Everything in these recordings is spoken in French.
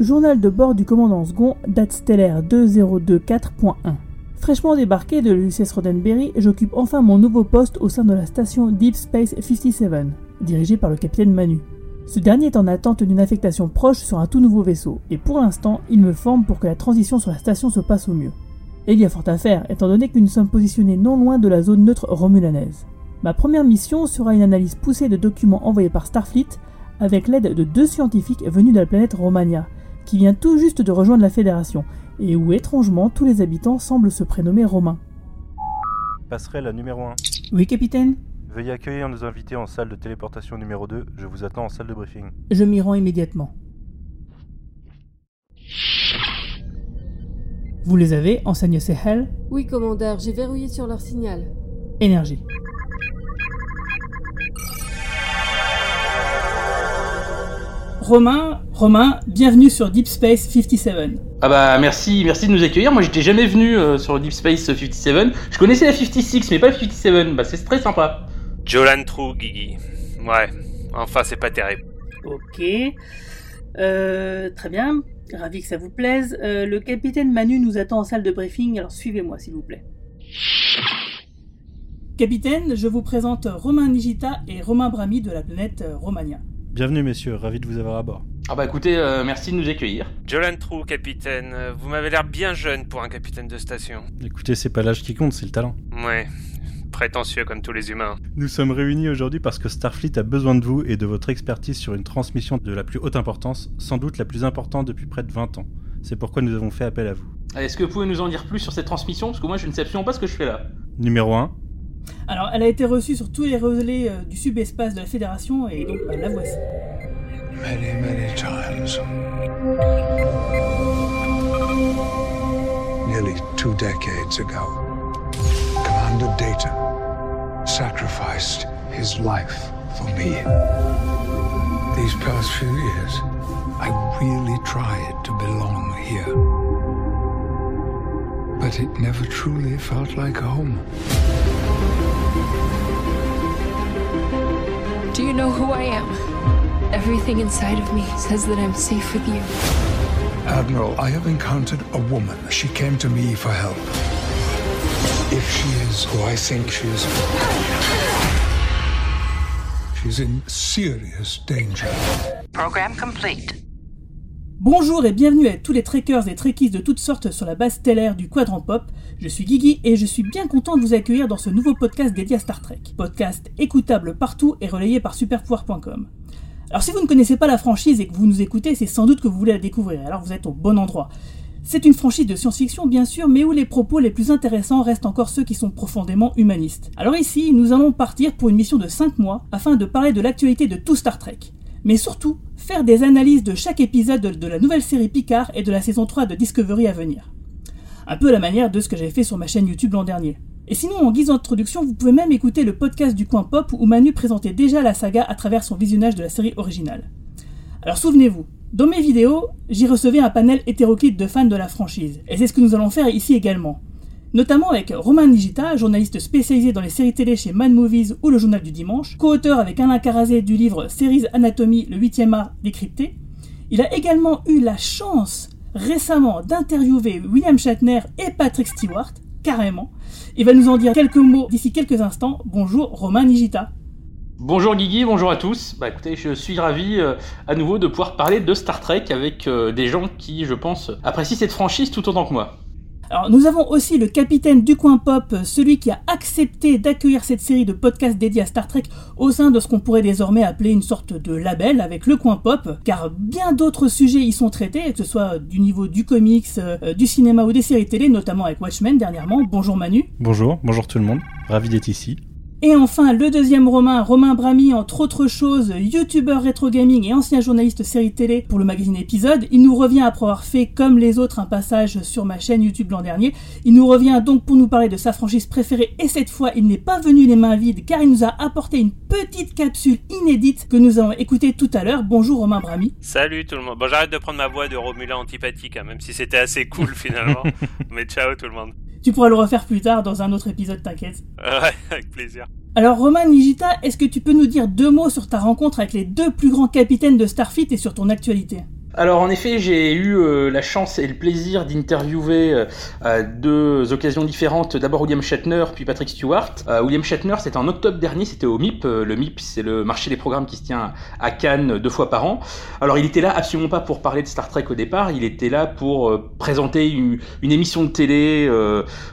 Journal de bord du commandant second, date stellaire 2024.1. Fraîchement débarqué de l'USS Roddenberry, j'occupe enfin mon nouveau poste au sein de la station Deep Space 57, dirigée par le capitaine Manu. Ce dernier est en attente d'une affectation proche sur un tout nouveau vaisseau, et pour l'instant, il me forme pour que la transition sur la station se passe au mieux. Et il y a fort à faire, étant donné que nous sommes positionnés non loin de la zone neutre romulanaise. Ma première mission sera une analyse poussée de documents envoyés par Starfleet avec l'aide de deux scientifiques venus de la planète Romania, qui vient tout juste de rejoindre la Fédération, et où étrangement tous les habitants semblent se prénommer Romains. Passerelle à numéro 1. Oui, capitaine Veuillez accueillir nos invités en salle de téléportation numéro 2. Je vous attends en salle de briefing. Je m'y rends immédiatement. Vous les avez, enseigne Sehel Oui, commandeur, j'ai verrouillé sur leur signal. Énergie. Romain, Romain, bienvenue sur Deep Space 57. Ah bah merci, merci de nous accueillir. Moi j'étais jamais venu euh, sur Deep Space 57. Je connaissais la 56 mais pas la 57. Bah c'est très sympa. Jolan True, Guigui. Ouais, enfin c'est pas terrible. Ok. Euh, très bien. Ravi que ça vous plaise. Euh, le capitaine Manu nous attend en salle de briefing, alors suivez-moi s'il vous plaît. Capitaine, je vous présente Romain Nigita et Romain Brami de la planète Romania. Bienvenue messieurs, ravi de vous avoir à bord. Ah bah écoutez, euh, merci de nous accueillir. Jolan True, capitaine. Euh, Vous m'avez l'air bien jeune pour un capitaine de station. Écoutez, c'est pas l'âge qui compte, c'est le talent. Ouais, prétentieux comme tous les humains. Nous sommes réunis aujourd'hui parce que Starfleet a besoin de vous et de votre expertise sur une transmission de la plus haute importance, sans doute la plus importante depuis près de 20 ans. C'est pourquoi nous avons fait appel à vous. Est-ce que vous pouvez nous en dire plus sur cette transmission? Parce que moi je ne sais absolument pas ce que je fais là. Numéro 1, Alors, elle a été reçue sur tous les relais euh, du subespace de la Fédération et donc bah, la voici. many, many times. Nearly two decades ago, Commander Data sacrificed his life for me. These past few years, I really tried to belong here. But it never truly felt like home. Do you know who I am? Everything inside of me says that I'm safe with you. Admiral, I have encountered a woman. She came to me for help. If she is who I think she is, she's in serious danger. Program complete. Bonjour et bienvenue à tous les trekkers et trekkies de toutes sortes sur la base stellaire du Quadrant Pop. Je suis Guigui et je suis bien content de vous accueillir dans ce nouveau podcast dédié à Star Trek. Podcast écoutable partout et relayé par superpouvoir.com. Alors si vous ne connaissez pas la franchise et que vous nous écoutez, c'est sans doute que vous voulez la découvrir, alors vous êtes au bon endroit. C'est une franchise de science-fiction bien sûr, mais où les propos les plus intéressants restent encore ceux qui sont profondément humanistes. Alors ici, nous allons partir pour une mission de 5 mois afin de parler de l'actualité de tout Star Trek. Mais surtout, faire des analyses de chaque épisode de, la nouvelle série Picard et de la saison 3 de Discovery à venir. Un peu à la manière de ce que j'avais fait sur ma chaîne YouTube l'an dernier. Et sinon, en guise d'introduction, vous pouvez même écouter le podcast du coin pop où Manu présentait déjà la saga à travers son visionnage de la série originale. Alors souvenez-vous, dans mes vidéos, j'y recevais un panel hétéroclite de fans de la franchise, et c'est ce que nous allons faire ici également. Notamment avec Romain Nigita, journaliste spécialisé dans les séries télé chez Mad Movies ou le Journal du Dimanche, co-auteur avec Alain Carazé du livre Series Anatomy, le 8e art décrypté. Il a également eu la chance récemment d'interviewer William Shatner et Patrick Stewart, carrément. Il va nous en dire quelques mots d'ici quelques instants. Bonjour Romain Nigita. Bonjour Guigui, bonjour à tous. Bah écoutez, je suis ravi euh, à nouveau de pouvoir parler de Star Trek avec euh, des gens qui, je pense, apprécient cette franchise tout autant que moi. Alors nous avons aussi le capitaine du coin pop, celui qui a accepté d'accueillir cette série de podcasts dédiés à Star Trek au sein de ce qu'on pourrait désormais appeler une sorte de label avec le coin pop, car bien d'autres sujets y sont traités, que ce soit du niveau du comics, euh, du cinéma ou des séries télé, notamment avec Watchmen dernièrement. Bonjour Manu. bonjour, bonjour tout le monde, ravi d'être ici. Et enfin, le deuxième Romain, Romain Brami, entre autres choses, youtubeur rétro gaming et ancien journaliste série télé pour le magazine Épisode. Il nous revient après avoir fait, comme les autres, un passage sur ma chaîne YouTube l'an dernier. Il nous revient donc pour nous parler de sa franchise préférée et cette fois, il n'est pas venu les mains vides car il nous a apporté une petite capsule inédite que nous allons écouter tout à l'heure. Bonjour Romain Brami. Salut tout le monde. Bon, j'arrête de prendre ma voix de Romulan antipathique, hein, même si c'était assez cool finalement. Mais ciao tout le monde. Tu pourras le refaire plus tard dans un autre épisode, t'inquiète. Euh, ouais, avec plaisir. Alors Romain Nigita, est-ce que tu peux nous dire deux mots sur ta rencontre avec les deux plus grands capitaines de Starfleet et sur ton actualité? Alors en effet, j'ai eu euh, la chance et le plaisir d'interviewer euh, à deux occasions différentes, d'abord William Shatner puis Patrick Stewart. Euh, William Shatner, c'était en octobre dernier, c'était au MIP. le MIP, c'est le marché des programmes qui se tient à Cannes deux fois par an. Alors il était là absolument pas pour parler de Star Trek au départ, il était là pour présenter une, une, émission de télé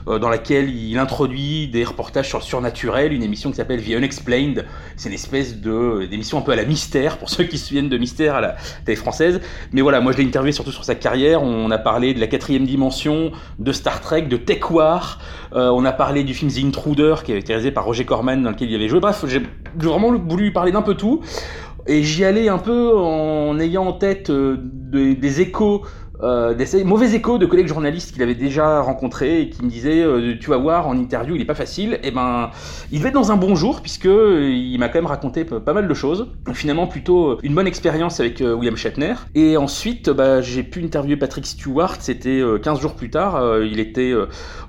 dans laquelle il introduit des reportages sur le surnaturel, une émission qui s'appelle The Unexplained. C'est une espèce d'émission un peu à la mystère pour ceux qui se souviennent de mystère à la télé française mais voilà, moi je l'ai interviewé surtout sur sa carrière. On a parlé de la quatrième dimension, de Star Trek, de Tech War. Euh, on a parlé du film The Intruder qui avait été réalisé par Roger Corman dans lequel il avait joué. Bref, j'ai vraiment voulu parler d'un peu tout. Et j'y allais un peu en ayant en tête euh, des échos euh, mauvais échos de collègues journalistes qu'il avait déjà rencontrés et qui me disaient euh, tu vas voir en interview il est pas facile. Et eh ben il devait être dans un bon jour puisque euh, il m'a quand même raconté pas mal de choses. Finalement plutôt euh, une bonne expérience avec William Shatner. Et ensuite bah, j'ai pu interviewer Patrick Stewart. C'était 15 jours plus tard. Il était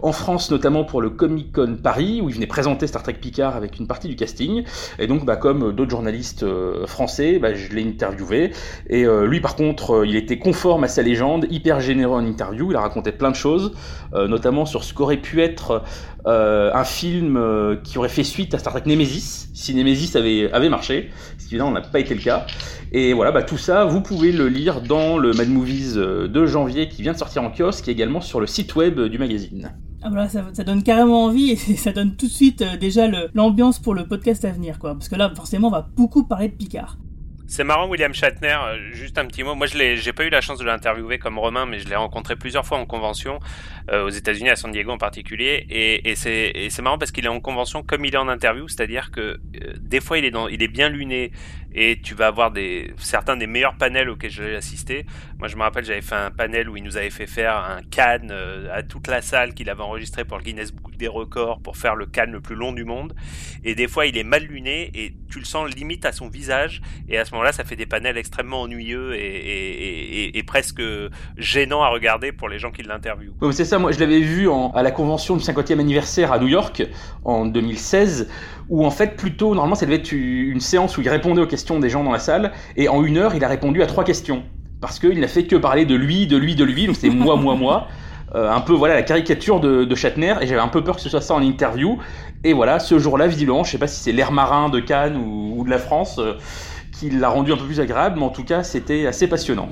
en France notamment pour le Comic Con Paris où il venait présenter Star Trek Picard avec une partie du casting. Et donc bah, comme d'autres journalistes français bah, je l'ai interviewé. Et lui par contre il était conforme à sa légende hyper généreux en interview. Il a raconté plein de choses, euh, notamment sur ce qu'aurait pu être euh, un film euh, qui aurait fait suite à Star Trek Nemesis, si Nemesis avait, avait marché, ce qui n'a pas été le cas. Et voilà, bah, tout ça, vous pouvez le lire dans le Mad Movies de janvier qui vient de sortir en kiosque et également sur le site web du magazine. Ah voilà, ça, ça, donne carrément envie et ça donne tout de suite déjà l'ambiance pour le podcast à venir, quoi. Parce que là, forcément, on va beaucoup parler de Picard. C'est marrant, William Shatner. Euh, juste un petit mot. Moi, je l'ai, pas eu la chance de l'interviewer comme Romain, mais je l'ai rencontré plusieurs fois en convention euh, aux États-Unis, à San Diego en particulier. Et, et c'est, et c'est marrant parce qu'il est en convention comme il est en interview, c'est-à-dire que euh, des fois, il est dans, il est bien luné et tu vas avoir certains des meilleurs panels auxquels j'ai assisté. Moi, je me rappelle, j'avais fait un panel où il nous avait fait faire un can à toute la salle qu'il avait enregistré pour le Guinness Book des records pour faire le can le plus long du monde. Et des fois, il est mal luné et tu le sens limite à son visage. Et à ce là ça fait des panels extrêmement ennuyeux et, presque gênants à regarder pour les gens qui l'interviewent. c'est ça, moi je l'avais vu à la convention du 50e anniversaire à New York en 2016, où en fait plutôt, normalement ça devait être une séance où il répondait aux questions des gens dans la salle, et en une heure il a répondu à trois questions. Parce qu'il n'a fait que parler de lui, de lui, de lui, donc c'est moi, moi, moi. Euh, un peu voilà la caricature de, de Shatner et j'avais un peu peur que ce soit ça en interview et voilà ce jour-là visiblement je sais pas si c'est l'air marin de Cannes ou, de la France euh, qui l'a rendu un peu plus agréable, mais en tout cas, c'était assez passionnant.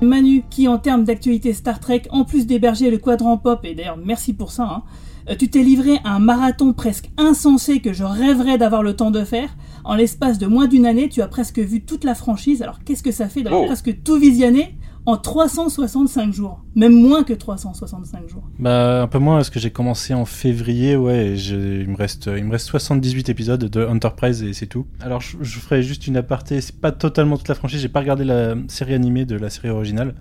Manu, qui en termes d'actualité Star Trek, en plus d'héberger le quadrant pop, et d'ailleurs merci pour ça, hein, euh, tu t'es livré à un marathon presque insensé que je rêverais d'avoir le temps de faire. En l'espace de moins d'une année, tu as presque vu toute la franchise. Alors qu'est-ce que ça fait d'avoir oh. presque tout visionné en 365 jours, même moins que 365 jours. Bah un peu moins parce que j'ai commencé en février, ouais, il me reste il me reste 78 épisodes de Enterprise et c'est tout. Alors je, ferai juste une aparté, c'est pas totalement toute la franchise, j'ai pas regardé la série animée de la série originale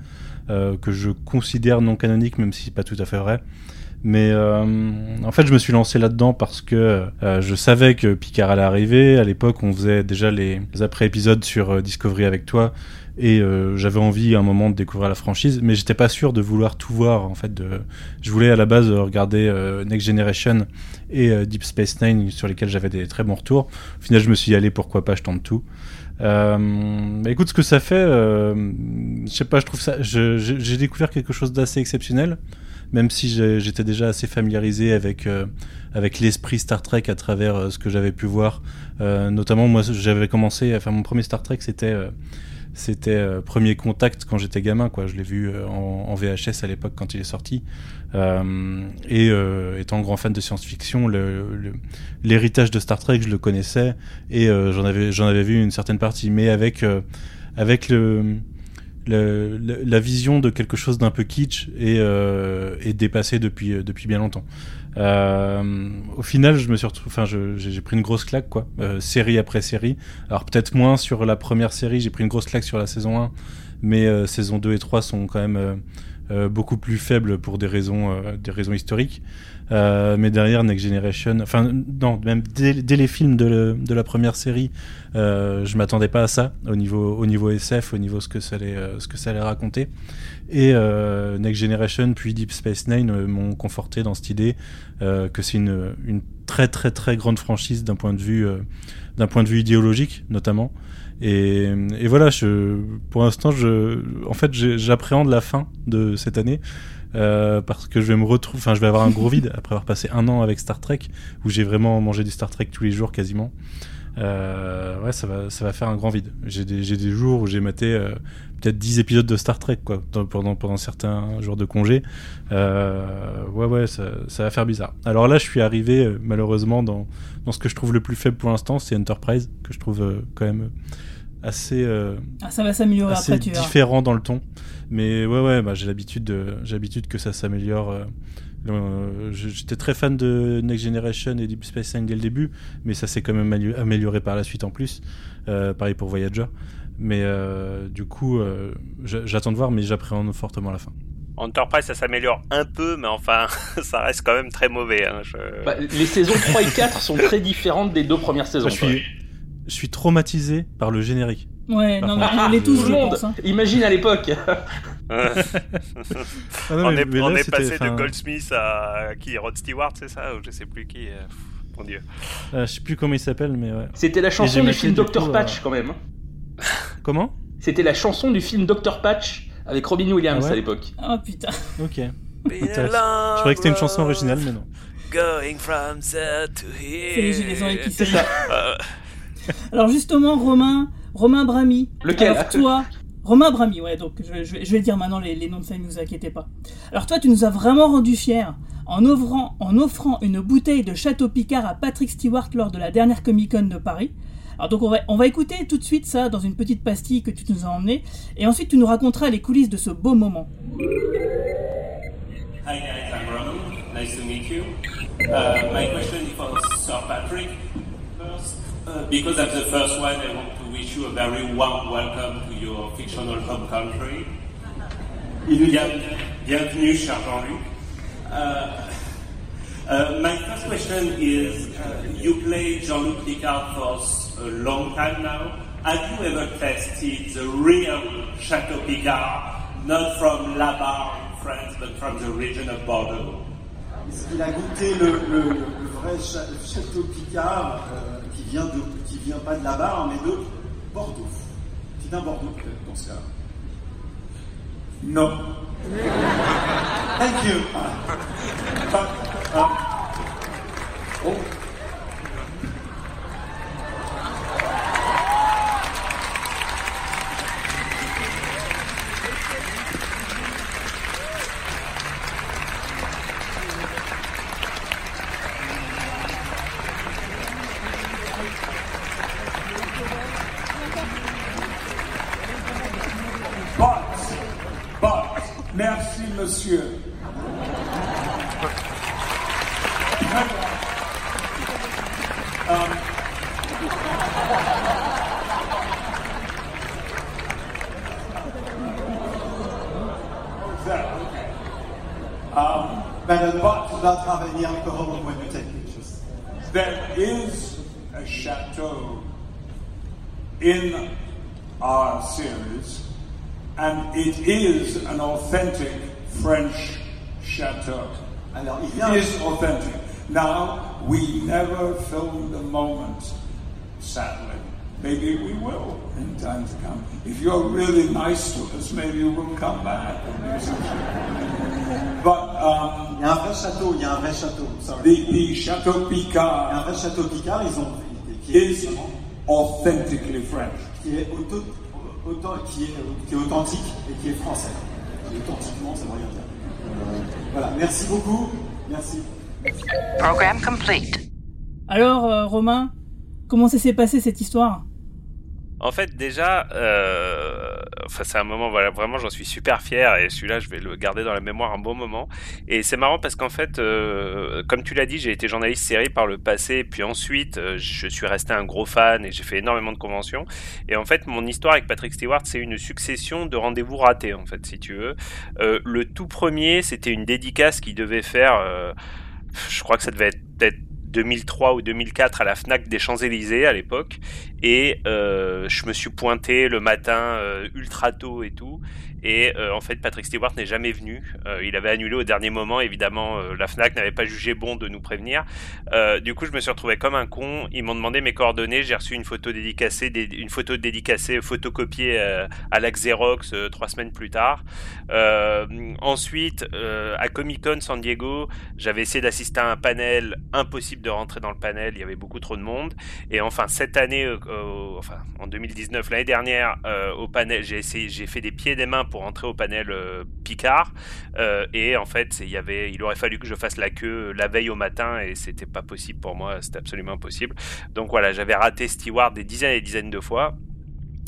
euh, que je considère non canonique même si c'est pas tout à fait vrai. Mais euh, en fait, je me suis lancé là-dedans parce que euh, je savais que Picard allait arriver. À l'époque, on faisait déjà les après-épisodes sur Discovery avec toi et euh, j'avais envie à un moment de découvrir la franchise mais j'étais pas sûr de vouloir tout voir en fait de je voulais à la base regarder euh, Next Generation et euh, Deep Space Nine sur lesquels j'avais des très bons retours. Au final je me suis allez pourquoi pas je tente tout. Bah, écoute ce que ça fait je sais pas je trouve ça j'ai découvert quelque chose d'assez exceptionnel même si j'étais déjà assez familiarisé avec avec l'esprit Star Trek à travers ce que j'avais pu voir. Notamment moi j'avais commencé enfin mon premier Star Trek c'était c'était euh, premier contact quand j'étais gamin, quoi. Je l'ai vu euh, en, VHS à l'époque quand il est sorti. Euh, et étant grand fan de science-fiction, l'héritage de Star Trek, je le connaissais et j'en avais, j'en avais vu une certaine partie, mais avec avec le, la vision de quelque chose d'un peu kitsch et, et dépassé depuis depuis bien longtemps. Euh, au final, je me suis retrouvé, enfin, j'ai pris une grosse claque, quoi, euh, série après série. Alors peut-être moins sur la première série, j'ai pris une grosse claque sur la saison 1, mais euh, saison 2 et 3 sont quand même euh, beaucoup plus faible pour des raisons, des raisons historiques. Mais derrière Next Generation, enfin non, même dès, les films de, de la première série, je m'attendais pas à ça au niveau, au niveau SF, au niveau ce que ça allait, ce que ça allait raconter. Et euh, Next Generation puis Deep Space Nine euh, m'ont conforté dans cette idée euh, que c'est une, une très très très grande franchise d'un point de vue, euh, d'un point de vue idéologique notamment. Et, et voilà, je, pour l'instant, je, en fait, j'appréhende la fin de cette année euh, parce que je vais me retrouver, enfin, je vais avoir un gros vide après avoir passé un an avec Star Trek où j'ai vraiment mangé du Star Trek tous les jours quasiment. Euh, ouais, ça va, ça va faire un grand vide. J'ai des, j'ai des jours où j'ai maté euh, peut-être 10 épisodes de Star Trek quoi, pendant, pendant certains jours de congé. Euh, ouais, ouais, ça, ça va faire bizarre. Alors là, je suis arrivé malheureusement dans, dans ce que je trouve le plus faible pour l'instant, c'est Enterprise, que je trouve quand même assez, Ah, ça va s'améliorer après, tu différent dans le ton. Mais ouais, ouais, bah, j'ai l'habitude, de, j'ai l'habitude que ça s'améliore. Euh, J'étais très fan de Next Generation et Deep Space Nine dès le début, mais ça s'est quand même amélio- amélioré par la suite en plus. Euh, pareil pour Voyager. Mais euh, du coup, euh, j'a- j'attends de voir, mais j'appréhende fortement la fin. Enterprise, ça s'améliore un peu, mais enfin, ça reste quand même très mauvais. hein, je- Bah, les saisons 3 et 4 sont très différentes des deux premières saisons. Je, suis, je suis traumatisé par le générique. Ouais, Par non, mais on l'est tous, Tout je le monde, pense. hein. imagine à l'époque. Euh, Ah non, on mais- est, mais on là, est c'était- passé enfin, de Goldsmith à qui Rod Stewart, c'est ça Ou je sais plus qui. euh, Mon dieu. euh, je sais plus comment il s'appelle, mais ouais. C'était la chanson du film du Dr coup, Patch euh, quand même. Comment? C'était la chanson du film Dr Patch avec Robin Williams Ah ouais à l'époque. Oh putain. Ok. Je croyais que c'était une chanson originale, mais non. Going from there to here. C'est les Gilets jaunes qui C'est ça. Euh, Alors justement, Romain, Romain Brami. Lequel Alors toi, Romain Brami, ouais, donc je, vais- je vais, je vais dire maintenant les, les noms de famille, ne vous inquiétez pas. Alors toi, tu nous as vraiment rendu fiers en offrant, en offrant une bouteille de Château Picard à Patrick Stewart lors de la dernière Comic Con de Paris. Alors donc on va, on va écouter tout de suite ça dans une petite pastille que tu nous as emmenée, et ensuite tu nous raconteras les coulisses de ce beau moment. Hi guys, I'm Roman. Nice to meet you. Uh, my question is for Sir Patrick first. Uh, because I'm the first one, I want to wish you a very warm welcome to your fictional home country. Bien- Bienvenue, cher Jean-Luc. Uh, uh, my first question is, uh, you play Jean-Luc Picard for a long time now. Have you ever tasted the real Chateau Picard, not from La Barre in France, but from the region of Bordeaux? Est-ce qu'il a goûté le, le, le vrai château Picard euh, vient de qui vient pas de la barre mais de Bordeaux C'est un Bordeaux peut-être dans ce cas. No. Thank you. But, uh, oh, Madame, tu vas travailler encore au point de take pictures. There is a chateau in our series, and it is an authentic French chateau. Alors il It vient. is authentic. Now, we never filmed the moment, sadly. Maybe we will in time to come. If you're really nice to us, maybe we'll come back. and do some shit. But um, Il y a un vrai château, il y a un vrai château. Sorry. the, the Chateau Il y a Picard un vrai château Picard, ils ont qui est, is authentically French. qui est, auto- autant- qui est, qui est authentique et qui est français. Authentiquement, ça veut rien dire. Voilà, merci beaucoup. Merci. Program complete. Alors euh, Romain, comment ça s'est passé cette histoire? En fait, déjà, euh, enfin, c'est un moment, voilà, vraiment, j'en suis super fier et celui-là, je vais le garder dans la mémoire un bon moment. Et c'est marrant parce qu'en fait, euh, comme tu l'as dit, j'ai été journaliste série par le passé, puis ensuite, euh, je suis resté un gros fan et j'ai fait énormément de conventions. Et en fait, mon histoire avec Patrick Stewart, c'est une succession de rendez-vous ratés, en fait, si tu veux. Le tout premier, c'était une dédicace qui devait faire, je crois que ça devait être 2003 ou 2004 à la Fnac des Champs-Élysées à l'époque. Et euh, je me suis pointé le matin euh, ultra tôt et tout et euh, en fait Patrick Stewart n'est jamais venu. Euh, il avait annulé au dernier moment. Évidemment euh, la Fnac n'avait pas jugé bon de nous prévenir. Du coup je me suis retrouvé comme un con. Ils m'ont demandé mes coordonnées. J'ai reçu une photo dédicacée dé- une photo dédicacée photocopiée à la Xerox trois semaines plus tard. Ensuite à Comic Con San Diego j'avais essayé d'assister à un panel impossible de rentrer dans le panel. Il y avait beaucoup trop de monde. Et enfin cette année enfin en 2019 l'année dernière au panel j'ai fait des pieds et des mains pour entrer au panel euh, Picard. Euh, et en fait y avait il aurait fallu que je fasse la queue la veille au matin et c'était pas possible pour moi c'était absolument impossible. Donc voilà j'avais raté Stewart des dizaines et dizaines de fois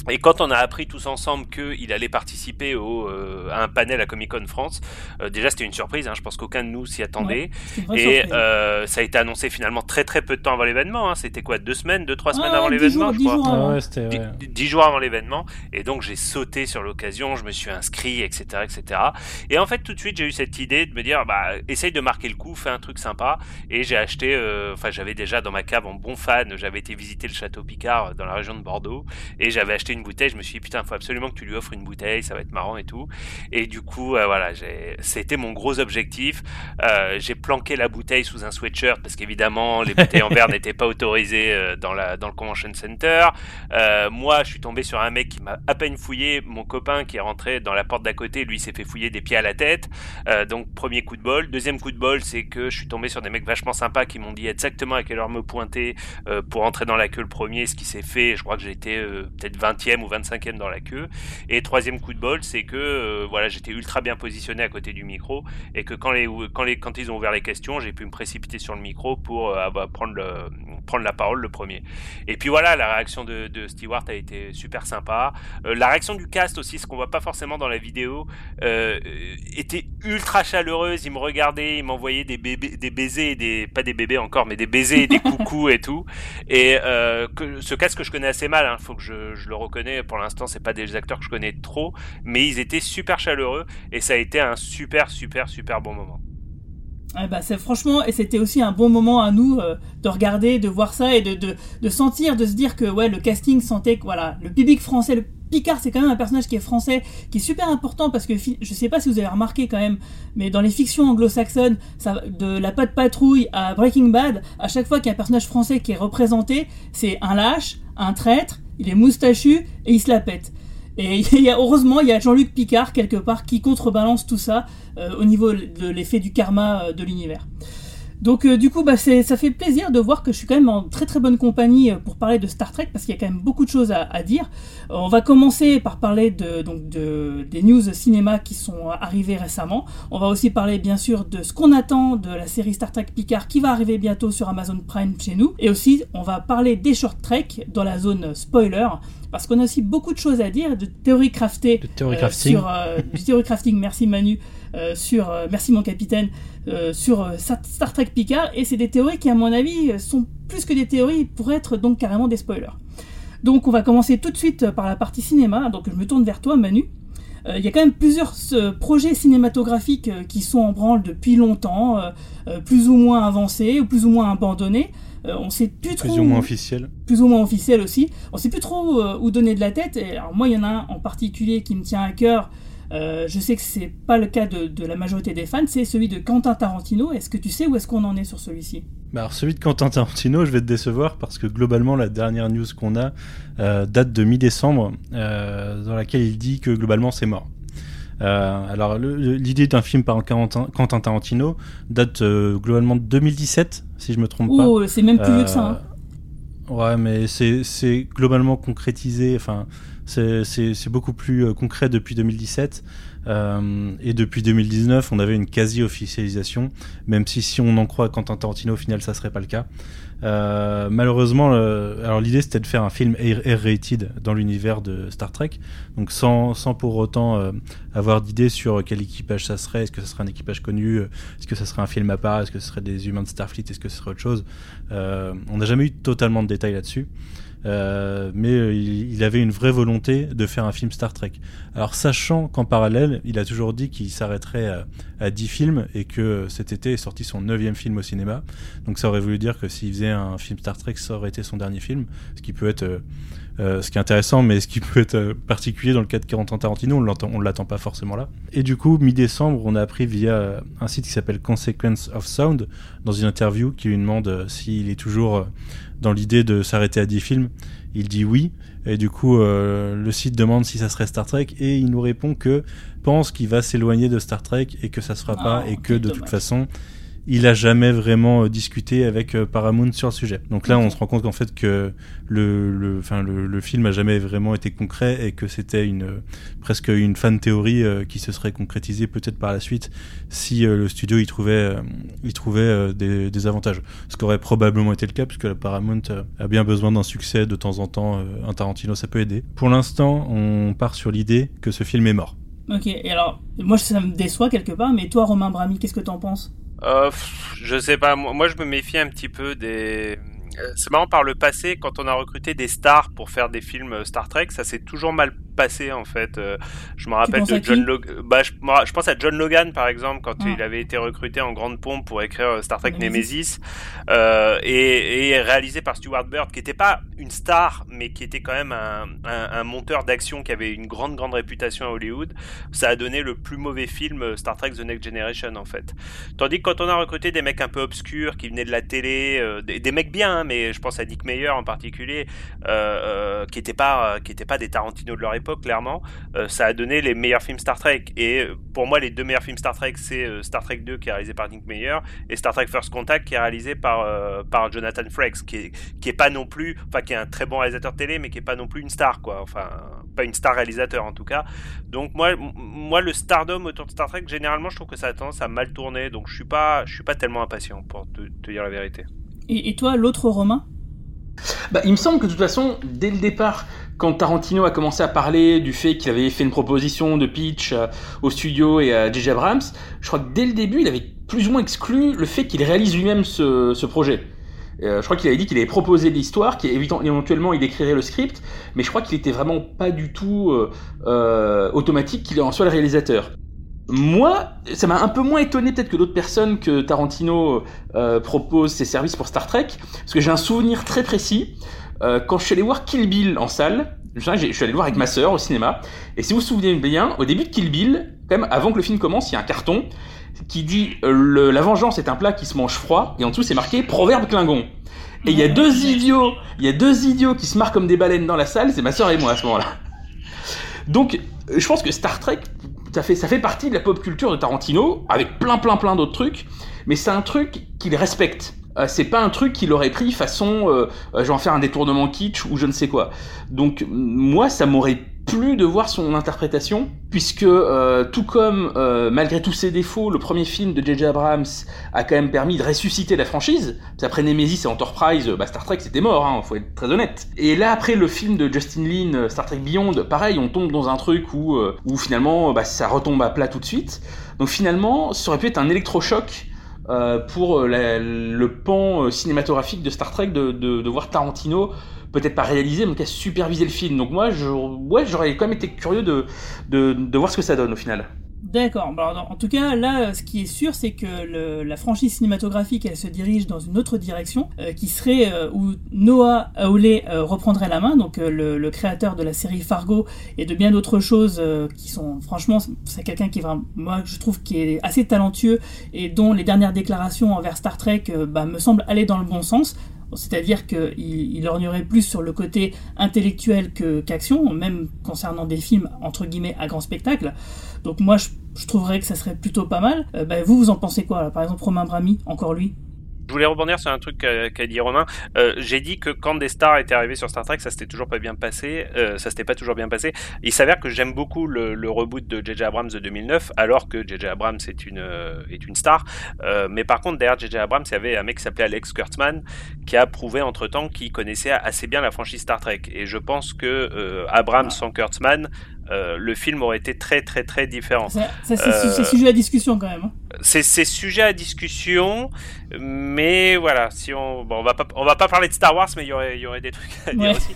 et quand on a appris tous ensemble qu'il allait participer au, euh, à un panel à Comic Con France, euh, déjà c'était une surprise, hein, je pense qu'aucun de nous s'y attendait. Ouais, et euh, ça a été annoncé finalement très très peu de temps avant l'événement. hein. C'était quoi, deux semaines, deux trois semaines Ah, avant l'événement, je dix crois? jours avant. Ah ouais, c'était. Dix- jours avant l'événement et donc j'ai sauté sur l'occasion je me suis inscrit etc etc et en fait tout de suite j'ai eu cette idée de me dire bah essaye de marquer le coup fais un truc sympa et j'ai acheté euh, enfin j'avais déjà dans ma cave en bon fan j'avais été visiter le château Picard dans la région de Bordeaux et j'avais acheté une bouteille je me suis dit putain faut absolument que tu lui offres une bouteille ça va être marrant et tout et du coup euh, voilà c'était mon gros objectif euh, j'ai planqué la bouteille sous un sweatshirt parce qu'évidemment les bouteilles en verre n'étaient pas autorisées euh, dans la dans le convention center moi, je suis tombé sur un mec qui m'a à peine fouillé. Mon copain qui est rentré dans la porte d'à côté, lui, s'est fait fouiller des pieds à la tête. Donc, premier coup de bol. Deuxième coup de bol, c'est que je suis tombé sur des mecs vachement sympas qui m'ont dit exactement à quelle heure me pointer pour entrer dans la queue le premier, ce qui s'est fait. Je crois que j'étais peut-être 20e ou 25e dans la queue. Et troisième coup de bol, c'est que euh, voilà, j'étais ultra bien positionné à côté du micro et que quand quand ils ont ouvert les questions, j'ai pu me précipiter sur le micro pour euh, avoir- prendre le prendre la parole le premier. Et puis voilà, la réaction de, de Stewart a été super sympa. Euh, la réaction du cast aussi, ce qu'on voit pas forcément dans la vidéo, euh, était ultra chaleureuse. Il me regardait, il m'envoyait des bébés, des baisers, des pas des bébés encore, mais des baisers, des coucous et tout. Et euh, que, ce cast que je connais assez mal, hein, faut que je, je le reconnais. Pour l'instant, c'est pas des acteurs que je connais trop, mais ils étaient super chaleureux et ça a été un super, super, super bon moment. Ah bah franchement et c'était aussi un bon moment à nous euh, de regarder, de voir ça et de, de, sentir, de se dire que ouais le casting sentait que voilà le public français, le Picard c'est quand même un personnage qui est français, qui est super important parce que je sais pas si vous avez remarqué quand même, mais dans les fictions anglo-saxonnes, de la patte patrouille à Breaking Bad, à chaque fois qu'il y a un personnage français qui est représenté, c'est un lâche, un traître, il est moustachu et il se la pète. Et heureusement, il y a Jean-Luc Picard quelque part qui contrebalance tout ça euh, au niveau de l'effet du karma euh, de l'univers. Donc euh, du coup, bah, ça fait plaisir de voir que je suis quand même en très très bonne compagnie pour parler de Star Trek parce qu'il y a quand même beaucoup de choses à, dire. On va commencer par parler de, donc de, des news cinéma qui sont arrivées récemment. On va aussi parler bien sûr de ce qu'on attend de la série Star Trek Picard qui va arriver bientôt sur Amazon Prime chez nous. Et aussi, on va parler des short trek dans la zone spoiler parce qu'on a aussi beaucoup de choses à dire, de théories craftées De théorie euh, crafting. sur euh, du théorie crafting. Merci Manu. euh, sur merci mon capitaine sur Star Trek Picard et c'est des théories qui à mon avis sont plus que des théories pour être donc carrément des spoilers. Donc on va commencer tout de suite par la partie cinéma. Donc je me tourne vers toi Manu. Euh, Il y a quand même plusieurs euh, projets cinématographiques euh, qui sont en branle depuis longtemps, plus ou moins avancés ou plus ou moins abandonnés. Euh, on sait plus trop Plus ou moins officiel. plus ou moins officiel aussi. On sait plus trop euh, où donner de la tête. Et alors moi, il y en a un en particulier qui me tient à cœur. Euh, je sais que c'est pas le cas de, de la majorité des fans. C'est celui de Quentin Tarantino. Est-ce que tu sais où est-ce qu'on en est sur celui-ci? Bah alors celui de Quentin Tarantino, je vais te décevoir parce que globalement la dernière news qu'on a date de mi-décembre, dans laquelle il dit que globalement c'est mort. Euh, alors l'idée d'un film par Quentin, Quentin Tarantino date euh, globalement de 2017, si je me trompe pas. Oh, c'est même plus vieux que ça. hein. Euh, Ouais, mais c'est globalement concrétisé. Enfin, c'est beaucoup plus euh, concret depuis 2017. Euh, et depuis 2019, on avait une quasi-officialisation, même si si on en croit Quentin Tarantino, au final, ça serait pas le cas. Euh, malheureusement, alors l'idée c'était de faire un film R-rated dans l'univers de Star Trek, donc sans, sans pour autant euh, avoir d'idée sur quel équipage ça serait, est-ce que ce serait un équipage connu, euh, est-ce que ça serait un film à part, est-ce que ce serait des humains de Starfleet, est-ce que ce serait autre chose? on n'a jamais eu totalement de détails là-dessus. Euh, mais euh, il, avait une vraie volonté de faire un film Star Trek. Alors sachant qu'en parallèle, il a toujours dit qu'il s'arrêterait à, à, 10 films et que cet été est sorti son neuvième film au cinéma. Donc ça aurait voulu dire que s'il faisait un film Star Trek, ça aurait été son dernier film, ce qui peut être... Euh, ce qui est intéressant, mais ce qui peut être particulier dans le cas de Quentin Tarantino, on ne l'attend pas forcément là. Et du coup, mi-décembre, on a appris via un site qui s'appelle Consequence of Sound, dans une interview qui lui demande s'il est toujours dans l'idée de s'arrêter à 10 films. Il dit oui, et du coup, euh, le site demande si ça serait Star Trek, et il nous répond que pense qu'il va s'éloigner de Star Trek et que ça se fera pas, ah, et que de toute façon, il a jamais vraiment euh, discuté avec euh, Paramount sur le sujet. Donc là, on se rend compte qu'en fait que le, le, enfin, le, le, film a jamais vraiment été concret et que c'était une presque une fan théorie euh, qui se serait concrétisée peut-être par la suite si le studio y trouvait, y trouvait des, des, avantages. Ce qui aurait probablement été le cas puisque la Paramount a bien besoin d'un succès de temps en temps. un Tarantino, ça peut aider. Pour l'instant, on part sur l'idée que ce film est mort. Ok, et alors, moi ça me déçoit quelque part, mais toi Romain Brami, qu'est-ce que t'en penses? Euh, je sais pas, moi je me méfie un petit peu des. Euh, c'est marrant par le passé, quand on a recruté des stars pour faire des films Star Trek, ça s'est toujours mal passé en fait. Euh, je me rappelle de John Logan. Bah, je, je, pense à John Logan par exemple quand il avait été recruté en grande pompe pour écrire euh, Star Trek Nemesis euh, et, et, réalisé par Stuart Bird qui n'était pas une star mais qui était quand même un, un, un monteur d'action qui avait une grande grande réputation à Hollywood. Ça a donné le plus mauvais film Star Trek The Next Generation en fait. Tandis que quand on a recruté des mecs un peu obscurs qui venaient de la télé, des, des, mecs bien, hein, mais je pense à Dick Meyer en particulier, qui n'étaient pas qui étaient pas des Tarantino de leur époque clairement, euh, ça a donné les meilleurs films Star Trek. Et euh, pour moi, les deux meilleurs films Star Trek, c'est euh, Star Trek 2 qui est réalisé par Nick Meyer et Star Trek First Contact qui est réalisé par, par Jonathan Frakes, qui est, qui est pas non plus, enfin, qui est un très bon réalisateur télé, mais qui est pas non plus une star, quoi. Enfin, pas une star réalisateur en tout cas. Donc moi, moi le stardom autour de Star Trek, généralement, je trouve que ça a tendance à mal tourner. Donc je suis pas, je suis pas tellement impatient pour te, dire la vérité. Et, et toi, l'autre Romain? Bah, il me semble que de toute façon, dès le départ, quand Tarantino a commencé à parler du fait qu'il avait fait une proposition de pitch euh, au studio et à J.J. Abrams, je crois que dès le début, il avait plus ou moins exclu le fait qu'il réalise lui-même ce, projet. Euh, je crois qu'il avait dit qu'il avait proposé l'histoire, qu'éventuellement il écrirait le script, mais je crois qu'il était vraiment pas du tout euh automatique qu'il en soit le réalisateur. Moi, ça m'a un peu moins étonné peut-être que d'autres personnes que Tarantino euh, propose ses services pour Star Trek, parce que j'ai un souvenir très précis euh, quand je suis allé voir Kill Bill en salle. Je suis allé le voir avec ma sœur au cinéma, et si vous vous souvenez bien, au début de Kill Bill, quand même avant que le film commence, il y a un carton qui dit euh, la vengeance est un plat qui se mange froid, et en dessous c'est marqué proverbe Klingon. Et il y a deux idiots, il y a deux idiots qui se marrent comme des baleines dans la salle, c'est ma sœur et moi à ce moment-là. Donc, je pense que Star Trek, ça fait, ça fait partie de la pop culture de Tarantino, avec plein plein plein d'autres trucs, mais c'est un truc qu'il respecte. Euh, c'est pas un truc qu'il aurait pris façon euh, euh, je vais faire un détournement kitsch ou je ne sais quoi. Donc moi ça m'aurait plu de voir son interprétation puisque tout comme malgré tous ses défauts le premier film de J.J. Abrams a quand même permis de ressusciter la franchise après Nemesis et Enterprise bah, Star Trek c'était mort hein, faut être très honnête et là après le film de Justin Lin Star Trek Beyond pareil on tombe dans un truc où, finalement bah, ça retombe à plat tout de suite donc finalement ça aurait pu être un électrochoc euh, pour le pan euh, cinématographique de Star Trek de voir Tarantino peut-être pas réaliser mais qu'à superviser le film donc moi ouais j'aurais quand même été curieux de, de, voir ce que ça donne au final D'accord. en tout cas, là, ce qui est sûr, c'est que la franchise cinématographique, elle se dirige dans une autre direction, euh, qui serait euh, où Noah Hawley euh, reprendrait la main, donc le, le, créateur de la série Fargo et de bien d'autres choses qui sont, franchement, c'est quelqu'un qui est vraiment, moi, je trouve, qui est assez talentueux et dont les dernières déclarations envers Star Trek, bah, me semblent aller dans le bon sens. C'est-à-dire qu'il il orgnerait plus sur le côté intellectuel qu'action, même concernant des films entre guillemets à grand spectacle. Donc moi, je, trouverais que ça serait plutôt pas mal. Euh, bah, vous, vous en pensez quoi Par exemple, Romain Brami, encore lui? Je voulais rebondir sur un truc qu'a dit Romain. Euh, j'ai dit que quand des stars étaient arrivées sur Star Trek, ça s'était toujours pas bien passé. Euh, ça s'était pas toujours bien passé. Il s'avère que j'aime beaucoup le, le, reboot de J.J. Abrams de 2009, alors que J.J. Abrams est une, euh, est une star. Euh, mais par contre, derrière J.J. Abrams, il y avait un mec qui s'appelait Alex Kurtzman, qui a prouvé entre-temps qu'il connaissait assez bien la franchise Star Trek. Et je pense que Abrams sans Kurtzman, euh, le film aurait été très très très différent. Ça, c'est sujet à discussion quand même. Hein. C'est sujet à discussion, mais voilà, si on, bon, on va pas, on va pas parler de Star Wars, mais il y aurait, il y aurait des trucs à dire aussi.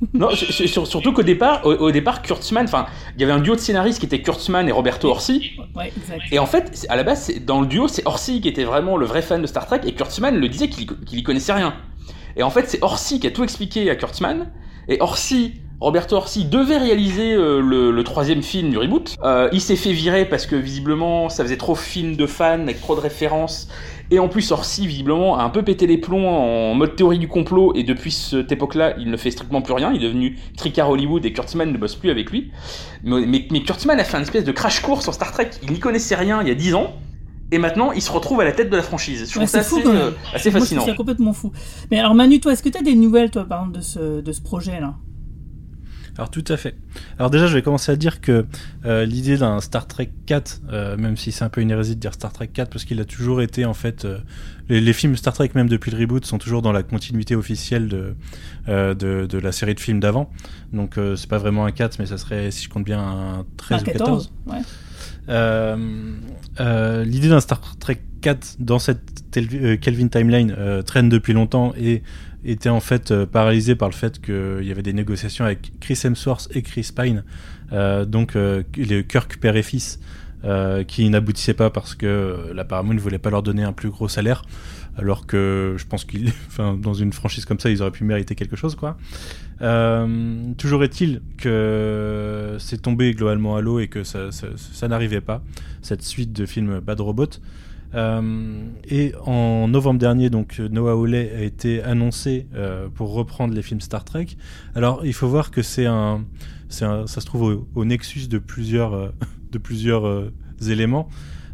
non, surtout qu'au départ, au, départ, Kurtzman, enfin, il y avait un duo de scénaristes qui était Kurtzman et Roberto Orsi. Ouais, exact. Et en fait, à la base, dans le duo, c'est Orsi qui était vraiment le vrai fan de Star Trek, et Kurtzman le disait qu'il qu y connaissait rien. Et en fait, c'est Orsi qui a tout expliqué à Kurtzman, et Orsi Roberto Orsi devait réaliser euh, le, troisième film du reboot. Euh, il s'est fait virer parce que visiblement ça faisait trop film de fans avec trop de références. Et en plus Orsi visiblement a un peu pété les plombs en mode théorie du complot et depuis cette époque-là il ne fait strictement plus rien. Il est devenu tricard Hollywood et Kurtzman ne bosse plus avec lui. Mais, mais, Kurtzman a fait une espèce de crash course sur Star Trek. Il n'y connaissait rien il y a 10 ans. Et maintenant, il se retrouve à la tête de la franchise. Je trouve ça assez, euh, assez fascinant. C'est complètement fou. Mais alors Manu, toi, est-ce que tu as des nouvelles, toi, par exemple, de ce, de ce projet-là alors tout à fait. Alors déjà, je vais commencer à dire que euh, l'idée d'un Star Trek 4, euh, même si c'est un peu une hérésie de dire Star Trek 4, parce qu'il a toujours été en fait, euh, les, films Star Trek même depuis le reboot sont toujours dans la continuité officielle de de, de, la série de films d'avant. Donc c'est pas vraiment un 4, mais ça serait, si je compte bien, un 13 ou 14. Ouais. l'idée d'un Star Trek 4 dans cette Kelvin timeline traîne depuis longtemps et était en fait euh, paralysé par le fait qu'il y avait des négociations avec Chris Hemsworth et Chris Pine, euh, donc euh, les Kirk père et fils, qui n'aboutissaient pas parce que la Paramount ne voulait pas leur donner un plus gros salaire, alors que je pense qu'ils, dans une franchise comme ça, ils auraient pu mériter quelque chose, quoi. toujours est-il que c'est tombé globalement à l'eau et que ça n'arrivait pas, cette suite de films Bad Robot. Euh, et en novembre dernier, donc Noah Hawley a été annoncé euh, pour reprendre les films Star Trek. Alors, il faut voir que c'est un, ça se trouve au, nexus de plusieurs, euh, de plusieurs éléments.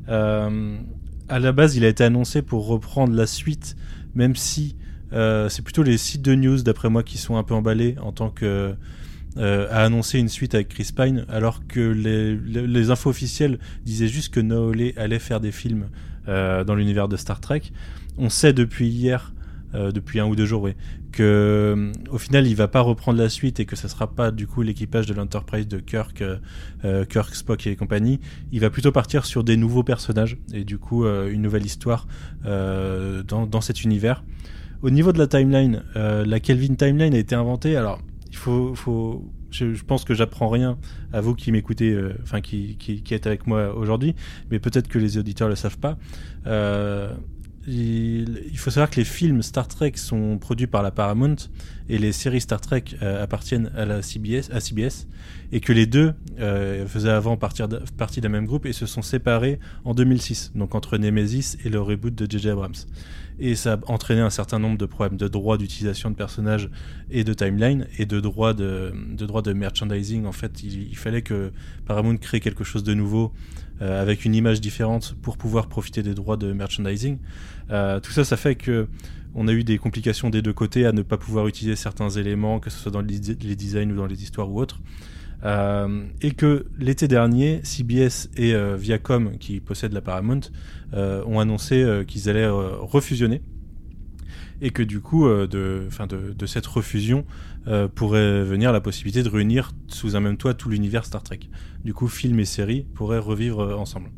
à la base, il a été annoncé pour reprendre la suite, même si c'est plutôt les sites de news, d'après moi, qui sont un peu emballés en tant que a annoncé une suite avec Chris Pine, alors que les, infos officielles disaient juste que Noah Hawley allait faire des films euh, dans l'univers de Star Trek. On sait depuis hier, euh, depuis un ou deux jours, oui, que euh, au final il va pas reprendre la suite et que ce sera pas du coup l'équipage de l'Enterprise de Kirk, Kirk, Spock et compagnie. Il va plutôt partir sur des nouveaux personnages et du coup une nouvelle histoire dans, dans, cet univers. Au niveau de la timeline, la Kelvin timeline a été inventée. Alors il faut, je, pense que j'apprends rien à vous qui m'écoutez, euh, enfin qui, qui, êtes avec moi aujourd'hui, mais peut-être que les auditeurs le savent pas. Euh, il, faut savoir que les films Star Trek sont produits par la Paramount et les séries Star Trek euh, appartiennent à la CBS, à CBS, et que les deux faisaient avant partie d'un même groupe et se sont séparés en 2006, donc entre Nemesis et le reboot de J.J. Abrams et ça a entraîné un certain nombre de problèmes de droits d'utilisation de personnages et de timeline et de droits de, de, droits de merchandising. En fait, il, fallait que Paramount crée quelque chose de nouveau euh, avec une image différente pour pouvoir profiter des droits de merchandising. Euh, tout ça, ça fait que on a eu des complications des deux côtés à ne pas pouvoir utiliser certains éléments, que ce soit dans les designs ou dans les histoires ou autres. Euh, et que l'été dernier, CBS et euh, Viacom, qui possèdent la Paramount, euh, ont annoncé qu'ils allaient refusionner et que du coup, de, fin de, cette refusion pourrait venir la possibilité de réunir sous un même toit tout l'univers Star Trek. Du coup, film et série pourraient revivre ensemble.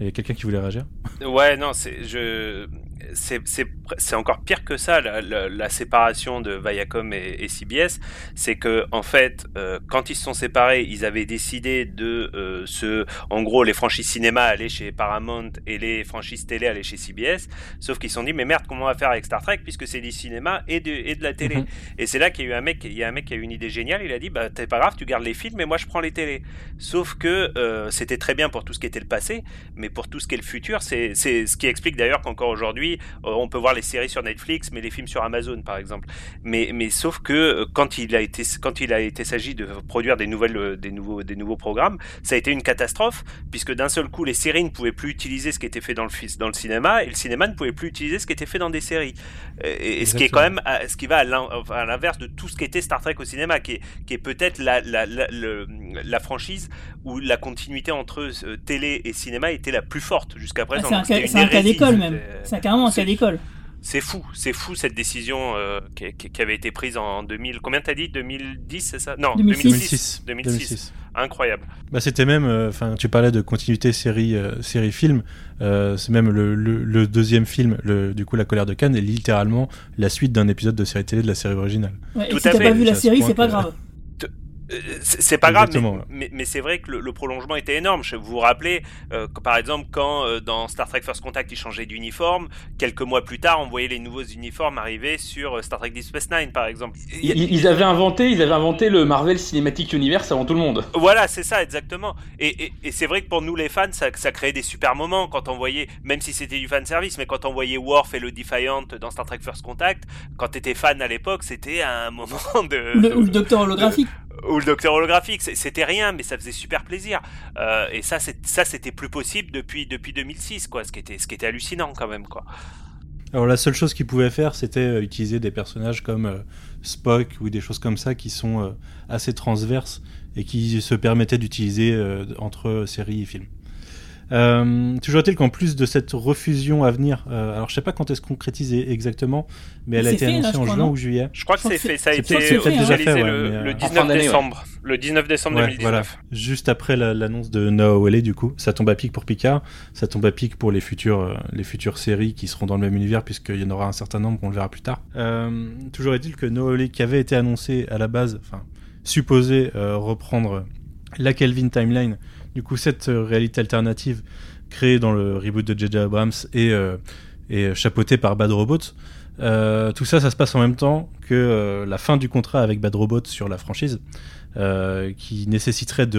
Il y a quelqu'un qui voulait réagir? Ouais, non, c'est je c'est encore pire que ça, la, la, séparation de Viacom et, CBS. C'est que, en fait, euh, quand ils se sont séparés, ils avaient décidé de euh, se. En gros, les franchises cinéma allaient chez Paramount et les franchises télé allaient chez CBS. Sauf qu'ils se sont dit, mais merde, comment on va faire avec Star Trek puisque c'est du cinéma et de, et de la télé mhm. Et c'est là qu'il y a eu un mec, il y a un mec qui a eu une idée géniale. Il a dit, bah, t'es pas grave, tu gardes les films, mais moi je prends les télés. Sauf que euh, c'était très bien pour tout ce qui était le passé, mais pour tout ce qui est le futur, c'est ce qui explique d'ailleurs qu'encore aujourd'hui, aujourd'hui, euh, on peut voir les séries sur Netflix, mais les films sur Amazon, par exemple. Mais, mais sauf que euh, quand il a été, quand il a été s'agit de produire des nouvelles, euh, des nouveaux, des nouveaux programmes, ça a été une catastrophe, puisque d'un seul coup, les séries ne pouvaient plus utiliser ce qui était fait dans le, dans le cinéma, et le cinéma ne pouvait plus utiliser ce qui était fait dans des séries. Et, ce qui est quand même, ce qui va à l'inverse de tout ce qui était Star Trek au cinéma, qui est, qui est peut-être la, la, la, la, franchise où la continuité entre télé et cinéma était la plus forte jusqu'à présent. Ah, c'est un, cas d'école même. C'est un cas C'est fou, c'est fou cette décision euh, qui, qui, avait été prise en 2000. Combien t'as dit? 2010, c'est ça? Non, 2006. 2006. Incroyable. Bah, c'était même, euh, enfin, tu parlais de continuité série, euh, série film. c'est même le, le, deuxième film, le, du coup, La colère de Cannes, est littéralement la suite d'un épisode de série télé de la série originale. Ouais, et si t'as pas vu la série, c'est pas grave. Euh, c'est pas grave, mais, mais, c'est vrai que le, prolongement était énorme. Vous vous rappelez, euh, par exemple, quand euh, dans Star Trek First Contact, ils changeaient d'uniforme, quelques mois plus tard, on voyait les nouveaux uniformes arriver sur Star Trek Deep Space Nine, par exemple. Ils, avaient inventé, ils avaient inventé le Marvel Cinematic Universe avant tout le monde. Voilà, c'est ça, exactement. Et, et, c'est vrai que pour nous, les fans, ça, ça créait des super moments quand on voyait, même si c'était du fan service, mais quand on voyait Worf et le Defiant dans Star Trek First Contact, quand t'étais fan à l'époque, c'était un moment de. Ou le, docteur holographique le docteur holographique, c'était rien, mais ça faisait super plaisir. Euh, et ça, ça, c'était plus possible depuis depuis 2006, quoi. Ce qui était, ce qui était hallucinant quand même, quoi. Alors la seule chose qu'ils pouvaient faire, c'était euh, utiliser des personnages comme euh, Spock ou des choses comme ça qui sont assez transverses et qui se permettaient d'utiliser entre séries et films. Euh, toujours est-il qu'en plus de cette refusion à venir, euh, alors je sais pas quand est-ce concrétisé exactement, mais elle a été annoncée en juin ou juillet. Je crois que c'est fait, ça a été déjà fait, le, 19 décembre. Le 19 décembre 2019. Voilà. Juste après l'annonce de Noah du coup, ça tombe à pic pour Picard, ça tombe à pic pour les futures, euh, les futures séries qui seront dans le même univers, puisqu'il y en aura un certain nombre, on le verra plus tard. toujours est-il que Noah Whalley, qui avait été annoncé à la base, enfin, supposé reprendre la Kelvin Timeline, du coup, cette euh, réalité alternative créée dans le reboot de J.J. Abrams et, euh, et chapeautée par Bad Robot, euh, tout ça, ça se passe en même temps que la fin du contrat avec Bad Robot sur la franchise, qui nécessiterait de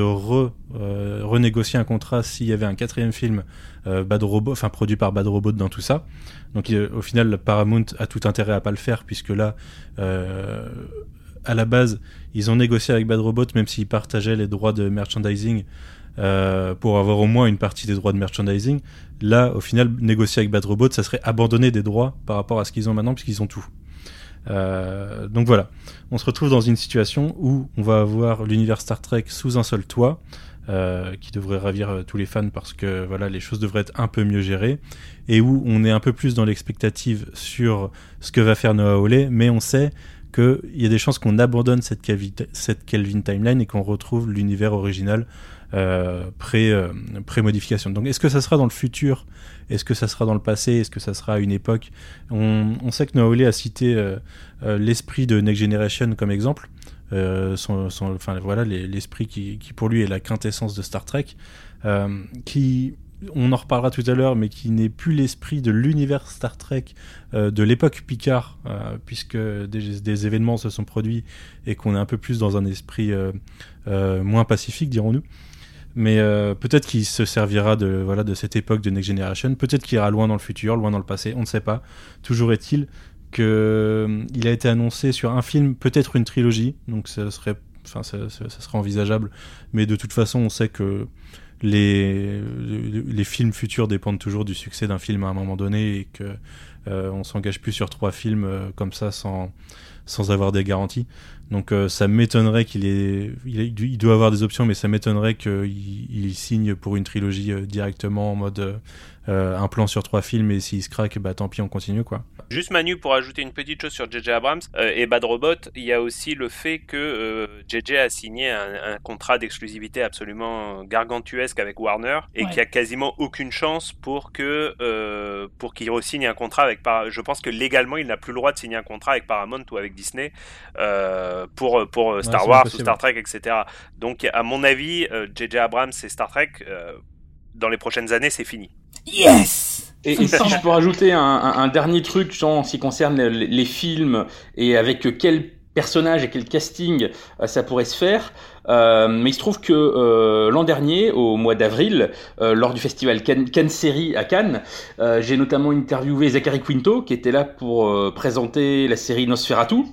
renégocier un contrat s'il y avait un quatrième film Bad Robot, enfin produit par Bad Robot dans tout ça. Donc au final, Paramount a tout intérêt à pas le faire puisque là, à la base, ils ont négocié avec Bad Robot même s'ils partageaient les droits de merchandising euh, pour avoir au moins une partie des droits de merchandising. Là, au final, négocier avec Bad Robot, ça serait abandonner des droits par rapport à ce qu'ils ont maintenant, puisqu'ils ont tout. Euh, donc voilà, on se retrouve dans une situation où on va avoir l'univers Star Trek sous un seul toit, euh, qui devrait ravir tous les fans parce que voilà, les choses devraient être un peu mieux gérées, et où on est un peu plus dans l'expectative sur ce que va faire Noah Hawley, mais on sait qu'il y a des chances qu'on abandonne cette, cette Kelvin Timeline et qu'on retrouve l'univers original euh, euh, pré-modification. Donc est-ce que ça sera dans le futur? Est-ce que ça sera dans le passé? Est-ce que ça sera à une époque? On, sait que Noah a cité euh, l'esprit de Next Generation comme exemple. enfin voilà l'esprit qui, pour lui est la quintessence de Star Trek, qui on en reparlera tout à l'heure, mais qui n'est plus l'esprit de l'univers Star Trek de l'époque Picard, puisque des, événements se sont produits et qu'on est un peu plus dans un esprit moins pacifique, dirons-nous mais euh, peut-être qu'il se servira de, voilà, de cette époque de Next Generation, peut-être qu'il ira loin dans le futur, loin dans le passé, on ne sait pas. Toujours est-il qu'il euh, a été annoncé sur un film, peut-être une trilogie, donc ça serait, enfin, ça, envisageable, mais de toute façon, on sait que les, les films futurs dépendent toujours du succès d'un film à un moment donné et que euh, on s'engage plus sur trois films comme ça sans, sans avoir des garanties. Donc euh, ça m'étonnerait qu'il ait, il, doit avoir des options, mais ça m'étonnerait qu'il il signe pour une trilogie euh, directement en mode euh, un plan sur trois films et s'il se craque, bah tant pis, on continue quoi. Juste Manu pour ajouter une petite chose sur JJ Abrams euh, et Bad Robot, il y a aussi le fait que JJ euh, a signé un, contrat d'exclusivité absolument gargantuesque avec Warner et qui a quasiment aucune chance pour que pour qu'il re-signe un contrat avec Paramount. Je pense que légalement il n'a plus le droit de signer un contrat avec Paramount ou avec Disney pour pour Star Wars ou Star Trek etc. Donc à mon avis JJ Abrams et Star Trek dans les prochaines années c'est fini. Yes et, si je peux rajouter un, dernier truc, genre, en ce qui concerne les, films et avec quel personnage et quel casting ça pourrait se faire. mais il se trouve que l'an dernier, au mois d'avril, lors du festival Cannes, Cannes Série à Cannes, j'ai notamment interviewé Zachary Quinto, qui était là pour présenter la série Nosferatu,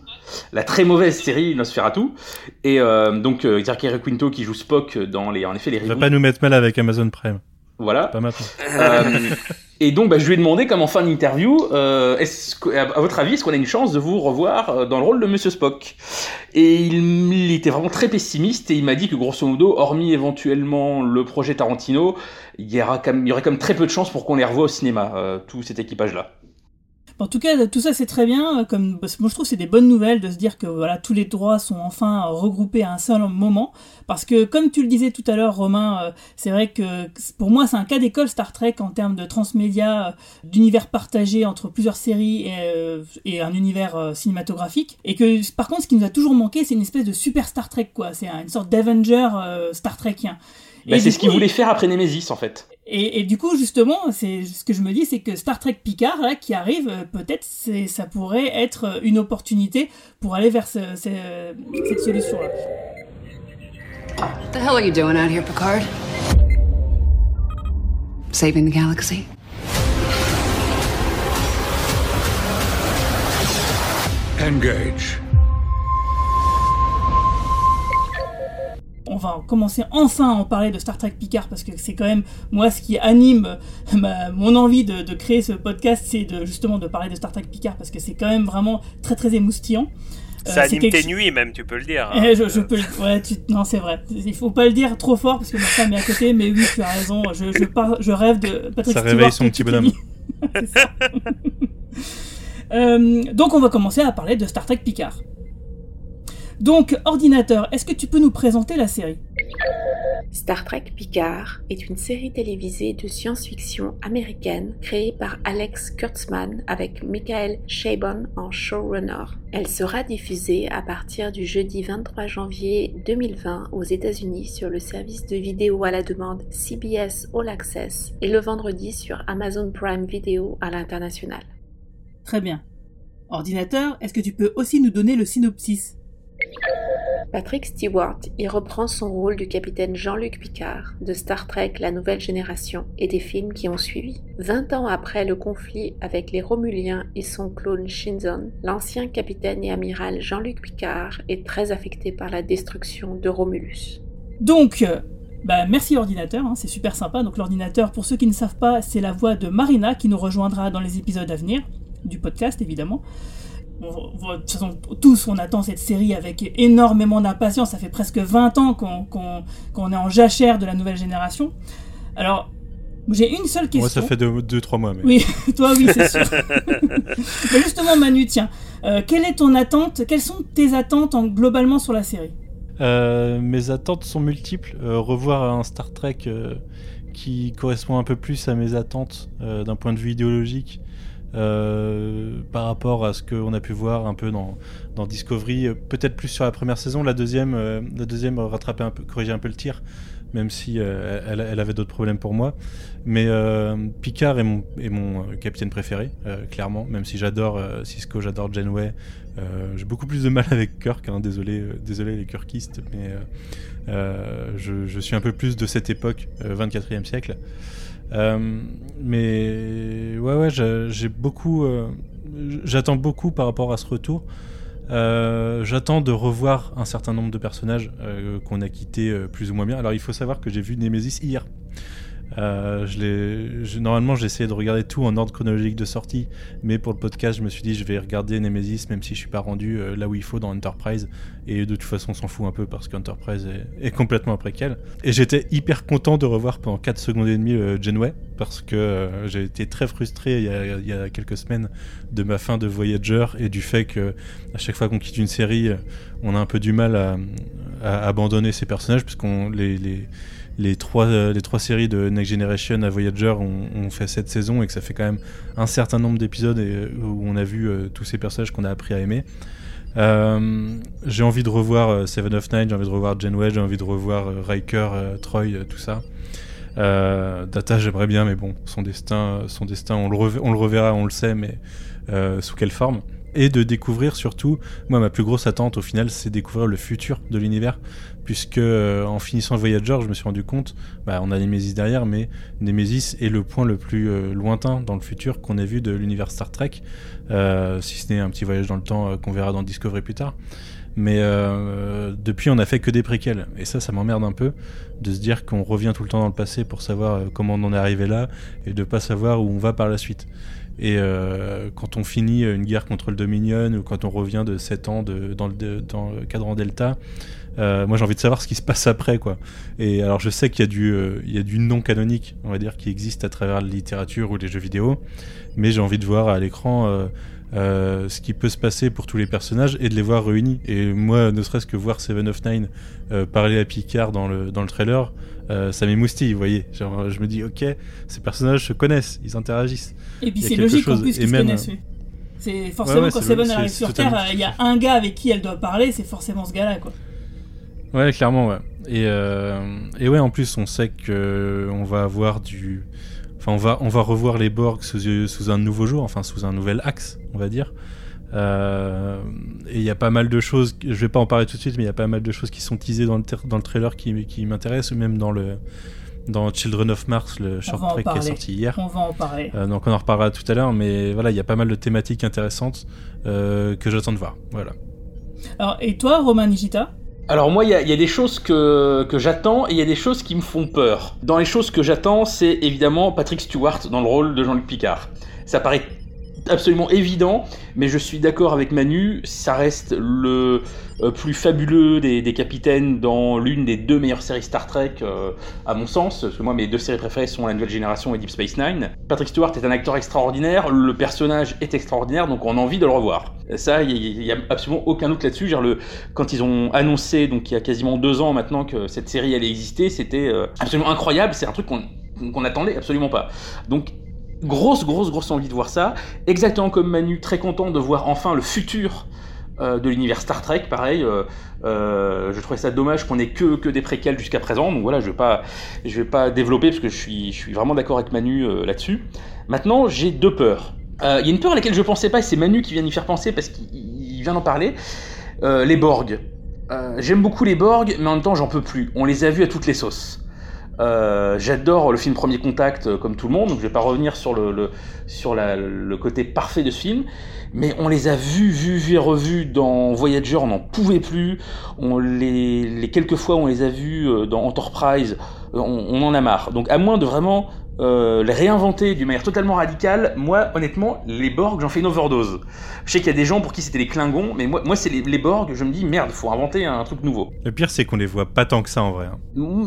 la très mauvaise série Nosferatu. Et donc Zachary Quinto qui joue Spock dans les, en effet les. Il va pas nous mettre mal avec Amazon Prime. Voilà. Pas maintenant. Euh, et donc, bah, je lui ai demandé, comme en fin d'interview, euh, est-ce que, à votre avis, est-ce qu'on a une chance de vous revoir euh, dans le rôle de Monsieur Spock? Et il, il, était vraiment très pessimiste et il m'a dit que, grosso modo, hormis éventuellement le projet Tarantino, il y, aura il y aurait comme très peu de chances pour qu'on les revoie au cinéma, euh, tout cet équipage-là. En tout cas, tout ça c'est très bien. euh, Comme moi je trouve c'est des bonnes nouvelles de se dire que voilà tous les droits sont enfin euh, regroupés à un seul moment. Parce que comme tu le disais tout à l'heure, Romain, euh, c'est vrai que pour moi c'est un cas d'école Star Trek en termes de transmédia, d'univers partagé entre plusieurs séries et, et un univers cinématographique. Et que par contre, ce qui nous a toujours manqué, c'est une espèce de super Star Trek quoi. C'est un- une sorte d'Avenger Star Trekien. Bah, Et c'est ce qu'il coup, voulait faire après Nemesis, en fait. Et, et du coup, justement, c'est ce que je me dis, c'est que Star Trek Picard, là, qui arrive, euh, peut-être, c'est, ça pourrait être euh, une opportunité pour aller vers ce- ce- cette solution-là. What the hell are you doing out here, Picard? Saving the galaxy? Engage. On va commencer enfin à en parler de Star Trek Picard parce que c'est quand même moi ce qui anime euh, ma- mon envie de, de créer ce podcast, c'est de justement de parler de Star Trek Picard parce que c'est quand même vraiment très très émoustillant. Euh, Ça c'est anime quelque tes nuits même, tu peux le dire. hein. Eh, je, je peux le- ouais, tu- non, c'est vrai. Il faut pas le dire trop fort parce que ma femme est à côté, mais oui, tu as raison. Je, je, par- je rêve de Patrick Ça Stewart réveille son petit bonhomme. Euh, donc, on va commencer à parler de Star Trek Picard. Donc, ordinateur, est-ce que tu peux nous présenter la série? Star Trek Picard est une série télévisée de science-fiction américaine créée par Alex Kurtzman avec Michael Chabon en showrunner. Elle sera diffusée à partir du jeudi 23 janvier 2020 aux États-Unis sur le service de vidéo à la demande CBS All Access et le vendredi sur Amazon Prime Video à l'international. Très bien. Ordinateur, est-ce que tu peux aussi nous donner le synopsis? Patrick Stewart y reprend son rôle du capitaine Jean-Luc Picard de Star Trek La Nouvelle Génération et des films qui ont suivi. Vingt ans après le conflit avec les Romuliens et son clone Shinzon, l'ancien capitaine et amiral Jean-Luc Picard est très affecté par la destruction de Romulus. Donc, euh, bah, merci l'ordinateur, hein, c'est super sympa. Donc l'ordinateur, pour ceux qui ne savent pas, c'est la voix de Marina qui nous rejoindra dans les épisodes à venir, du podcast évidemment. On- on- de toute façon, tous, on attend cette série avec énormément d'impatience. Ça fait presque 20 ans qu'on qu'on- qu'on est en jachère de la nouvelle génération. Alors, j'ai une seule question. Moi, ça fait 2-3 mois. Mais... Oui, toi, oui, c'est sûr. Mais justement, Manu, tiens, euh, quelle est ton attente? Quelles sont tes attentes en- globalement sur la série? Euh, mes attentes sont multiples. Euh, revoir un Star Trek euh, qui correspond un peu plus à mes attentes euh, d'un point de vue idéologique euh, par rapport à ce qu'on a pu voir un peu dans, Discovery. euh, Peut-être plus sur la première saison. La deuxième, euh, la rattrapait un peu, corrigeait un peu le tir, même si euh, elle, avait d'autres problèmes pour moi. Mais Picard est mon, capitaine préféré, clairement. Même si j'adore Cisco, j'adore Janeway. J'ai beaucoup plus de mal avec Kirk, hein, désolé, désolé les Kirkistes, mais je, je suis un peu plus de cette époque, euh, 24e siècle. Euh, mais ouais, ouais, j'ai beaucoup, euh, j'attends beaucoup par rapport à ce retour. Euh, j'attends de revoir un certain nombre de personnages qu'on a quittés plus ou moins bien. Alors il faut savoir que j'ai vu Nemesis hier. Euh, je normalement, j'ai essayé de regarder tout en ordre chronologique de sortie, mais pour le podcast, je me suis dit je vais regarder Nemesis, même si je suis pas rendu euh, là où il faut dans Enterprise. Et de toute façon, on s'en fout un peu parce qu'Enterprise est, complètement après qu'elle. Et j'étais hyper content de revoir pendant 4 secondes et demie euh, Janeway, parce que euh, j'ai été très frustré il y, a, quelques semaines de ma fin de Voyager et du fait que à chaque fois qu'on quitte une série, on a un peu du mal à, abandonner ces personnages, puisqu'on les, les les trois, euh, les trois séries de Next Generation à Voyager ont, fait cette saison et que ça fait quand même un certain nombre d'épisodes euh, où on a vu euh, tous ces personnages qu'on a appris à aimer. J'ai envie de revoir Seven of Nine, j'ai envie de revoir Janeway, j'ai envie de revoir Riker, Troy, tout ça. Data, j'aimerais bien, mais bon, son destin, son destin, on le, on le reverra, on le sait, mais sous quelle forme et de découvrir surtout, moi ma plus grosse attente au final c'est découvrir le futur de l'univers, puisque euh, en finissant Voyager je me suis rendu compte, bah, on a Nemesis derrière, mais Nemesis est le point le plus euh, lointain dans le futur qu'on ait vu de l'univers Star Trek, euh, si ce n'est un petit voyage dans le temps qu'on verra dans Discovery plus tard. Mais depuis, on a fait que des préquels. Et ça, ça m'emmerde un peu de se dire qu'on revient tout le temps dans le passé pour savoir comment on en est arrivé là et de pas savoir où on va par la suite. Et euh, quand on finit une guerre contre le Dominion ou quand on revient de 7 ans de, dans, le, dans le cadran Delta, euh, moi j'ai envie de savoir ce qui se passe après quoi. Et alors je sais qu'il y a du, euh, du non canonique, on va dire, qui existe à travers la littérature ou les jeux vidéo, mais j'ai envie de voir à l'écran ce qui peut se passer pour tous les personnages et de les voir réunis. Et moi, ne serait-ce que voir Seven of Nine parler à Picard dans le trailer, euh, ça m'émoustille, vous voyez. Genre, je me dis, ok, ces personnages se connaissent, ils interagissent. Et puis c'est logique en chose. plus Et qu'ils se même- connaissent. oui. C'est forcément ouais, quand c'est- Seven arrive sur Terre, il y a un gars avec qui elle doit parler, c'est forcément ce gars-là quoi. Ouais, clairement, ouais. Et, euh, et ouais, en plus, on sait que on va avoir du. Enfin, on va, on va revoir les Borg sous, sous un nouveau jour, enfin, sous un nouvel axe, on va dire. Euh, et il y a pas mal de choses, je vais pas en parler tout de suite, mais il y a pas mal de choses qui sont teasées dans le, ter- dans le trailer qui, qui m'intéressent, ou même dans le dans Children of Mars, le short track qui est sorti hier. On va en parler. Euh, donc on en reparlera tout à l'heure, mais voilà, il y a pas mal de thématiques intéressantes euh, que j'attends de voir. Voilà. Alors et toi, Romain Nigita? Alors moi, il y, y a des choses que, que j'attends et il y a des choses qui me font peur. Dans les choses que j'attends, c'est évidemment Patrick Stewart dans le rôle de Jean-Luc Picard. Ça paraît absolument évident, mais je suis d'accord avec Manu, ça reste le euh, plus fabuleux des, capitaines dans l'une des deux meilleures séries Star Trek, euh, à mon sens, parce que moi mes deux séries préférées sont La Nouvelle Génération et Deep Space Nine. Patrick Stewart est un acteur extraordinaire, le personnage est extraordinaire, donc on a envie de le revoir. Ça, il n'y a absolument aucun doute là-dessus. Le, quand ils ont annoncé, donc il y a quasiment deux ans maintenant que cette série allait exister, c'était euh, absolument incroyable, c'est un truc qu'on qu'on n'attendait absolument pas. Donc grosse, grosse, grosse envie de voir ça. Exactement comme Manu, très content de voir enfin le futur euh, de l'univers Star Trek. Pareil, euh, euh, je trouvais ça dommage qu'on ait que, des préquels jusqu'à présent. Donc voilà, je vais pas, je vais pas développer parce que je suis, vraiment d'accord avec Manu là-dessus. Maintenant, j'ai deux peurs. Il y a une peur à laquelle je pensais pas et c'est Manu qui vient d'y faire penser parce qu'il il vient d'en parler. Les Borg. J'aime beaucoup les Borg, mais en même temps, j'en peux plus. On les a vus à toutes les sauces. Euh, J'adore le film Premier Contact euh, comme tout le monde, donc je vais pas revenir sur le, le- sur la- le côté parfait de ce film, mais on les a vus, vus, vus et revus dans Voyager, on n'en pouvait plus. On les, les quelques fois où on les a vus euh, dans Enterprise, on, on en a marre. Donc à moins de vraiment euh, les réinventer d'une manière totalement radicale, moi honnêtement, les Borg, j'en fais une overdose. Je sais qu'il y a des gens pour qui c'était les Klingons, mais moi, moi c'est les, les Borg, je me dis merde, faut inventer un truc nouveau. Le pire, c'est qu'on les voit pas tant que ça en vrai. hein.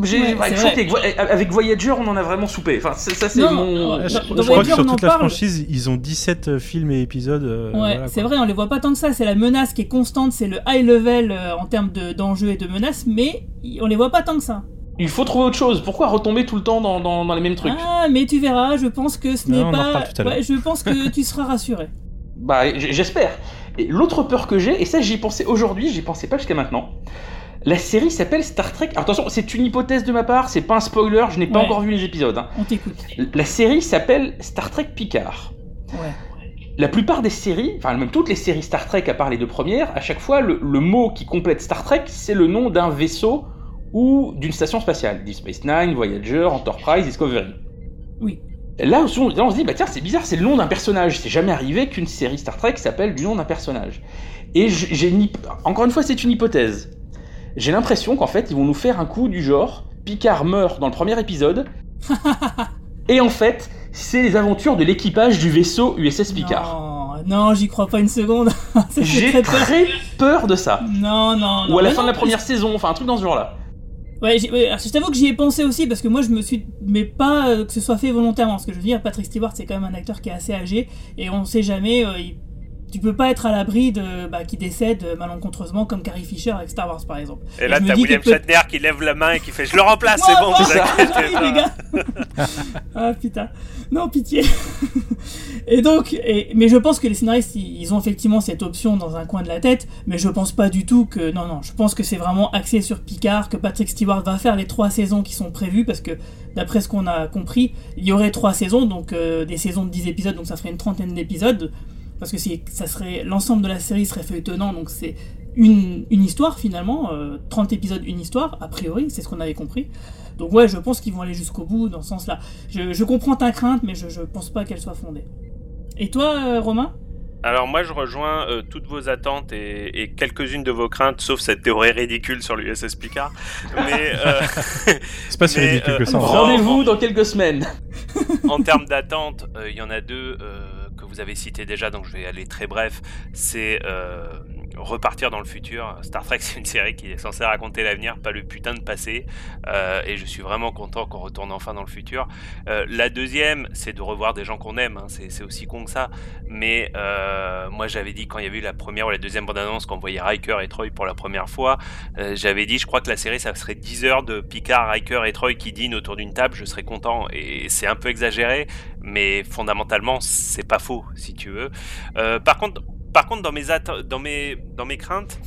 J'ai Ouais, je Vo- avec Voyager, on en a vraiment soupé. Enfin, ça, c'est mon. euh, je, je dans crois Voyager, que sur on en toute la parle. franchise, ils ont 17 euh, films et épisodes. euh, Ouais, voilà, c'est vrai, on les voit pas tant que ça. C'est la menace qui est constante, c'est le high level euh, en termes de- d'enjeux et de menaces, mais on les voit pas tant que ça. Il faut trouver autre chose. Pourquoi retomber tout le temps dans, dans, dans les mêmes trucs Ah, mais tu verras, je pense que ce n'est on en pas. tout à. Ouais, je pense que tu seras rassuré. Bah, j'espère. Et l'autre peur que j'ai, et ça j'y pensais aujourd'hui, j'y pensais pas jusqu'à maintenant. La série s'appelle Star Trek. Alors, attention, c'est une hypothèse de ma part, c'est pas un spoiler, je n'ai pas Ouais. encore vu les épisodes. hein. On t'écoute. La série s'appelle Star Trek Picard. Ouais. La plupart des séries, enfin même toutes les séries Star Trek à part les deux premières, à chaque fois le, le mot qui complète Star Trek, c'est le nom d'un vaisseau ou d'une station spatiale. Deep Space Nine, Voyager, Enterprise, Discovery. Oui. Là, on, se dit, bah tiens, c'est bizarre, c'est le nom d'un personnage. C'est jamais arrivé qu'une série Star Trek s'appelle du nom d'un personnage. Et j'ai une encore une fois, c'est une hypothèse. J'ai l'impression qu'en fait, ils vont nous faire un coup du genre Picard meurt dans le premier épisode. et en fait, c'est les aventures de l'équipage du vaisseau USS Picard. Non, non, j'y crois pas une seconde. J'ai très peur. très peur de ça. Non, non, non. Ou à la fin de la première saison, enfin un truc dans ce genre-là. Ouais, je t'avoue que j'y ai pensé aussi parce que moi je me suis. Mais pas euh, que ce soit fait volontairement. Ce que je veux dire, Patrick Stewart c'est quand même un acteur qui est assez âgé et on sait jamais. euh, Tu peux pas être à l'abri de bah, qui décède euh, malencontreusement comme Carrie Fisher avec Star Wars par exemple. Et là, je me t'as William peut- Shatner qui lève la main et qui fait Je le remplace, c'est bon, vous inquiétez j'arrive, les pas. gars. ah putain, non pitié. et donc, et, mais je pense que les scénaristes ils, ils ont effectivement cette option dans un coin de la tête, mais je pense pas du tout que non non, je pense que c'est vraiment axé sur Picard, que Patrick Stewart va faire les trois saisons qui sont prévues parce que d'après ce qu'on a compris, il y aurait trois saisons, donc euh, des saisons de 10 épisodes, donc ça ferait une trentaine d'épisodes. Parce que si ça serait l'ensemble de la série serait feuilletonnant, donc c'est une, une, histoire finalement, 30 épisodes, une histoire, a priori, c'est ce qu'on avait compris. Donc ouais, je pense qu'ils vont aller jusqu'au bout dans ce sens-là. Je, je, comprends ta crainte, mais je, je pense pas qu'elle soit fondée. Et toi, Romain? Alors moi je rejoins euh, toutes vos attentes et, et quelques-unes de vos craintes, sauf cette théorie ridicule sur l'USS Picard. Mais euh, c'est pas si ridicule que ça. Rendez-vous dans quelques semaines. en termes d'attente, il y en a deux vous avez citées déjà, donc je vais aller très bref. C'est repartir dans le futur. Star Trek, c'est une série qui est censée raconter l'avenir, pas le putain de passé. Euh, et je suis vraiment content qu'on retourne enfin dans le futur. Euh, la deuxième, c'est de revoir des gens qu'on aime. Hein. C'est aussi con que ça. Mais euh, moi, j'avais dit quand il y avait eu la première ou la deuxième bande-annonce, qu'on voyait Riker et Troy pour la première fois, j'avais dit, je crois que la série, ça serait 10 heures de Picard, Riker et Troy qui dînent autour d'une table. Je serais content. Et c'est un peu exagéré, mais fondamentalement, c'est pas faux, si tu veux. par contre, par contre, dans mes, dans mes, dans mes craintes,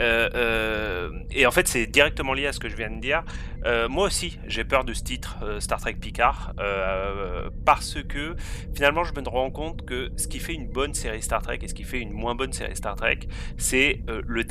euh, euh, et en fait, c'est directement lié à ce que je viens de dire. Euh, moi aussi, j'ai peur de ce titre Star Trek Picard parce que finalement, je me rends compte que ce qui fait une bonne série Star Trek et ce qui fait une moins bonne série Star Trek, c'est le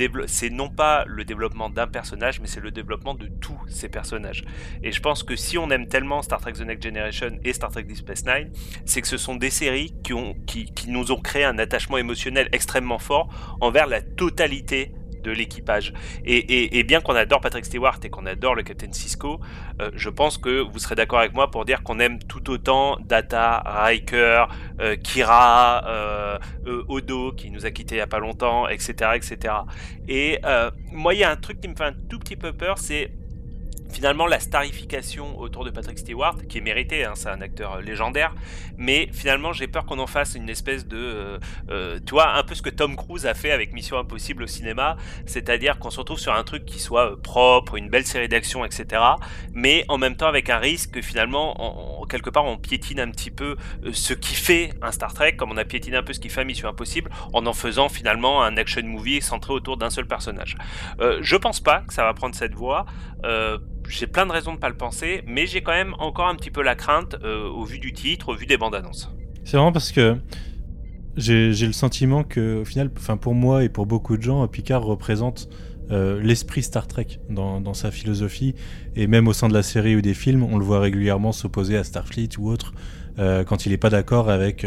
non pas le développement d'un personnage, mais c'est le développement de tous ces personnages. Et je pense que si on aime tellement Star Trek The Next Generation et Star Trek Deep Space Nine, c'est que ce sont des séries qui, ont, qui nous ont créé un attachement émotionnel extrêmement fort envers la totalité de l'équipage. Et, bien qu'on adore Patrick Stewart et qu'on adore le Captain Cisco, euh, je pense que vous serez d'accord avec moi pour dire qu'on aime tout autant Data, Riker, euh, Kira, euh, Odo qui nous a quitté il y a pas longtemps, etc., etc. Et moi, il y a un truc qui me fait un tout petit peu peur, c'est finalement la starification autour de Patrick Stewart, qui est mérité, hein, c'est un acteur euh, légendaire, mais finalement j'ai peur qu'on en fasse une espèce de, euh, euh, tu vois, un peu ce que Tom Cruise a fait avec Mission Impossible au cinéma, c'est-à-dire qu'on se retrouve sur un truc qui soit propre, une belle série d'action, etc., mais en même temps avec un risque que finalement, quelque part, on piétine un petit peu ce qui fait un Star Trek, comme on a piétiné un peu ce qui fait Mission Impossible, en en faisant finalement un action movie centré autour d'un seul personnage. je pense pas que ça va prendre cette voie j'ai plein de raisons de pas le penser, mais j'ai quand même encore un petit peu la crainte euh, au vu du titre, au vu des bandes annonces. C'est vraiment parce que j'ai le sentiment que, au final, enfin pour moi et pour beaucoup de gens, Picard représente euh, l'esprit Star Trek dans, sa philosophie, et même au sein de la série ou des films, on le voit régulièrement s'opposer à Starfleet ou autre. Euh, quand il n'est pas d'accord avec,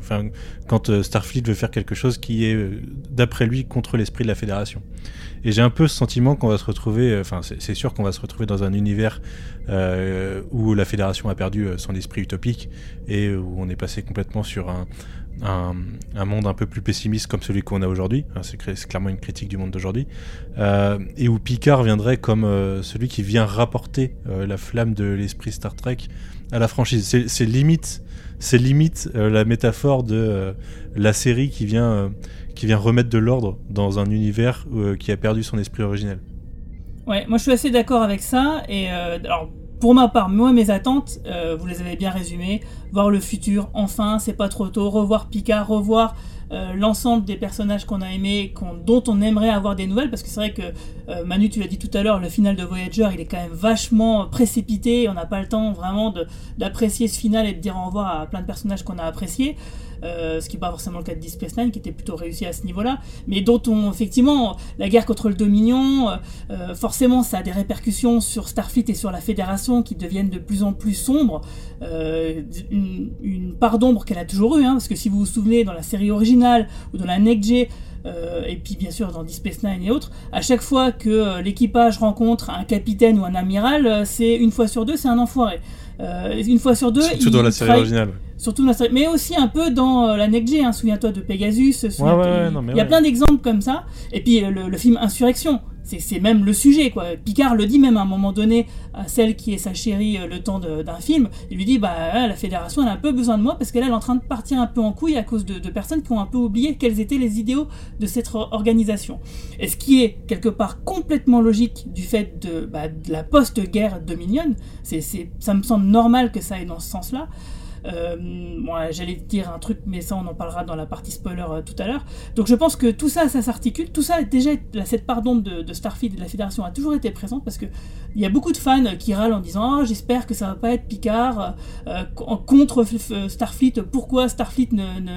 enfin, quand Starfleet veut faire quelque chose qui est, d'après lui, contre l'esprit de la Fédération. Et j'ai un peu ce sentiment qu'on va se retrouver, euh, enfin c'est sûr qu'on va se retrouver dans un univers euh, où la fédération a perdu euh, son esprit utopique et où on est passé complètement sur un, un, monde un peu plus pessimiste comme celui qu'on a aujourd'hui. C'est clairement une critique du monde d'aujourd'hui. Et où Picard viendrait comme celui qui vient rapporter la flamme de l'esprit Star Trek à la franchise. C'est limite, c'est limite la métaphore de la série qui vient qui vient remettre de l'ordre dans un univers euh, qui a perdu son esprit originel. Ouais, moi je suis assez d'accord avec ça. Et euh, alors, pour ma part, moi mes attentes, euh, vous les avez bien résumées. Voir le futur, enfin, c'est pas trop tôt. Revoir Picard, revoir l'ensemble des personnages qu'on a aimés, dont on aimerait avoir des nouvelles, parce que c'est vrai que Manu, tu l'as dit tout à l'heure, le final de Voyager, il est quand même vachement précipité. On n'a pas le temps vraiment d'apprécier ce final et de dire au revoir à plein de personnages qu'on a appréciés. Euh, ce qui n'est pas forcément le cas de Deep qui était plutôt réussi à ce niveau-là, mais dont on, effectivement, la guerre contre le Dominion, euh, euh, forcément, ça a des répercussions sur Starfleet et sur la Fédération qui deviennent de plus en plus sombres. Une, part d'ombre qu'elle a toujours eue, hein, parce que si vous vous souvenez, dans la série ou dans la Next G, et puis bien sûr dans Deep Space Nine et autres, à chaque fois que l'équipage rencontre un capitaine ou un amiral, c'est une fois sur deux, c'est un enfoiré. une fois sur deux. Surtout dans la série originale. Surtout dans la série, mais aussi un peu dans euh, la Next hein, souviens-toi de Pegasus. il y a plein d'exemples comme ça. Et puis le, film Insurrection, c'est même le sujet quoi. Picard le dit même à un moment donné à celle qui est sa chérie euh, le temps d'un film. Il lui dit bah la Fédération elle a un peu besoin de moi parce qu'elle est en train de partir un peu en couille à cause de, personnes qui ont un peu oublié quels étaient les idéaux de cette organisation. Et ce qui est quelque part complètement logique du fait de, bah, de la post-guerre Dominion, c'est ça me semble normal que ça aille dans ce sens-là. Euh, moi, j'allais dire un truc, mais ça, on en parlera dans la partie spoiler euh, tout à l'heure. Donc, je pense que tout ça, ça s'articule. Tout ça, déjà, cette part d'ombre de, de, Starfleet et de la Fédération a toujours été présente parce que il y a beaucoup de fans qui râlent en disant oh, j'espère que ça va pas être Picard euh, contre Starfleet. Pourquoi Starfleet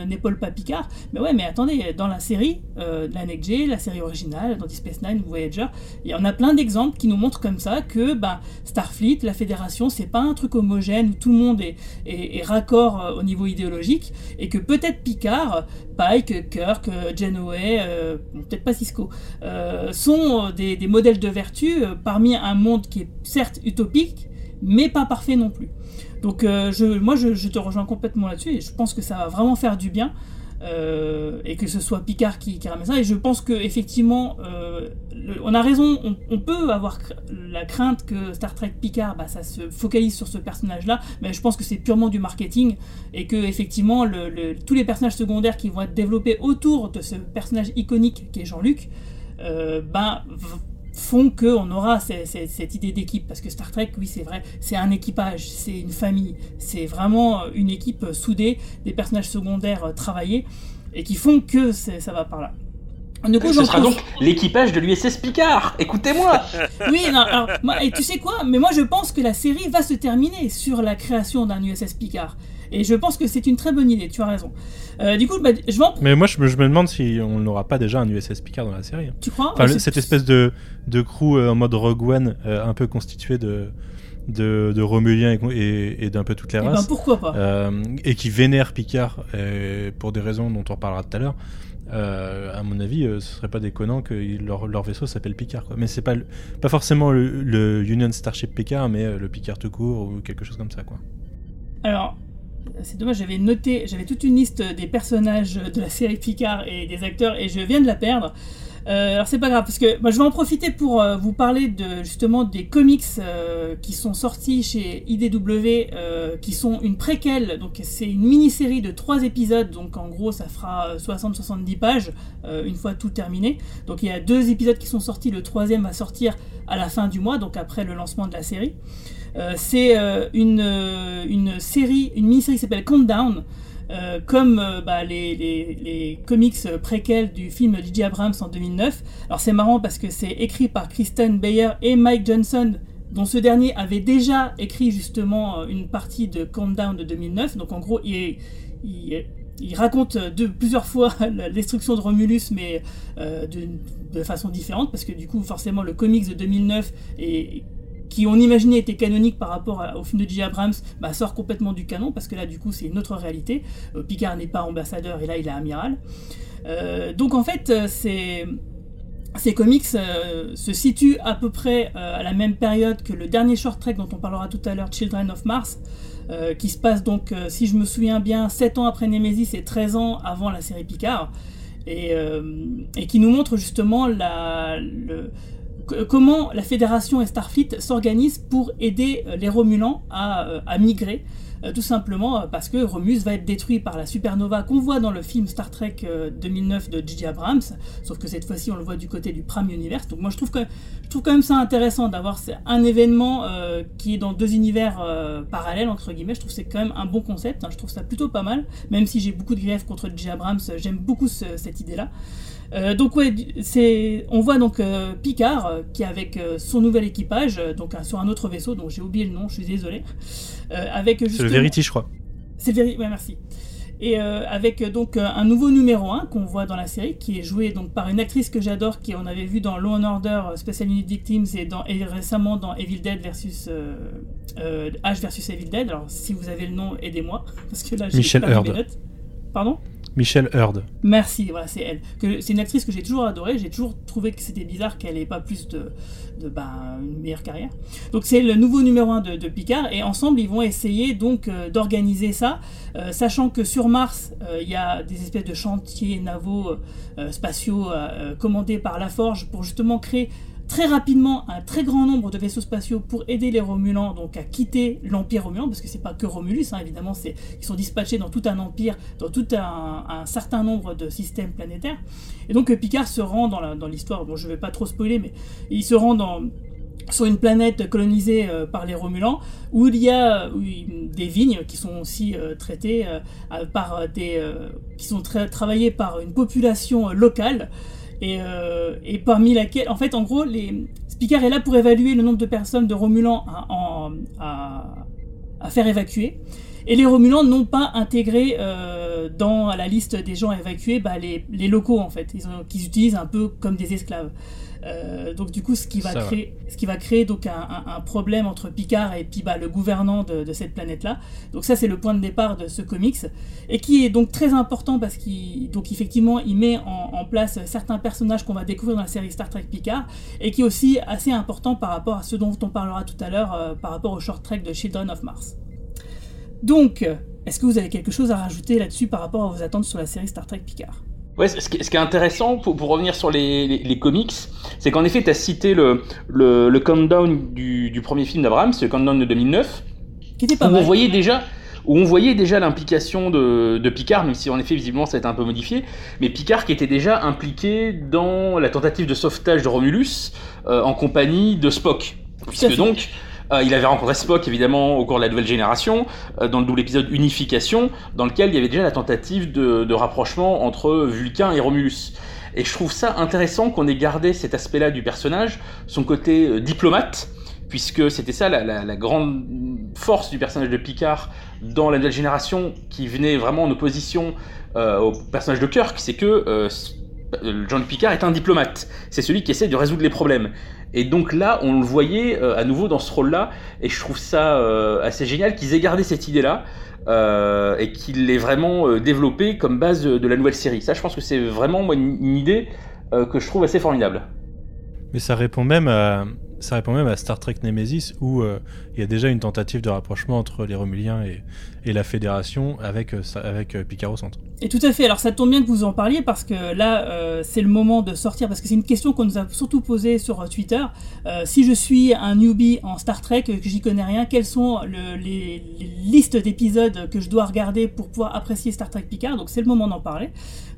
n'épaule pas Picard? Mais ouais, mais attendez, dans la série, la Next G, la série originale, dans Deep Space Nine, Voyager, il y en a plein d'exemples qui nous montrent comme ça que bah, Starfleet, la Fédération, c'est pas un truc homogène où tout le monde est, est, raccord euh, au niveau idéologique et que peut-être Picard, Pike, Kirk, Janeway, euh, peut-être pas Cisco, euh, sont des, modèles de vertu parmi un monde qui est certes utopique, mais pas parfait non plus. Donc je, moi je, je, te rejoins complètement là-dessus et je pense que ça va vraiment faire du bien euh, et que ce soit Picard qui, ramène ça. Et je pense que effectivement, euh, on a raison. On, peut avoir la crainte que Star Trek Picard, bah, ça se focalise sur ce personnage-là, mais je pense que c'est purement du marketing et que effectivement, tous les personnages secondaires qui vont être développés autour de ce personnage iconique qui est Jean-Luc, ben font qu'on aura cette, idée d'équipe. Parce que Star Trek, oui, c'est vrai, c'est un équipage, c'est une famille, c'est vraiment une équipe soudée, des personnages secondaires euh, travaillés, et qui font que ça va par là. coup, Ce sera donc l'équipage de l'USS Picard. Écoutez-moi. oui, non, alors, et tu sais quoi? Mais moi, je pense que la série va se terminer sur la création d'un USS Picard. Et je pense que c'est une très bonne idée, tu as raison. Euh, du coup, bah, je vais Mais moi, je me, je me demande si on n'aura pas déjà un USS Picard dans la série. Tu crois enfin, Cette espèce de, de crew euh, en mode Rogue One, euh, un peu constitué de, de, de Romuliens et, et, d'un peu toutes les et eh races. Ben pourquoi pas Et qui vénèrent Picard pour des raisons dont on reparlera tout à l'heure. à mon avis, ce serait pas déconnant que leur, leur vaisseau s'appelle Picard. Quoi. Mais c'est pas, pas forcément le, le, Union Starship Picard, mais le Picard tout court ou quelque chose comme ça. Quoi. Alors, c'est dommage, j'avais noté, j'avais toute une liste des personnages de la série Picard et des acteurs et je viens de la perdre. Euh, alors c'est pas grave parce que moi, je vais en profiter pour euh, vous parler de justement des comics euh, qui sont sortis chez IDW, qui sont une préquelle. Donc c'est une mini-série de trois épisodes. Donc en gros ça fera 60-70 pages une fois tout terminé. Donc il y a deux épisodes qui sont sortis. Le troisième va sortir à la fin du mois, donc après le lancement de la série. Euh, c'est euh, une, euh, une série, une mini-série qui s'appelle Countdown. comme bah, les, comics préquels du film J.J. Abrams en 2009. Alors c'est marrant parce que c'est écrit par Kristen Bayer et Mike Johnson, dont ce dernier avait déjà écrit justement une partie de Countdown de 2009. Donc en gros, il, raconte plusieurs fois la destruction de Romulus, mais de, façon différente, parce que du coup, forcément, le comics de 2009 est qui on imaginait était canonique par rapport au film de J. Abrams, bah, sort complètement du canon, parce que là, du coup, c'est une autre réalité. Euh, Picard n'est pas ambassadeur, et là, il est amiral. Euh, donc, en fait, euh, ces comics se situent à peu près à la même période que le dernier short trek dont on parlera tout à l'heure, Children of Mars, qui se passe donc, si je me souviens bien, 7 ans après Nemesis et 13 ans avant la série Picard, et, qui nous montre justement la, comment la Fédération et Starfleet s'organisent pour aider euh, les Romulans à, euh, migrer. Euh, tout simplement parce que Romulus va être détruit par la supernova qu'on voit dans le film Star Trek 2009 de J.J. Abrams, sauf que cette fois-ci on le voit du côté du Prime Universe. Donc moi je trouve, que, je trouve quand même ça intéressant d'avoir un événement qui est dans deux univers parallèles, entre guillemets. Je trouve que c'est quand même un bon concept, hein. je trouve ça plutôt pas mal, même si j'ai beaucoup de griefs contre J.J. Abrams, j'aime beaucoup cette idée-là. Euh, donc ouais, c'est, on voit donc euh, Picard euh, qui est avec son nouvel équipage, donc sur un autre vaisseau dont j'ai oublié le nom, je suis désolé. avec c'est le Verity, je crois. C'est le Verity, ouais, merci. Et avec donc un nouveau numéro 1 qu'on voit dans la série, qui est joué donc par une actrice que j'adore, qui on avait vu dans Law and Order, Special Unit Victims et, dans, et récemment dans Evil Dead versus H versus Evil Dead. Alors si vous avez le nom, aidez-moi parce que là j'ai Michel Heard. Pardon? Michelle Heard. Merci, voilà, c'est elle. C'est une actrice que j'ai toujours adorée. J'ai toujours trouvé que c'était bizarre qu'elle ait pas plus de, de ben, une meilleure carrière. Donc c'est le nouveau numéro 1 de, Picard et ensemble ils vont essayer donc euh, d'organiser ça, euh, sachant que sur Mars euh, il y a des espèces de chantiers navaux spatiaux commandés par la Forge pour justement créer très rapidement un très grand nombre de vaisseaux spatiaux pour aider les Romulans donc à quitter l'Empire Romulan, parce que c'est pas que Romulus, hein, évidemment, c'est, ils sont dispatchés dans tout un empire, dans tout un, certain nombre de systèmes planétaires. Et donc Picard se rend dans, l'histoire, bon je vais pas trop spoiler, mais il se rend dans sur une planète colonisée euh, par les Romulans, où il y a euh, des vignes qui sont aussi euh, traitées par des, qui sont travaillées par une population locale. Et, et, parmi laquelle, en fait, en gros, les... Est là pour évaluer le nombre de personnes de Romulans à, faire évacuer. Et les Romulans n'ont pas intégré dans la liste des gens évacués bah, les, les, locaux, en fait, qu'ils utilisent un peu comme des esclaves. Euh, donc du coup, ce qui va créer, ce qui va créer donc un, problème entre Picard et puis bah, le gouvernant de, cette planète-là. Donc ça, c'est le point de départ de ce comics et qui est donc très important parce qu'il donc effectivement, il met en, place certains personnages qu'on va découvrir dans la série Star Trek Picard et qui est aussi assez important par rapport à ce dont on parlera tout à l'heure euh, par rapport au short trek de Children of Mars. Donc, est-ce que vous avez quelque chose à rajouter là-dessus par rapport à vos attentes sur la série Star Trek Picard? Ouais, ce qui, est intéressant pour, pour revenir sur les, les, comics, c'est qu'en effet, tu as cité le, le, le countdown du, du, premier film d'Abraham, c'est le countdown de 2009, qui était pas où on voyait déjà où on voyait déjà l'implication de, de, Picard, même si en effet visiblement ça a été un peu modifié, mais Picard qui était déjà impliqué dans la tentative de sauvetage de Romulus euh, en compagnie de Spock, puisque donc euh, il avait rencontré Spock évidemment au cours de la nouvelle génération, euh, dans le double épisode Unification, dans lequel il y avait déjà la tentative de, rapprochement entre Vulcain et Romulus. Et je trouve ça intéressant qu'on ait gardé cet aspect-là du personnage, son côté euh, diplomate, puisque c'était ça la, grande force du personnage de Picard dans la nouvelle génération, qui venait vraiment en opposition au personnage de Kirk, c'est que Jean Picard est un diplomate. C'est celui qui essaie de résoudre les problèmes. Et donc là, on le voyait euh, à nouveau dans ce rôle-là, et je trouve ça euh, assez génial qu'ils aient gardé cette idée-là. Euh, et qu'il l'ait vraiment développé comme base de, la nouvelle série. Ça, je pense que c'est vraiment une, idée que je trouve assez formidable. Mais ça répond même à, Star Trek Nemesis où il y a déjà une tentative de rapprochement entre les Romuliens et, et la Fédération avec, avec Picard au centre. Et tout à fait. Alors ça tombe bien que vous en parliez parce que là, euh, c'est le moment de sortir parce que c'est une question qu'on nous a surtout posée sur euh, Twitter. Euh, si je suis un newbie en Star Trek, que j'y connais rien, quelles sont les, listes d'épisodes que je dois regarder pour pouvoir apprécier Star Trek Picard? Donc c'est le moment d'en parler.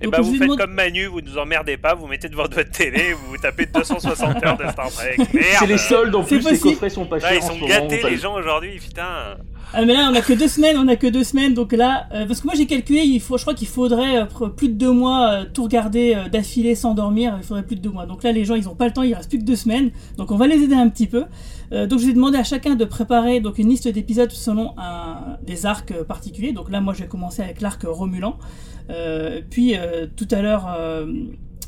Et eh bah ben, vous faites comme Manu, vous nous emmerdez pas, vous mettez devant votre télé, vous tapez 260 heures de Star Trek. C'est les soldes en plus, les coffrets sont pas chers. ils sont gâtés les gens aujourd'hui, putain. Ah mais là on a que deux semaines, on a que deux semaines donc là euh, parce que moi j'ai calculé il faut je crois qu'il faudrait euh, plus de deux mois euh, tout regarder d'affilée sans dormir il faudrait plus de deux mois. Donc là les gens ils ont pas le temps il reste plus que deux semaines donc on va les aider un petit peu. Donc je vais demander à chacun de préparer donc une liste d'épisodes selon un, des arcs particuliers. Donc là moi je vais commencer avec l'arc Romulan puis tout à l'heure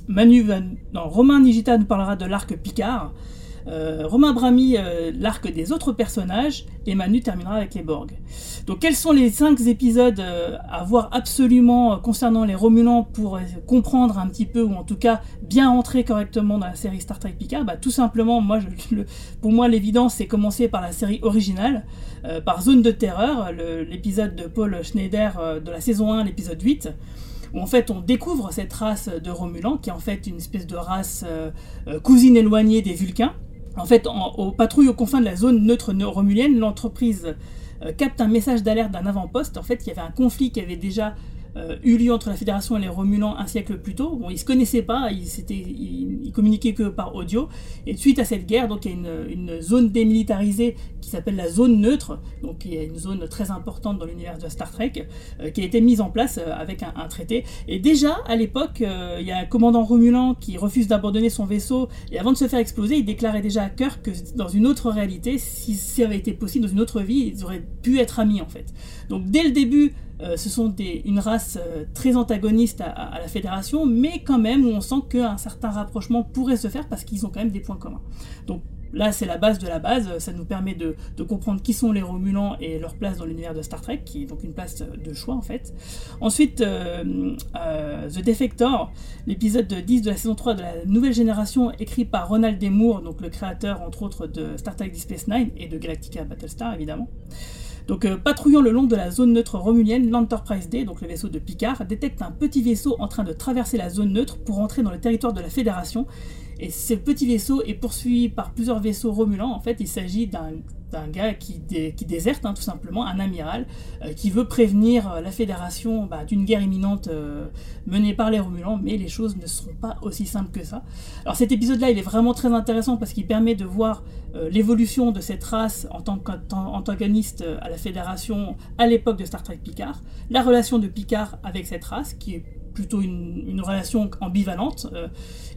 Manu Romain Nigita nous parlera de l'arc Picard euh, Romain Brami, euh, l'arc des autres personnages, et Manu terminera avec les Borg. Donc quels sont les cinq épisodes euh, à voir absolument concernant les Romulans pour comprendre un petit peu, ou en tout cas bien entrer correctement dans la série Star Trek Picard? Bah, Tout simplement, pour moi l'évidence c'est commencer par la série originale, par Zone de Terreur, l'épisode de Paul Schneider de la saison 1, l'épisode 8 où en fait on découvre cette race de Romulans, qui est en fait une espèce de race cousine éloignée des Vulcains. En fait, en, aux patrouilles aux confins de la zone neutre romulienne, l'entreprise euh, capte un message d'alerte d'un avant-poste. En fait, il y avait un conflit qui avait déjà euh, eu lieu entre la Fédération et les Romulans un siècle plus tôt. Bon, ils se connaissaient pas, ils, communiquaient que par audio. Et suite à cette guerre, donc il y a une, zone démilitarisée qui s'appelle la zone neutre, donc y a une zone très importante dans l'univers de Star Trek, euh, qui a été mise en place euh, avec un, traité. Et déjà à l'époque, il y a un commandant romulan qui refuse d'abandonner son vaisseau et avant de se faire exploser, il déclarait déjà à Kirk que dans une autre réalité, si ça avait été possible dans une autre vie, ils auraient pu être amis en fait. Donc dès le début, euh, ce sont des, une race euh, très antagoniste à, la fédération, mais quand même on sent qu'un certain rapprochement pourrait se faire parce qu'ils ont quand même des points communs. Donc là, c'est la base de la base, ça nous permet de, comprendre qui sont les Romulans et leur place dans l'univers de Star Trek, qui est donc une place de choix en fait. Ensuite, euh, The Defector, l'épisode 10 de la saison 3 de la nouvelle génération, écrit par Ronald D. Moore, donc le créateur entre autres de Star Trek Deep Space Nine et de Galactica Battlestar évidemment. Donc, euh, patrouillant le long de la zone neutre romulienne, l'Enterprise D, donc le vaisseau de Picard, détecte un petit vaisseau en train de traverser la zone neutre pour entrer dans le territoire de la Fédération. Et ce petit vaisseau est poursuivi par plusieurs vaisseaux romulans. En fait, il s'agit d'un gars qui, qui déserte hein, tout simplement, un amiral, euh, qui veut prévenir euh, la Fédération bah, d'une guerre imminente euh, menée par les Romulans, mais les choses ne seront pas aussi simples que ça. Alors cet épisode-là, il est vraiment très intéressant parce qu'il permet de voir l'évolution de cette race en tant qu'antagoniste à la Fédération à l'époque de Star Trek Picard, la relation de Picard avec cette race, qui est plutôt une, relation ambivalente. Euh,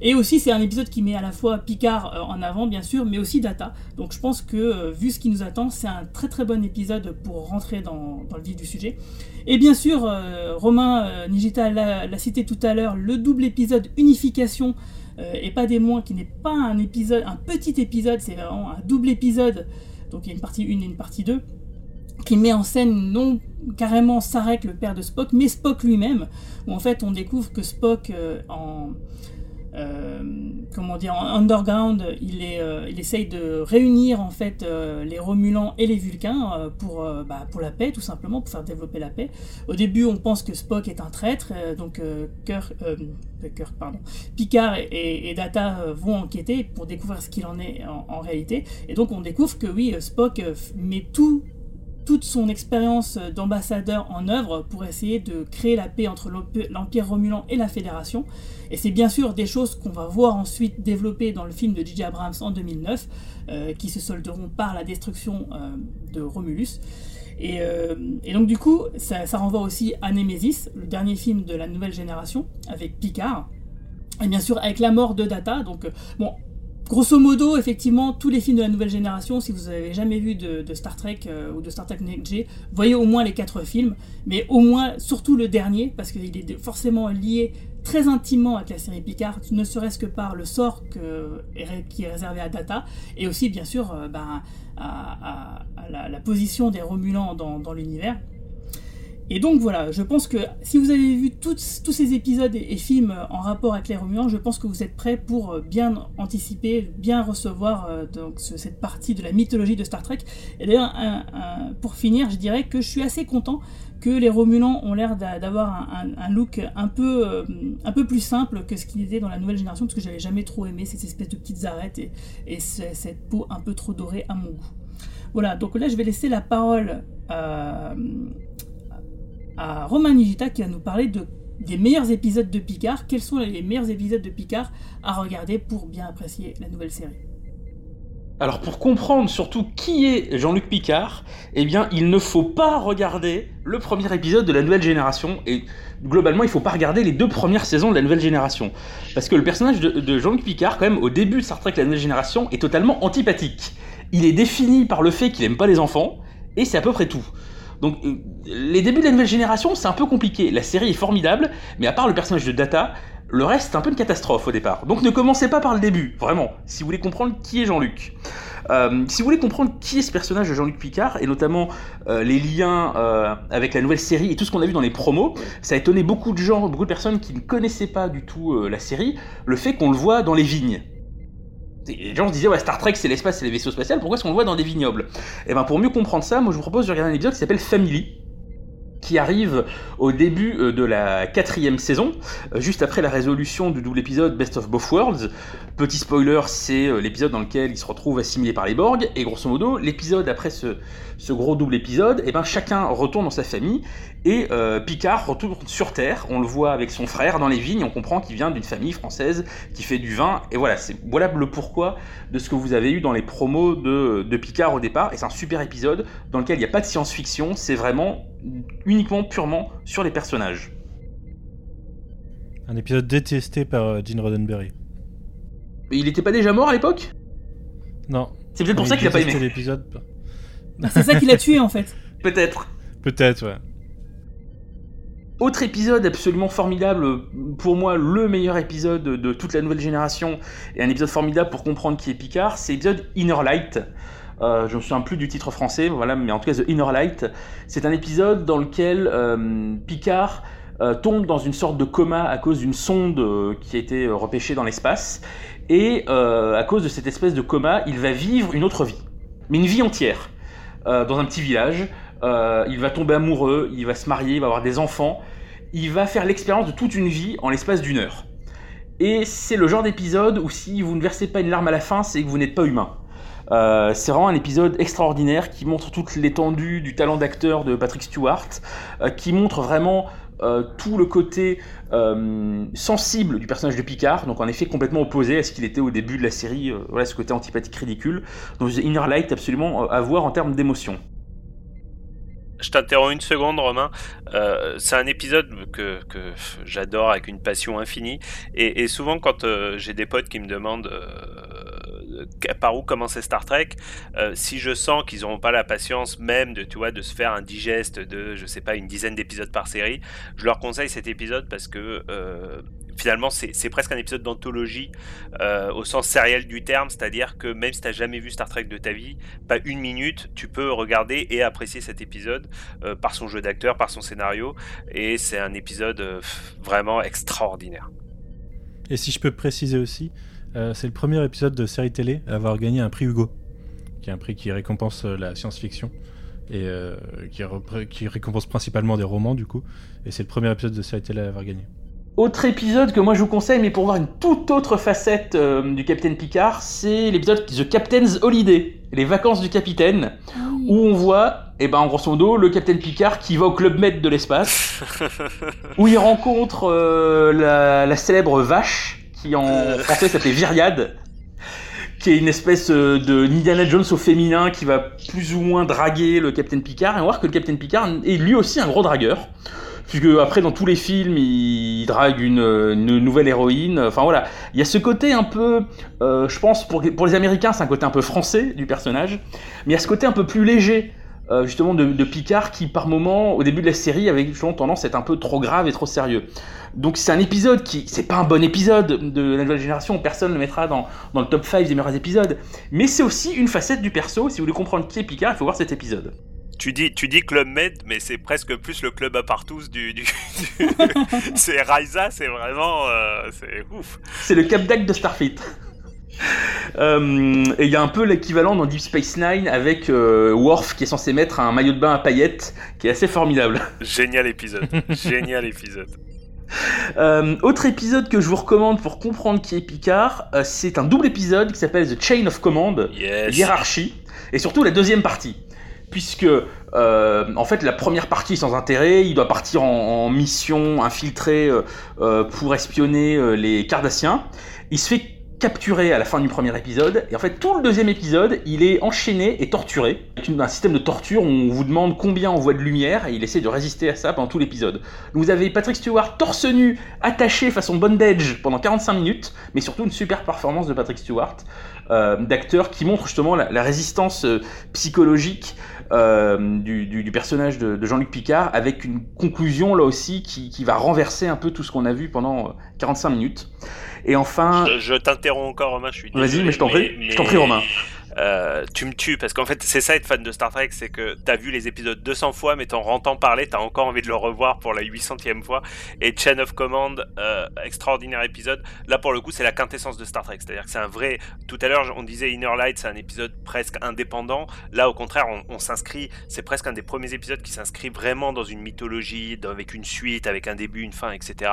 et aussi, c'est un épisode qui met à la fois Picard euh, en avant, bien sûr, mais aussi Data. Donc je pense que, euh, vu ce qui nous attend, c'est un très très bon épisode pour rentrer dans, le vif du sujet. Et bien sûr, Romain Nigita l'a cité tout à l'heure, le double épisode Unification, et pas des moins, qui n'est pas un épisode, un petit épisode, c'est vraiment un double épisode. Donc il y a une partie 1 et une partie 2 qui met en scène non carrément Sarek, le père de Spock, mais Spock lui-même, où en fait on découvre que Spock euh, en euh, comment dire en underground, il, est, euh, il essaye de réunir en fait les Romulans et les Vulcains pour, bah, pour la paix, tout simplement, pour faire développer la paix. Au début, on pense que Spock est un traître, donc Kirk, Picard et, Data vont enquêter pour découvrir ce qu'il en est en, en, réalité. Et donc on découvre que oui, Spock met tout toute son expérience d'ambassadeur en œuvre pour essayer de créer la paix entre l'Empire Romulan et la Fédération. Et c'est bien sûr des choses qu'on va voir ensuite développer dans le film de J.J. Abrams en 2009, euh, qui se solderont par la destruction euh, de Romulus. Euh, et, donc du coup, ça, ça, renvoie aussi à Nemesis, le dernier film de la nouvelle génération, avec Picard. Et bien sûr, avec la mort de Data, donc bon, Grosso modo, effectivement, tous les films de la nouvelle génération, si vous n'avez jamais vu de, Star Trek euh, ou de Star Trek Next voyez au moins les quatre films, mais au moins, surtout le dernier, parce qu'il est forcément lié très intimement avec la série Picard, ne serait-ce que par le sort qui est réservé à Data, et aussi, bien sûr, euh, ben, à, la, position des Romulans dans l'univers. Et donc voilà, je pense que si vous avez vu tous ces épisodes et, films en rapport avec les Romulans, je pense que vous êtes prêts pour euh, bien anticiper, bien recevoir euh, cette partie de la mythologie de Star Trek. Et d'ailleurs, pour finir, je dirais que je suis assez content que les Romulans ont l'air d'avoir un, look un peu, euh, plus simple que ce qu'ils étaient dans la nouvelle génération, parce que j'avais jamais trop aimé ces espèces de petites arêtes et, et cette peau un peu trop dorée à mon goût. Voilà, donc là je vais laisser la parole à à Romain Nigita qui va nous parler de, des meilleurs épisodes de Picard. Quels sont les meilleurs épisodes de Picard à regarder pour bien apprécier la nouvelle série? Alors pour comprendre surtout qui est Jean-Luc Picard, eh bien il ne faut pas regarder le premier épisode de la nouvelle génération et globalement il ne faut pas regarder les deux premières saisons de la nouvelle génération parce que le personnage de, Jean-Luc Picard quand même au début de Star Trek la nouvelle génération est totalement antipathique. Il est défini par le fait qu'il aime pas les enfants et c'est à peu près tout. Donc euh, les débuts de la nouvelle génération, c'est un peu compliqué. La série est formidable, mais à part le personnage de Data, le reste c'est un peu une catastrophe au départ. Donc ne commencez pas par le début, vraiment, si vous voulez comprendre qui est Jean-Luc. Euh, si vous voulez comprendre qui est ce personnage de Jean-Luc Picard, et notamment euh, les liens avec la nouvelle série et tout ce qu'on a vu dans les promos, ça a étonné beaucoup de gens, beaucoup de personnes qui ne connaissaient pas du tout la série, le fait qu'on le voit dans les vignes les gens se disaient ouais Star Trek c'est l'espace c'est les vaisseaux spatials pourquoi est-ce qu'on le voit dans des vignobles Et eh ben pour mieux comprendre ça moi je vous propose de regarder un épisode qui s'appelle Family qui arrive au début euh, de la quatrième saison, euh, juste après la résolution du double épisode Best of Both Worlds. Petit spoiler, c'est euh, l'épisode dans lequel il se retrouve assimilé par les Borg, et grosso modo, l'épisode après ce, ce, gros double épisode, et eh ben chacun retourne dans sa famille, et Picard retourne sur Terre, on le voit avec son frère dans les vignes, on comprend qu'il vient d'une famille française qui fait du vin, et voilà, c'est voilà le pourquoi de ce que vous avez eu dans les promos de, de Picard au départ, et c'est un super épisode dans lequel il n'y a pas de science-fiction, c'est vraiment uniquement purement sur les personnages. Un épisode détesté par euh, Gene Roddenberry. Mais il était pas déjà mort à l'époque? Non. C'est peut-être pour ça qu'il a pas aimé. l'épisode. C'est ça qui l'a tué en fait. Peut-être. Peut-être, ouais. Autre épisode absolument formidable, pour moi le meilleur épisode de toute la nouvelle génération, et un épisode formidable pour comprendre qui est Picard, c'est l'épisode Inner Light. Euh, je me souviens plus du titre français, voilà, mais en tout cas The Inner Light. C'est un épisode dans lequel euh, Picard euh, tombe dans une sorte de coma à cause d'une sonde qui a été repêchée dans l'espace. Et à cause de cette espèce de coma, il va vivre une autre vie, mais une vie entière, dans un petit village. Il va tomber amoureux, il va se marier, il va avoir des enfants. Il va faire l'expérience de toute une vie en l'espace d'une heure. Et c'est le genre d'épisode où si vous ne versez pas une larme à la fin, c'est que vous n'êtes pas humain. Euh, c'est vraiment un épisode extraordinaire qui montre toute l'étendue du talent d'acteur de Patrick Stewart, euh, qui montre vraiment euh, tout le côté sensible du personnage de Picard, donc en effet complètement opposé à ce qu'il était au début de la série, voilà ce côté antipathique ridicule. Donc Inner Light absolument à voir en termes d'émotion. Je t'interromps une seconde, Romain. Euh, c'est un épisode que, j'adore avec une passion infinie. Et, souvent, quand euh, j'ai des potes qui me demandent euh, par où commencer Star Trek, si je sens qu'ils n'auront pas la patience même de, tu vois, de se faire un digeste de, je sais pas, une dizaine d'épisodes par série, je leur conseille cet épisode parce que finalement, c'est presque un épisode d'anthologie euh, au sens sériel du terme, c'est-à-dire que même si tu n'as jamais vu Star Trek de ta vie, pas une minute, tu peux regarder et apprécier cet épisode euh, par son jeu d'acteur, par son scénario, et c'est un épisode euh, vraiment extraordinaire. Et si je peux préciser aussi, c'est le premier épisode de série télé à avoir gagné un prix Hugo, qui est un prix qui récompense la science-fiction et qui récompense principalement des romans du coup, et c'est le premier épisode de série télé à avoir gagné. Autre épisode que moi je vous conseille, mais pour voir une toute autre facette euh, du Capitaine Picard, c'est l'épisode The Captain's Holiday, les vacances du capitaine, ah où on voit, et eh ben en grosso modo, le Capitaine Picard qui va au Club Med de l'espace, où il rencontre euh, la, célèbre vache, qui en français s'appelait Viriade, qui est une espèce euh, de Indiana Jones au féminin qui va plus ou moins draguer le Capitaine Picard, et on voit que le Capitaine Picard est lui aussi un gros dragueur puisque après dans tous les films il drague une, nouvelle héroïne. Enfin voilà, il y a ce côté un peu, euh, je pense pour, les Américains c'est un côté un peu français du personnage, mais il y a ce côté un peu plus léger. Euh, justement de, Picard qui par moment au début de la série avait justement tendance à être un peu trop grave et trop sérieux. Donc c'est un épisode qui c'est pas un bon épisode de la nouvelle génération, personne ne le mettra dans, dans le top 5 des meilleurs épisodes, mais c'est aussi une facette du perso, si vous voulez comprendre qui est Picard, il faut voir cet épisode. Tu dis, tu dis Club Med, mais c'est presque plus le club à partous du. du, c'est Raisa, c'est vraiment. Euh, c'est ouf. C'est le Cap de Starfleet. Euh, et il y a un peu l'équivalent dans Deep Space Nine avec euh, Worf qui est censé mettre un maillot de bain à paillettes qui est assez formidable. Génial épisode. Génial épisode. autre épisode que je vous recommande pour comprendre qui est Picard, c'est un double épisode qui s'appelle The Chain of Command, hiérarchie, et surtout la deuxième partie puisque euh, en fait la première partie est sans intérêt, il doit partir en, mission infiltrée euh, euh, pour espionner les Cardassiens. Il se fait capturé à la fin du premier épisode, et en fait tout le deuxième épisode, il est enchaîné et torturé. Avec un système de torture où on vous demande combien on voit de lumière, et il essaie de résister à ça pendant tout l'épisode. Vous avez Patrick Stewart torse nu, attaché façon bondage pendant 45 minutes, mais surtout une super performance de Patrick Stewart, d'acteur qui montre justement la, résistance psychologique euh, du, personnage de, Jean-Luc Picard, avec une conclusion là aussi qui, qui va renverser un peu tout ce qu'on a vu pendant 45 minutes. Et enfin. Je, t'interromps encore, Romain, je suis Vas-y, mais je t'en prie, je t'en prie, Romain. Euh, tu me tues parce qu'en fait c'est ça être fan de Star Trek c'est que t'as vu les épisodes 200 fois mais t'en entends parler t'as encore envie de le revoir pour la 800e fois. Et Chain of Command euh, extraordinaire épisode. Là pour le coup c'est la quintessence de Star Trek. C'est à dire que c'est un vrai tout à l'heure on disait Inner Light c'est un épisode presque indépendant. Là au contraire on, s'inscrit c'est presque un des premiers épisodes qui s'inscrit vraiment dans une mythologie avec une suite avec un début une fin etc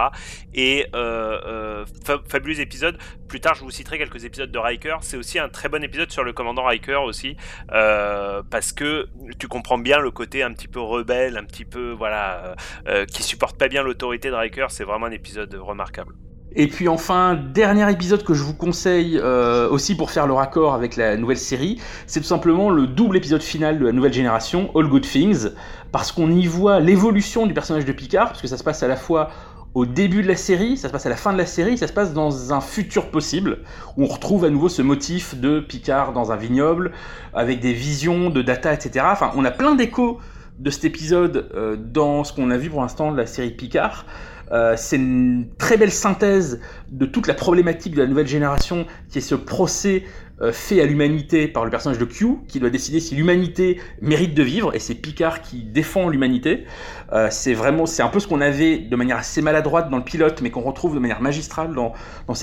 et euh, fabuleux épisode. Plus tard je vous citerai quelques épisodes de Riker. C'est aussi un très bon épisode sur le commandant Riker aussi, euh, parce que tu comprends bien le côté un petit peu rebelle, un petit peu voilà, euh, euh, qui supporte pas bien l'autorité de Riker. C'est vraiment un épisode remarquable. Et puis enfin, dernier épisode que je vous conseille aussi pour faire le raccord avec la nouvelle série, c'est tout simplement le double épisode final de la nouvelle génération, All Good Things, parce qu'on y voit l'évolution du personnage de Picard, parce que ça se passe à la fois au début de la série, ça se passe à la fin de la série, ça se passe dans un futur possible, où on retrouve à nouveau ce motif de Picard dans un vignoble, avec des visions de data, etc. Enfin, on a plein d'échos de cet épisode euh, dans ce qu'on a vu pour l'instant de la série Picard. Euh, c'est une très belle synthèse de toute la problématique de la nouvelle génération, qui est ce procès fait à l'humanité par le personnage de Q, qui doit décider si l'humanité mérite de vivre, et c'est Picard qui défend l'humanité. Euh, c'est vraiment, c'est un peu ce qu'on avait de manière assez maladroite dans le pilote, mais qu'on retrouve de manière magistrale dans, dans,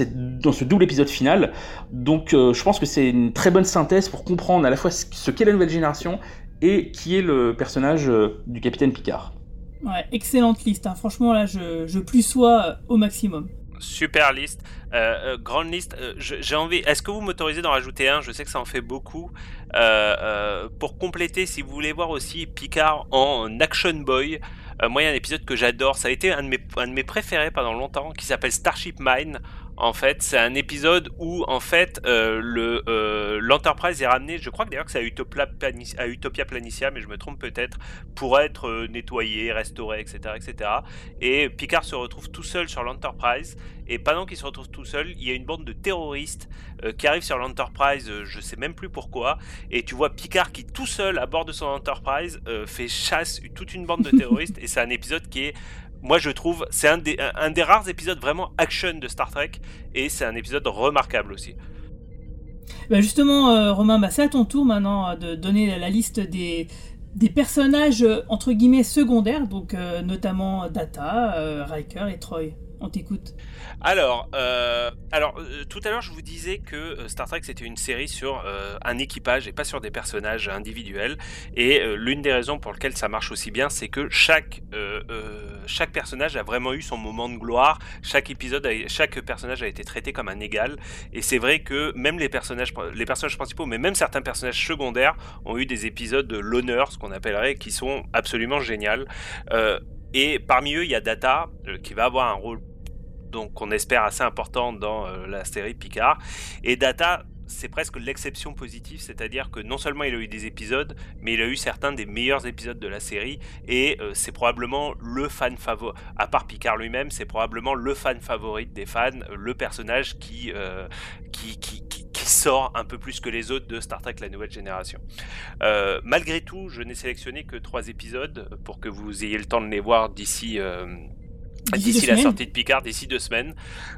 ce double épisode final. Donc je pense que c'est une très bonne synthèse pour comprendre à la fois ce qu'est la nouvelle génération et qui est le personnage du capitaine Picard. Ouais, excellente liste. Hein. Franchement, là, je, je plus sois au maximum. Super liste, euh, euh, grande liste. Euh, J'ai envie. Est-ce que vous m'autorisez d'en rajouter un? Je sais que ça en fait beaucoup. Pour compléter, si vous voulez voir aussi Picard en Action Boy, moi il y a un épisode que j'adore. Ça a été un de mes, un de mes préférés pendant longtemps, qui s'appelle Starship Mine. En fait, c'est un épisode où en fait euh, le euh, l'Enterprise est ramené. Je crois que d'ailleurs que c'est à Utopia, Plani- à Utopia Planitia, mais je me trompe peut-être, pour être euh, nettoyé, restauré, etc., etc. Et Picard se retrouve tout seul sur l'Enterprise. Et pendant qu'il se retrouve tout seul, il y a une bande de terroristes euh, qui arrivent sur l'Enterprise, je sais même plus pourquoi. Et tu vois Picard qui, tout seul, à bord de son Enterprise, fait chasse toute une bande de terroristes. et c'est un épisode qui est, moi je trouve, c'est un des, rares épisodes vraiment action de Star Trek. Et c'est un épisode remarquable aussi. Bah justement, euh, Romain, bah c'est à ton tour maintenant euh, de donner la liste des, personnages euh, entre guillemets secondaires, donc notamment Data, Riker et Troy. On t'écoute. Alors, euh, alors euh, tout à l'heure, je vous disais que euh, Star Trek c'était une série sur un équipage et pas sur des personnages individuels. Et l'une des raisons pour lesquelles ça marche aussi bien, c'est que chaque chaque personnage a vraiment eu son moment de gloire. Chaque épisode, a- chaque personnage a été traité comme un égal. Et c'est vrai que même les personnages, les personnages principaux, mais même certains personnages secondaires, ont eu des épisodes de l'honneur, ce qu'on appellerait, qui sont absolument géniaux. Et parmi eux, il y a Data, qui va avoir un rôle donc on espère assez important dans euh, la série Picard. Et Data, c'est presque l'exception positive, c'est-à-dire que non seulement il a eu des épisodes, mais il a eu certains des meilleurs épisodes de la série, et euh, c'est probablement le fan favori, à part Picard lui-même, c'est probablement le fan favori des fans, euh, le personnage qui, sort un peu plus que les autres de Star Trek La Nouvelle Génération. Malgré tout, je n'ai sélectionné que trois épisodes pour que vous ayez le temps de les voir d'ici... D'ici la sortie de Picard, d'ici deux semaines.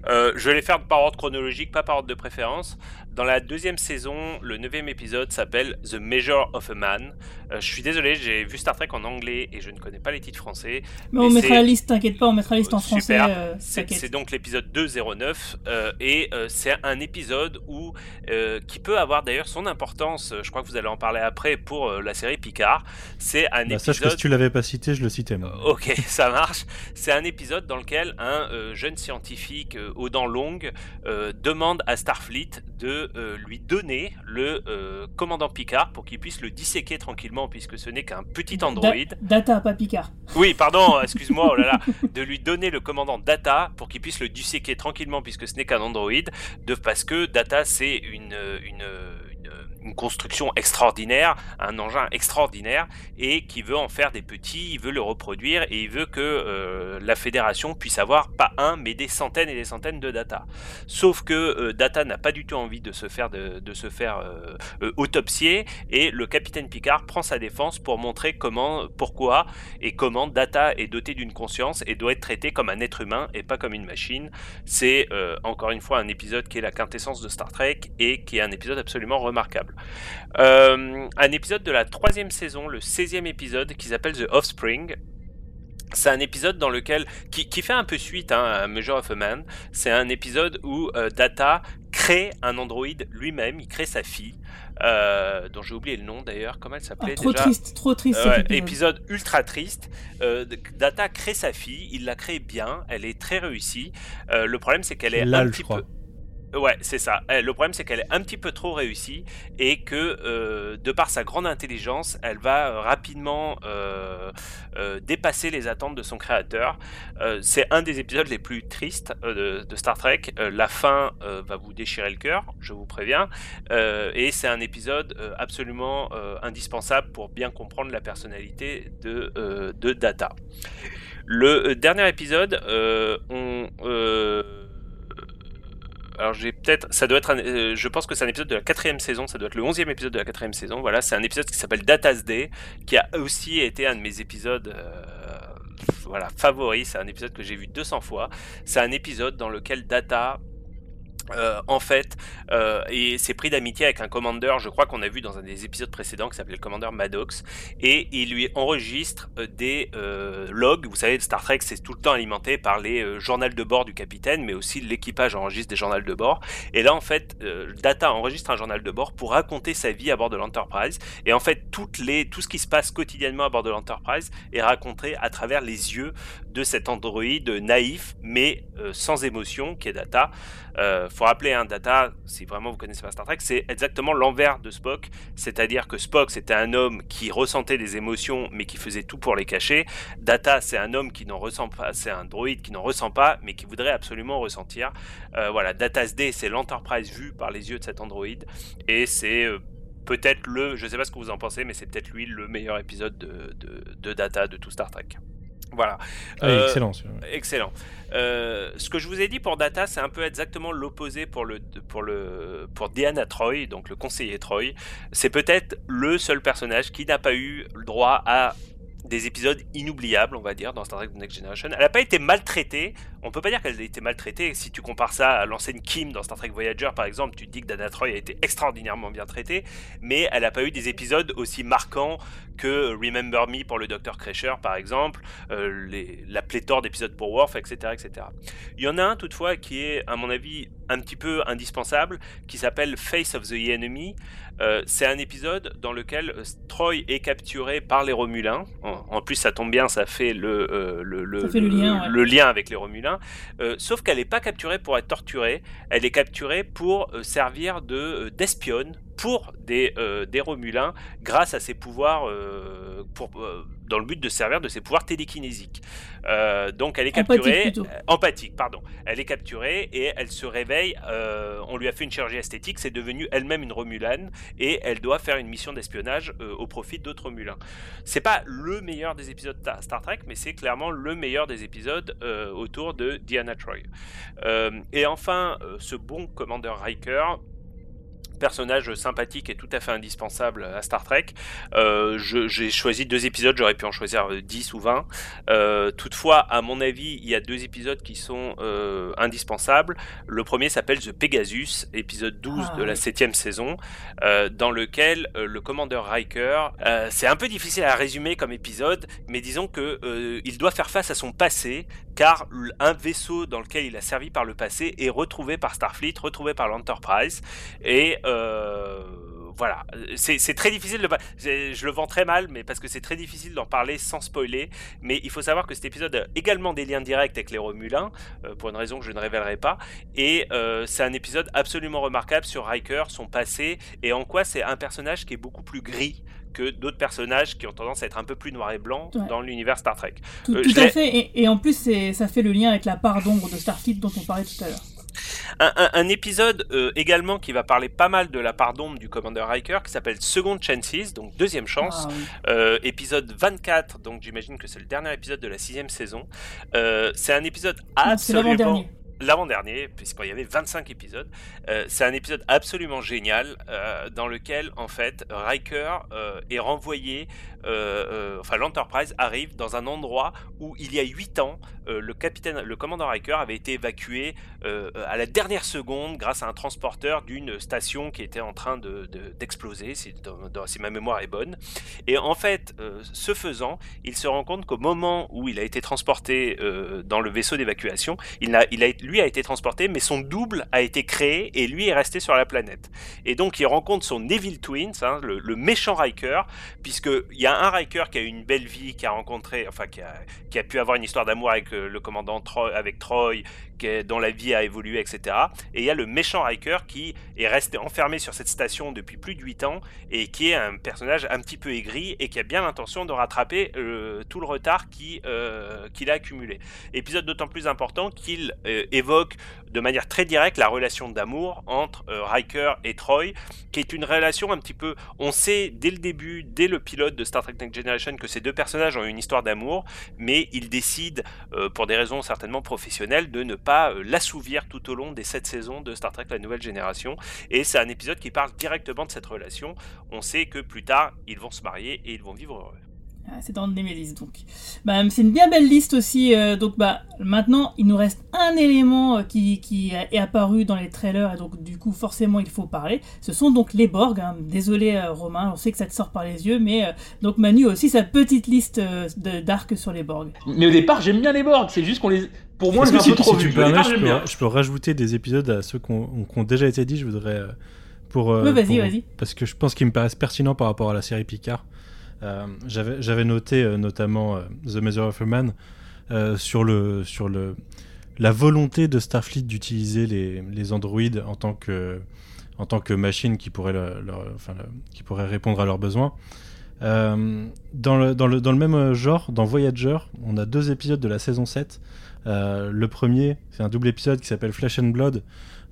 Euh, je vais les faire par ordre chronologique, pas par ordre de préférence. Dans la deuxième saison, le neuvième épisode s'appelle The Measure of a Man. Euh, je suis désolé, j'ai vu Star Trek en anglais et je ne connais pas les titres français. Mais on mettra la liste, t'inquiète pas, on mettra la liste en français. Super. euh, C'est donc l'épisode 209 euh, et euh, c'est un épisode où euh, qui peut avoir d'ailleurs son importance. Je crois que vous allez en parler après pour euh, la série Picard. C'est un Bah, épisode. sache que si tu l'avais pas cité, je le citais moi. Ok, ça marche. C'est un épisode dans lequel un euh, jeune scientifique euh, aux dents longues euh, demande à Starfleet de euh, lui donner le euh, commandant Picard pour qu'il puisse le disséquer tranquillement puisque ce n'est qu'un petit Da- androïde. Data, pas Picard. Oui, pardon, excuse-moi, oh là là, de lui donner le commandant Data pour qu'il puisse le disséquer tranquillement puisque ce n'est qu'un androïde, de, parce que Data c'est une, une, une, construction extraordinaire, un engin extraordinaire et qui veut en faire des petits, il veut le reproduire et il veut que euh, la fédération puisse avoir pas un mais des centaines et des centaines de Data. Sauf que euh, Data n'a pas du tout envie de se faire de, se faire euh, autopsier et le capitaine Picard prend sa défense pour montrer comment, pourquoi et comment Data est doté d'une conscience et doit être traité comme un être humain et pas comme une machine. C'est encore une fois un épisode qui est la quintessence de Star Trek et qui est un épisode absolument remarquable. Euh, un épisode de la troisième saison, le 16e épisode, qui s'appelle The Offspring. C'est un épisode dans lequel, qui, qui fait un peu suite hein, à Measure of a Man, c'est un épisode où euh, Data crée un androïde lui-même, il crée sa fille, euh, dont j'ai oublié le nom d'ailleurs, comment elle Ah, s'appelait trop déjà triste, trop triste épisode. ultra triste. Euh, Data crée sa fille, il la crée bien, elle est très réussie. Euh, le problème c'est qu'elle est, un Lal, petit crois. peu. Ouais, c'est ça. Eh, Le problème, c'est qu'elle est un petit peu trop réussie et que, euh, de par sa grande intelligence, elle va euh, rapidement euh, dépasser les attentes de son créateur. C'est un des épisodes les plus tristes de, Star Trek. La fin va vous déchirer le cœur, je vous préviens. Et c'est un épisode absolument indispensable pour bien comprendre la personnalité de, Data. Le dernier épisode, on. Alors j'ai peut-être, ça doit être, euh, je pense que c'est un épisode de la quatrième saison, ça doit être le onzième épisode de la quatrième saison. Voilà, c'est un épisode qui s'appelle Data's Day, qui a aussi été un de mes épisodes, euh, voilà, favoris. C'est un épisode que j'ai vu 200 fois. C'est un épisode dans lequel Data Euh, en fait, euh, et c'est pris d'amitié avec un commandeur, je crois qu'on a vu dans un des épisodes précédents, qui s'appelait le commandeur Maddox, et il lui enregistre euh, des euh, logs. Vous savez, Star Trek, c'est tout le temps alimenté par les journaux de bord du capitaine, mais aussi l'équipage enregistre des journaux de bord. Et là, en fait, Data enregistre un journal de bord pour raconter sa vie à bord de l'Enterprise. Et en fait, toutes les, tout ce qui se passe quotidiennement à bord de l'Enterprise est raconté à travers les yeux de cet androïde naïf, mais euh, sans émotion, qui est Data. Euh, faut rappeler, hein, Data, si vraiment vous connaissez pas Star Trek, c'est exactement l'envers de Spock. C'est-à-dire que Spock, c'était un homme qui ressentait des émotions, mais qui faisait tout pour les cacher. Data, c'est un homme qui n'en ressent pas, c'est un droïde qui n'en ressent pas, mais qui voudrait absolument ressentir. Euh, voilà, Data SD, c'est l'Enterprise vue par les yeux de cet androïde, et c'est peut-être le, je sais pas ce que vous en pensez, mais c'est peut-être lui le meilleur épisode de, de, de Data de tout Star Trek. Voilà. Ah, Euh, excellent. Excellent. Euh, ce que je vous ai dit pour Data, c'est un peu exactement l'opposé pour le pour le pour Diana Troy, donc le conseiller Troy. C'est peut-être le seul personnage qui n'a pas eu le droit à des épisodes inoubliables, on va dire, dans Star Trek The Next Generation. Elle n'a pas été maltraitée. On peut pas dire qu'elle a été maltraitée. Si tu compares ça à l'ancienne Kim dans Star Trek Voyager, par exemple, tu te dis que Dana Troy a été extraordinairement bien traitée, mais elle n'a pas eu des épisodes aussi marquants que Remember Me pour le Dr. Crusher, par exemple, euh, les- la pléthore d'épisodes pour Worf, etc., etc. Il y en a un toutefois qui est, à mon avis, un petit peu indispensable, qui s'appelle Face of the Enemy. Euh, c'est un épisode dans lequel euh, Troy est capturé par les Romulins. En, en plus, ça tombe bien, ça fait le, euh, le, le- Ça fait le lien, ouais. le lien avec les Romulins. Euh, sauf qu'elle n'est pas capturée pour être torturée, elle est capturée pour servir de d'espionne pour des, euh, des Romulins grâce à ses pouvoirs, euh, pour, euh, dans le but de servir de ses pouvoirs télékinésiques. Euh, donc elle est Empathique capturée, euh, empathique, pardon. Elle est capturée et elle se réveille. on lui a fait une chirurgie esthétique, c'est devenu elle-même une Romulane et elle doit faire une mission d'espionnage au profit d'autres Romulins. C'est pas le meilleur des épisodes de Star Trek, mais c'est clairement le meilleur des épisodes autour de Diana Troy. Et enfin, ce bon commandeur Riker personnage sympathique et tout à fait indispensable à Star Trek. Euh, J'ai choisi deux épisodes, j'aurais pu en choisir euh, 10 ou 20. Euh, toutefois, à mon avis, il y a deux épisodes qui sont euh, indispensables. Le premier s'appelle The Pegasus, épisode 12 Ah, de la oui. septième saison, euh, dans lequel euh, le commandeur Riker, euh, c'est un peu difficile à résumer comme épisode, mais disons que euh, il doit faire face à son passé, car un vaisseau dans lequel il a servi par le passé est retrouvé par Starfleet, retrouvé par l'Enterprise, et euh, voilà, c'est très difficile de. Je, je le vends très mal, mais parce que c'est très difficile d'en parler sans spoiler. Mais il faut savoir que cet épisode a également des liens directs avec les Romulins, euh, pour une raison que je ne révélerai pas. Et euh, c'est un épisode absolument remarquable sur Riker, son passé, et en quoi c'est un personnage qui est beaucoup plus gris que d'autres personnages qui ont tendance à être un peu plus noir et blanc Ouais. dans l'univers Star Trek. Tout, Euh, à fait, et, et en plus, ça fait le lien avec la part d'ombre de Starfleet dont on parlait tout à l'heure. Un, un- un épisode euh, également qui va parler pas mal de la part d'ombre du commandeur Riker qui s'appelle Second Chances, donc deuxième chance. Ah, oui. Euh, épisode 24, donc j'imagine que c'est le dernier épisode de la sixième saison. Euh, c'est un épisode c'est absolument... L'avant-dernier, puisqu'il y avait 25 épisodes. Euh, c'est un épisode absolument génial euh, dans lequel, en fait, Riker euh, est renvoyé, enfin l'Enterprise arrive dans un endroit où il y a 8 ans, le capitaine, le commandant Riker avait été évacué à la dernière seconde grâce à un transporteur d'une station qui était en train de- de- d'exploser, si, si ma mémoire est bonne. Et en fait, ce faisant, il se rend compte qu'au moment où il a été transporté dans le vaisseau d'évacuation, il a, il a, lui a été transporté, mais son double a été créé et lui est resté sur la planète. Et donc il rencontre son Evil Twins, hein, le, méchant Riker, puisqu'il y a un Riker qui a eu une belle vie, qui a rencontré, enfin qui a, pu avoir une histoire d'amour avec euh, le commandant Troy, avec Troy, dont la vie a évolué, etc. Et il y a le méchant Riker qui est resté enfermé sur cette station depuis plus de 8 ans et qui est un personnage un petit peu aigri et qui a bien l'intention de rattraper euh, tout le retard euh, qu'il a accumulé. Épisode d'autant plus important qu'il euh, évoque de manière très directe la relation d'amour entre euh, Riker et Troy, qui est une relation un petit peu... On sait dès le début, dès le pilote de Star Trek Next Generation, que ces deux personnages ont une histoire d'amour, mais ils décident, euh, pour des raisons certainement professionnelles, de ne pas euh, l'assouvir tout au long des sept saisons de Star Trek La Nouvelle Génération. Et c'est un épisode qui parle directement de cette relation. On sait que plus tard, ils vont se marier et ils vont vivre heureux. Ah, c'est dans Nemesis donc. Bah, c'est une bien belle liste aussi. euh, donc bah maintenant il nous reste un élément euh, qui, qui est apparu dans les trailers et donc du coup forcément il faut parler. Ce sont donc les Borg. hein. Désolé euh, Romain, on sait que ça te sort par les yeux, mais euh, donc Manu a aussi sa petite liste euh, de- d'arcs sur les Borg. Mais au départ, j'aime bien les Borg, c'est juste qu'on les. Pour moi, je si, trop si vu. tu permets, départ, je peux, bien. je peux rajouter des épisodes à ceux qui ont, déjà été dit. Je voudrais euh, pour, euh, Ouais, vas-y, vas-y. parce que je pense qu'ils me paraissent pertinents par rapport à la série Picard. Euh, J'avais noté euh, notamment euh, The Measure of a Man euh, sur le sur le la volonté de Starfleet d'utiliser les, les androïdes en tant que en tant que machine qui pourrait leur- leur- enfin, le- qui pourrait répondre à leurs besoins. Euh, dans, le, dans, le, dans le même genre, dans Voyager, on a deux épisodes de la saison 7. Euh, le premier, c'est un double épisode qui s'appelle Flesh and Blood,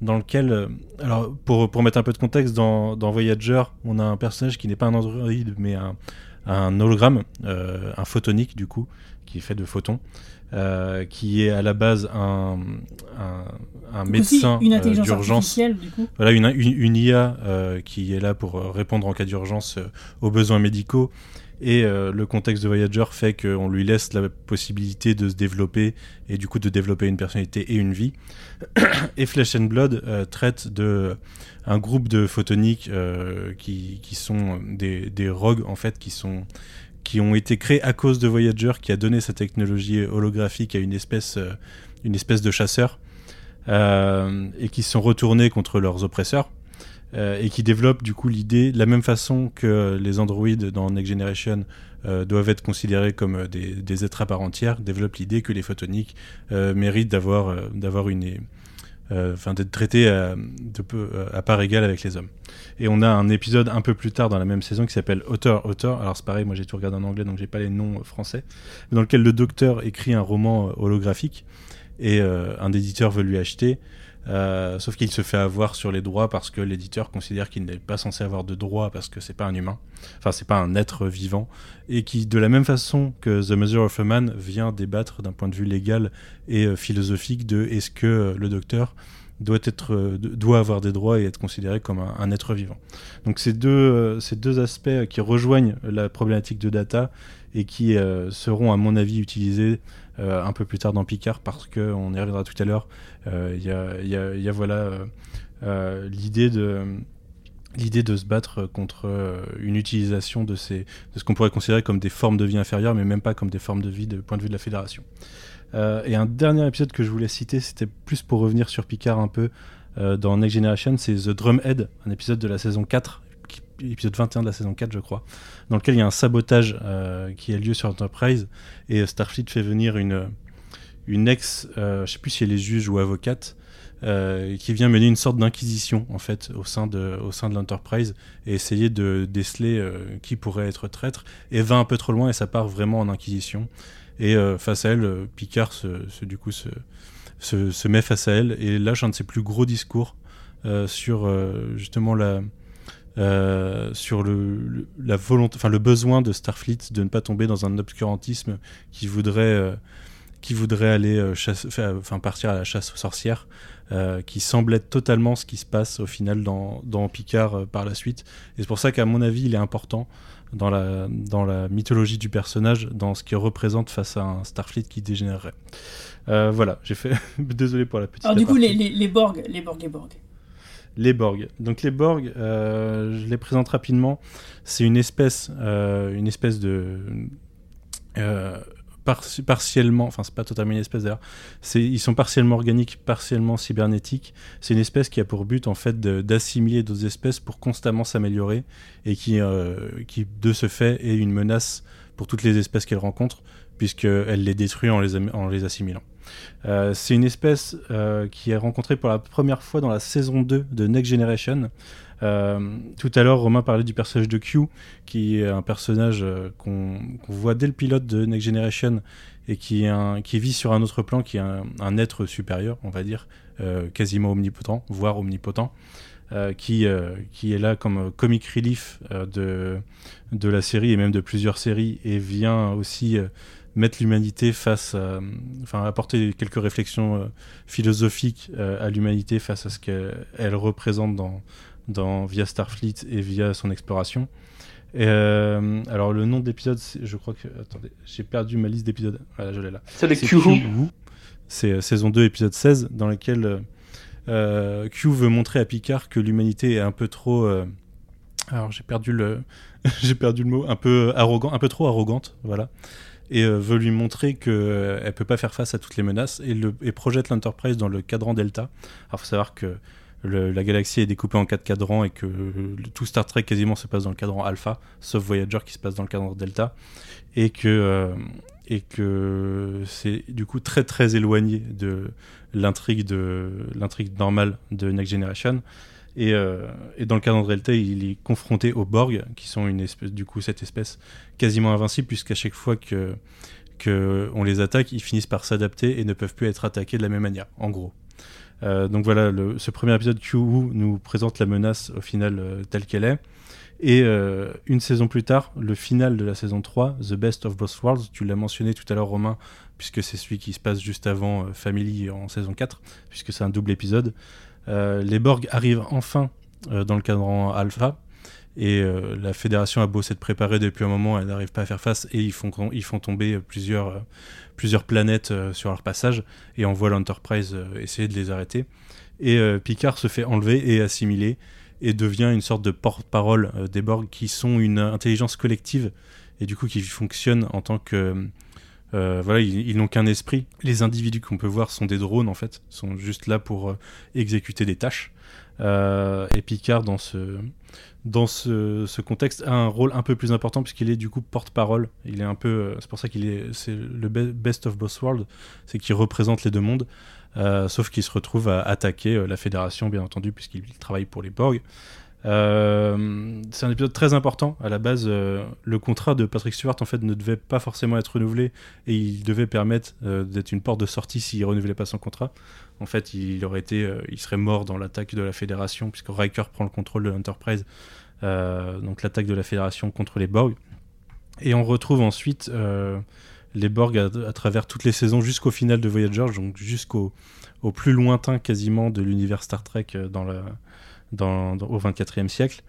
dans lequel, euh, alors pour, pour mettre un peu de contexte, dans, dans Voyager, on a un personnage qui n'est pas un androïde, mais un, un hologramme, euh, un photonique du coup, qui est fait de photons, qui est à la base un, un, médecin d'urgence. Voilà, une, une, une IA qui est là pour répondre en cas d'urgence aux besoins médicaux. Et euh, le contexte de Voyager fait qu'on lui laisse la possibilité de se développer et du coup de développer une personnalité et une vie. et Flesh and Blood euh, traite de un groupe de photoniques euh, qui, qui sont des, des rogues en fait, qui sont qui ont été créés à cause de Voyager, qui a donné sa technologie holographique à une espèce, une espèce de chasseur, et qui se sont retournés contre leurs oppresseurs, euh, et qui développent du coup l'idée, de la même façon que les androïdes dans Next Generation euh, doivent être considérés comme euh, des, êtres à part entière, développent l'idée que les photoniques méritent d'avoir d'avoir une enfin d'être traités à, à part égale avec les hommes. Et on a un épisode un peu plus tard dans la même saison qui s'appelle Author Author. Alors c'est pareil, moi j'ai tout regardé en anglais donc j'ai pas les noms français, dans lequel le docteur écrit un roman holographique et un éditeur veut lui acheter. Euh, sauf qu'il se fait avoir sur les droits parce que l'éditeur considère qu'il n'est pas censé avoir de droits parce que c'est pas un humain, enfin c'est pas un être vivant, et qui de la même façon que The Measure of a Man vient débattre d'un point de vue légal et euh, philosophique de est-ce que euh, le docteur doit être doit avoir des droits et être considéré comme un, un être vivant. Donc ces deux ces deux aspects qui rejoignent la problématique de data et qui seront à mon avis utilisés un peu plus tard dans Picard parce que on y reviendra tout à l'heure. Euh, Il y, a, voilà euh, euh, l'idée de se battre contre euh, une utilisation de ce qu'on pourrait considérer comme des formes de vie inférieures, mais même pas comme des formes de vie de point de vue de la fédération. Euh, et un dernier épisode que je voulais citer, c'était plus pour revenir sur Picard un peu euh, dans Next Generation, c'est The Drumhead, un épisode de la saison 4, qui- épisode 21 de la saison 4 je crois, dans lequel il y a un sabotage euh, qui a lieu sur Enterprise et Starfleet fait venir une, une ex, euh, je sais plus si elle est juge ou avocate, euh, qui vient mener une sorte d'inquisition en fait au sein de, au sein de l'Enterprise et essayer de déceler euh, qui pourrait être traître et va un peu trop loin et ça part vraiment en inquisition. Et euh, face à elle euh, Picard se, du coup se, se, se met face à elle et lâche un de ses plus gros discours euh, sur euh, justement la euh, sur le, le- la volonté, enfin le besoin de Starfleet de ne pas tomber dans un obscurantisme qui voudrait euh, qui voudrait aller euh, chasse- enfin partir à la chasse aux sorcières, qui semble être totalement ce qui se passe au final dans, dans Picard par la suite. Et c'est pour ça qu'à mon avis, il est important dans la, dans la mythologie du personnage, dans ce qu'il représente face à un Starfleet qui dégénérerait. Euh, voilà, j'ai fait. Désolé pour la petite. Alors du coup les, les, les Borg, les Borg, les Borg. Les Borg. Donc les Borg, euh, je les présente rapidement. C'est une espèce, euh, de euh, par- partiellement, enfin c'est pas totalement une espèce d'ailleurs. Ils sont partiellement organiques, partiellement cybernétiques. C'est une espèce qui a pour but en fait d'assimiler d'autres espèces pour constamment s'améliorer et qui, de ce fait est une menace pour toutes les espèces qu'elle rencontre puisqu'elle les détruit en les assimilant. Euh, c'est une espèce euh, qui est rencontrée pour la première fois dans la saison 2 de Next Generation. Euh, tout à l'heure, Romain parlait du personnage de Q, qui est un personnage qu'on voit dès le pilote de Next Generation et qui, vit sur un autre plan, qui est un, être supérieur, on va dire, quasiment omnipotent, voire omnipotent. qui, est là comme comic relief de, la série et même de plusieurs séries et vient aussi mettre l'humanité face à, enfin apporter quelques réflexions euh, philosophiques euh, à l'humanité face à ce qu'elle elle représente dans, dans via Starfleet et via son exploration. Et, euh, alors le nom de l'épisode, je crois que attendez, j'ai perdu ma liste d'épisodes. Voilà, je l'ai là. C'est le C'est Q. C'est euh, saison 2, épisode 16, dans lequel euh, euh, Q veut montrer à Picard que l'humanité est un peu trop. euh, alors j'ai perdu le, j'ai perdu le mot, un peu arrogant, un peu trop arrogante, voilà. Et euh, veut lui montrer que euh, elle peut pas faire face à toutes les menaces et, projette l'Enterprise dans le cadran Delta. Alors faut savoir que la galaxie est découpée en quatre cadrans et que le- tout Star Trek quasiment se passe dans le cadran Alpha, sauf Voyager qui se passe dans le cadran Delta, et que euh, et que c'est du coup très très éloigné de l'intrigue de l'intrigue normale de Next Generation. Et, euh, et dans le cadran Delta, il est confronté aux Borg, qui sont une espèce, du coup cette espèce quasiment invincible, puisqu'à chaque fois que que on les attaque, ils finissent par s'adapter et ne peuvent plus être attaqués de la même manière, en gros. Euh, donc voilà, ce premier épisode Q nous présente la menace au final euh, telle qu'elle est. Et une saison plus tard, le final de la saison 3, The Best of Both Worlds, tu l'as mentionné tout à l'heure Romain, puisque c'est celui qui se passe juste avant Family en saison 4, puisque c'est un double épisode. Euh, les Borg arrivent enfin euh, dans le cadran Alpha, et euh, la fédération a beau s'être préparée depuis un moment, elle n'arrive pas à faire face, et ils font, ils font tomber plusieurs, plusieurs planètes sur leur passage, et envoient l'Enterprise euh, essayer de les arrêter. Et Picard se fait enlever et assimiler, et devient une sorte de porte-parole des Borg, qui sont une intelligence collective, et du coup qui fonctionnent en tant que... euh, voilà, ils, n'ont qu'un esprit. Les individus qu'on peut voir sont des drones en fait, sont juste là pour euh, exécuter des tâches. Euh, et Picard dans ce dans ce, contexte a un rôle un peu plus important puisqu'il est du coup porte-parole. Il est un peu, c'est pour ça qu'il est, c'est le be- best of both worlds, c'est qu'il représente les deux mondes. Sauf qu'il se retrouve à attaquer la fédération, bien entendu, puisqu'il travaille pour les Borg. Euh, c'est un épisode très important. À la base, euh, le contrat de Patrick Stewart en fait ne devait pas forcément être renouvelé et il devait permettre euh, d'être une porte de sortie s'il renouvelait pas son contrat. En fait, il aurait été, il serait mort dans l'attaque de la Fédération puisque Riker prend le contrôle de l'Enterprise. Donc l'attaque de la Fédération contre les Borg. Et on retrouve ensuite les Borg à, travers toutes les saisons jusqu'au final de Voyager, donc jusqu'au au plus lointain quasiment de l'univers Star Trek dans la, au 24e siècle.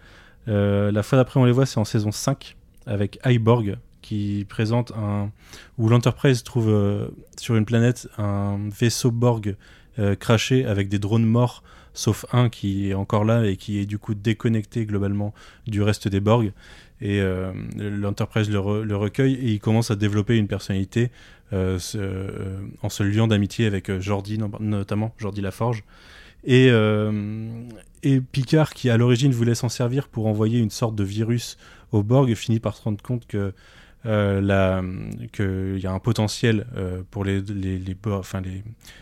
Euh, la fois d'après, on les voit, c'est en saison 5 avec Iborg qui présente un. où l'Enterprise trouve euh, sur une planète un vaisseau Borg euh, craché avec des drones morts, sauf un qui est encore là et qui est du coup déconnecté globalement du reste des Borg. Et euh, l'Enterprise le, re- le recueille et il commence à développer une personnalité en se liant d'amitié avec Jordi, no- notamment Jordi Laforge. Et, et Picard, qui à l'origine voulait s'en servir pour envoyer une sorte de virus au Borg, finit par se rendre compte que euh, qu'il y a un potentiel euh, pour les, les, les,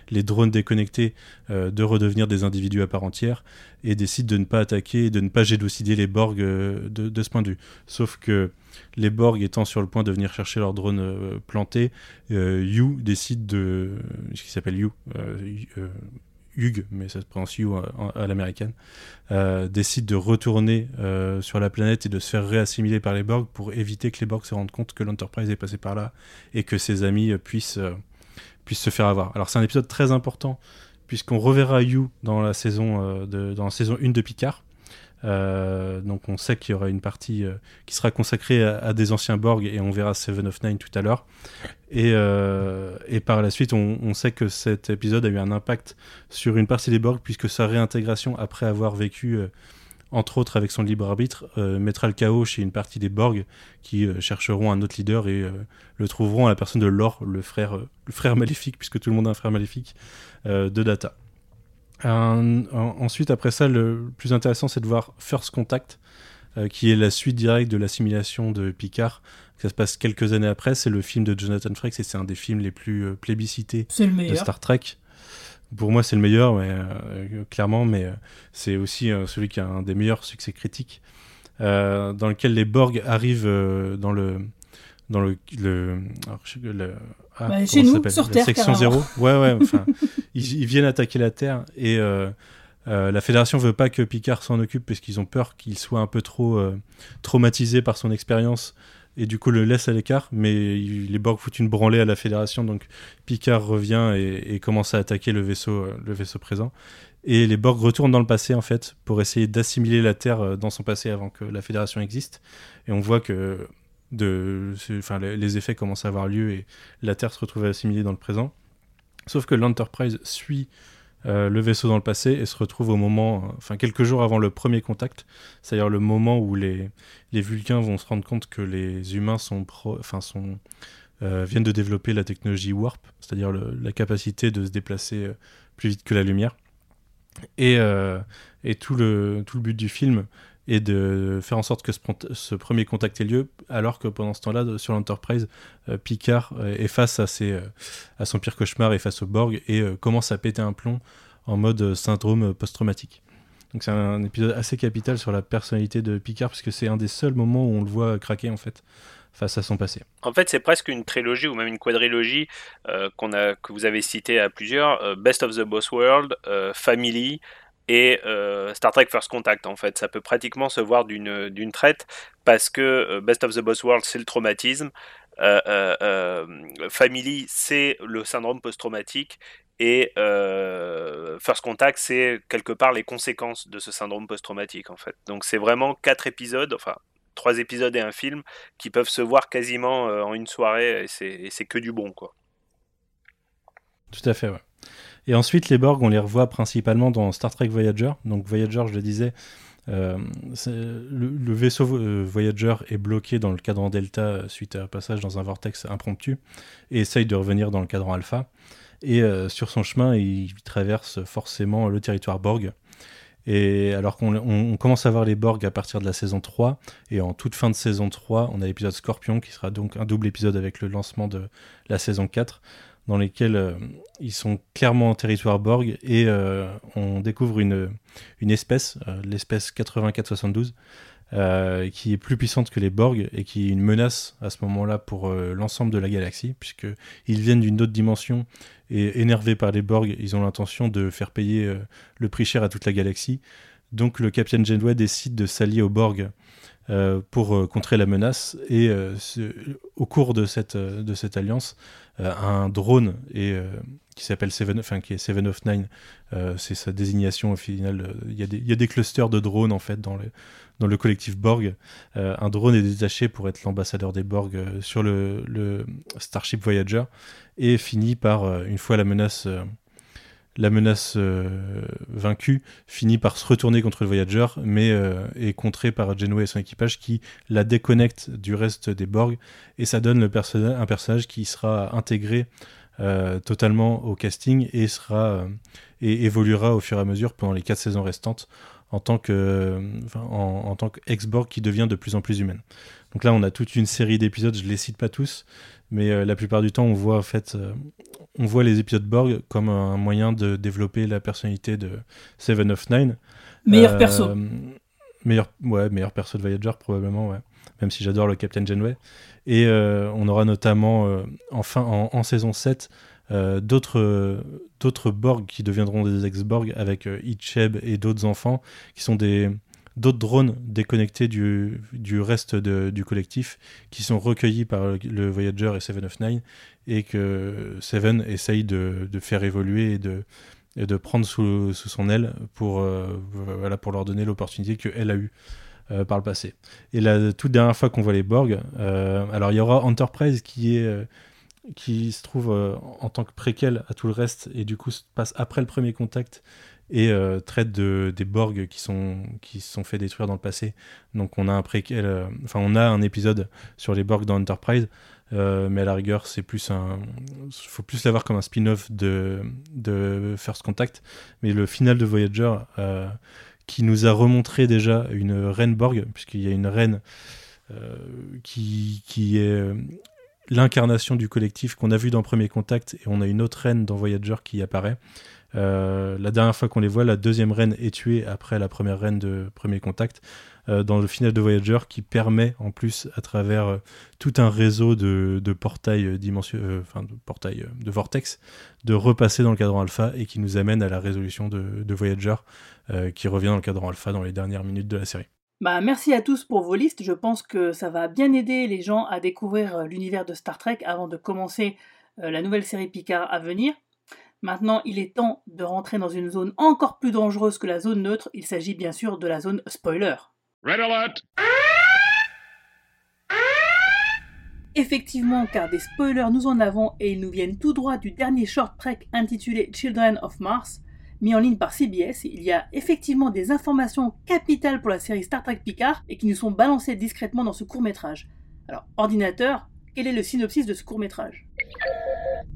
les, drones déconnectés euh, de redevenir des individus à part entière et décide de ne pas attaquer et de ne pas génocider les Borg de, ce point de vue. Sauf que les Borg étant sur le point de venir chercher leurs drones plantés, Yu décide de... ce qui s'appelle Yu, Hugh, mais ça se prononce Yu à, l'américaine, euh, décide de retourner euh, sur la planète et de se faire réassimiler par les Borg pour éviter que les Borg se rendent compte que l'Enterprise est passé par là et que ses amis euh, puissent, puissent se faire avoir. Alors c'est un épisode très important puisqu'on reverra Yu dans la saison, de, dans la saison 1 de Picard. Euh, donc on sait qu'il y aura une partie euh, qui sera consacrée à, des anciens Borg et on verra Seven of Nine tout à l'heure. Et, euh, par la suite, on, sait que cet épisode a eu un impact sur une partie des Borg puisque sa réintégration après avoir vécu, entre autres avec son libre arbitre, mettra le chaos chez une partie des Borg qui chercheront un autre leader et le trouveront à la personne de Lore, le frère, le frère maléfique, puisque tout le monde a un frère maléfique, de Data. Ensuite, après ça, le plus intéressant, c'est de voir First Contact, euh, qui est la suite directe de l'assimilation de Picard. Ça se passe quelques années après. C'est le film de Jonathan Frakes et c'est un des films les plus euh, plébiscités le de. Star Trek. Pour moi, c'est le meilleur, mais, euh, clairement, mais c'est aussi celui qui a un des meilleurs succès critiques, dans lequel les Borg arrivent dans le dans alors, le- ah, Bah, chez nous, sur La Terre, section carrément. 0 ouais ouais enfin ils, ils viennent attaquer la Terre et euh, euh, la Fédération veut pas que Picard s'en occupe parce qu'ils ont peur qu'il soit un peu trop euh, traumatisé par son expérience et du coup le laisse à l'écart, mais il- les Borg foutent une branlée à la Fédération, donc Picard revient et, et commence à attaquer le vaisseau, le vaisseau présent. Et les Borg retournent dans le passé en fait pour essayer d'assimiler la Terre dans son passé avant que la Fédération existe. Et on voit que de, enfin, les, effets commencent à avoir lieu et la Terre se retrouve assimilée dans le présent. Sauf que l'Enterprise suit euh, le vaisseau dans le passé et se retrouve au moment, enfin quelques jours avant le premier contact, c'est-à-dire le moment où les, les Vulcains vont se rendre compte que les humains sont, pro- sont euh, viennent de développer la technologie warp, c'est-à-dire la capacité de se déplacer euh, plus vite que la lumière. Et, et tout, le, tout le but du film est de faire en sorte que ce, premier contact ait lieu, alors que pendant ce temps-là, sur l'Enterprise, euh, Picard euh, est face à, ses, euh, à son pire cauchemar et face au Borg et commence à péter un plomb en mode syndrome post-traumatique. Donc c'est un épisode assez capital sur la personnalité de Picard, parce que c'est un des seuls moments où on le voit craquer en fait face à son passé. En fait, c'est presque une trilogie ou même une quadrilogie qu'on a, que vous avez cité à plusieurs Best of the Boss World, Family et euh, Star Trek First Contact. En fait, ça peut pratiquement se voir d'une d'une traite parce que euh, Best of the Boss World, c'est le traumatisme. euh, Family, c'est le syndrome post-traumatique. Et First Contact, c'est quelque part les conséquences de ce syndrome post-traumatique, en fait. Donc c'est vraiment quatre épisodes, enfin trois épisodes et un film qui peuvent se voir quasiment en une soirée et c'est et c'est que du bon quoi. Tout à fait, ouais. Et ensuite, les Borg, on les revoit principalement dans Star Trek Voyager. Donc Voyager, je le disais, euh, le, vaisseau euh, Voyager est bloqué dans le cadran Delta euh, suite à un passage dans un vortex impromptu et essaye de revenir dans le cadran Alpha. Et sur son chemin, il traverse forcément le territoire Borg. Et alors qu'on on- on commence à voir les Borg à partir de la saison 3, et en toute fin de saison 3, on a l'épisode Scorpion, qui sera donc un double épisode avec le lancement de la saison 4, dans lesquels euh, ils sont clairement en territoire Borg, et euh, on découvre une, espèce, euh, l'espèce 8472, euh, qui est plus puissante que les Borg, et qui est une menace à ce moment-là pour l'ensemble de la galaxie, puisqu'ils viennent d'une autre dimension, et énervés par les Borg, ils ont l'intention de faire payer le prix cher à toute la galaxie. Donc le capitaine Janeway décide de s'allier aux Borg pour euh, contrer la menace. Et euh, au cours de cette, euh, de cette alliance, euh, un drone et, euh, qui s'appelle Seven, enfin qui est Seven of Nine, euh, c'est sa désignation au final. euh, Il y, a des- il y a des clusters de drones en fait dans le, dans le collectif Borg. Euh, un drone est détaché pour être l'ambassadeur des Borg euh, sur le, le Starship Voyager et finit par, euh, une fois la menace, euh, la menace euh, vaincue, finit par se retourner contre le Voyager, mais euh, est contré par Janeway et son équipage qui la déconnecte du reste des Borg, et ça donne un personnage qui sera intégré euh, totalement au casting et sera et évoluera au fur et à mesure pendant les quatre saisons restantes en tant qu'ex-Borg qui devient de plus en plus humaine. Donc là, on a toute une série d'épisodes, je les cite pas tous, mais la plupart du temps, on voit en fait, on voit les épisodes Borg comme un moyen de développer la personnalité de Seven of Nine. Meilleur Euh, perso. Meilleur, ouais, meilleur perso de Voyager probablement, ouais. Même si j'adore le Captain Janeway. Et euh, on aura notamment euh, enfin en, en saison 7 euh, d'autres d'autres Borg qui deviendront des ex-Borg avec Icheb et d'autres enfants qui sont des d'autres drones déconnectés du, du reste de- du collectif qui sont recueillis par le, Voyager et Seven of Nine et que Seven essaye de, de faire évoluer et de, de prendre sous, sous son aile pour, euh, voilà, pour leur donner l'opportunité qu'elle a eue euh, par le passé. Et la toute dernière fois qu'on voit les Borg, euh, alors il y aura Enterprise qui est qui se trouve euh, en tant que préquel à tout le reste et du coup se passe après le premier contact et euh, traite de, des Borg qui sont qui se sont fait détruire dans le passé. Donc on a un préquel, euh, enfin on a un épisode sur les Borg dans Enterprise, mais à la rigueur c'est plus un, faut plus l'avoir comme un spin-off de de First Contact. Mais le final de Voyager qui nous a remontré déjà une reine Borg, puisqu'il y a une reine qui, qui est l'incarnation du collectif qu'on a vu dans Premier Contact, et on a une autre reine dans Voyager qui apparaît. Euh, la dernière fois qu'on les voit, la deuxième reine est tuée après la première reine de Premier Contact euh, dans le final de Voyager qui permet en plus à travers euh, tout un réseau de, portails dimension- enfin de portails de vortex de repasser dans le cadran alpha et qui nous amène à la résolution de, de Voyager qui revient dans le cadran alpha dans les dernières minutes de la série. Bah, merci à tous pour vos listes. Je pense que ça va bien aider les gens à découvrir euh, l'univers de Star Trek avant de commencer euh, la nouvelle série Picard à venir. Maintenant, il est temps de rentrer dans une zone encore plus dangereuse que la zone neutre. Il s'agit bien sûr de la zone spoiler. Red alert! Effectivement, car des spoilers nous en avons et ils nous viennent tout droit du dernier short trek intitulé Children of Mars, mis en ligne par CBS. Il y a effectivement des informations capitales pour la série Star Trek Picard et qui nous sont balancées discrètement dans ce court métrage. Alors, ordinateur, quel est le synopsis de ce court métrage?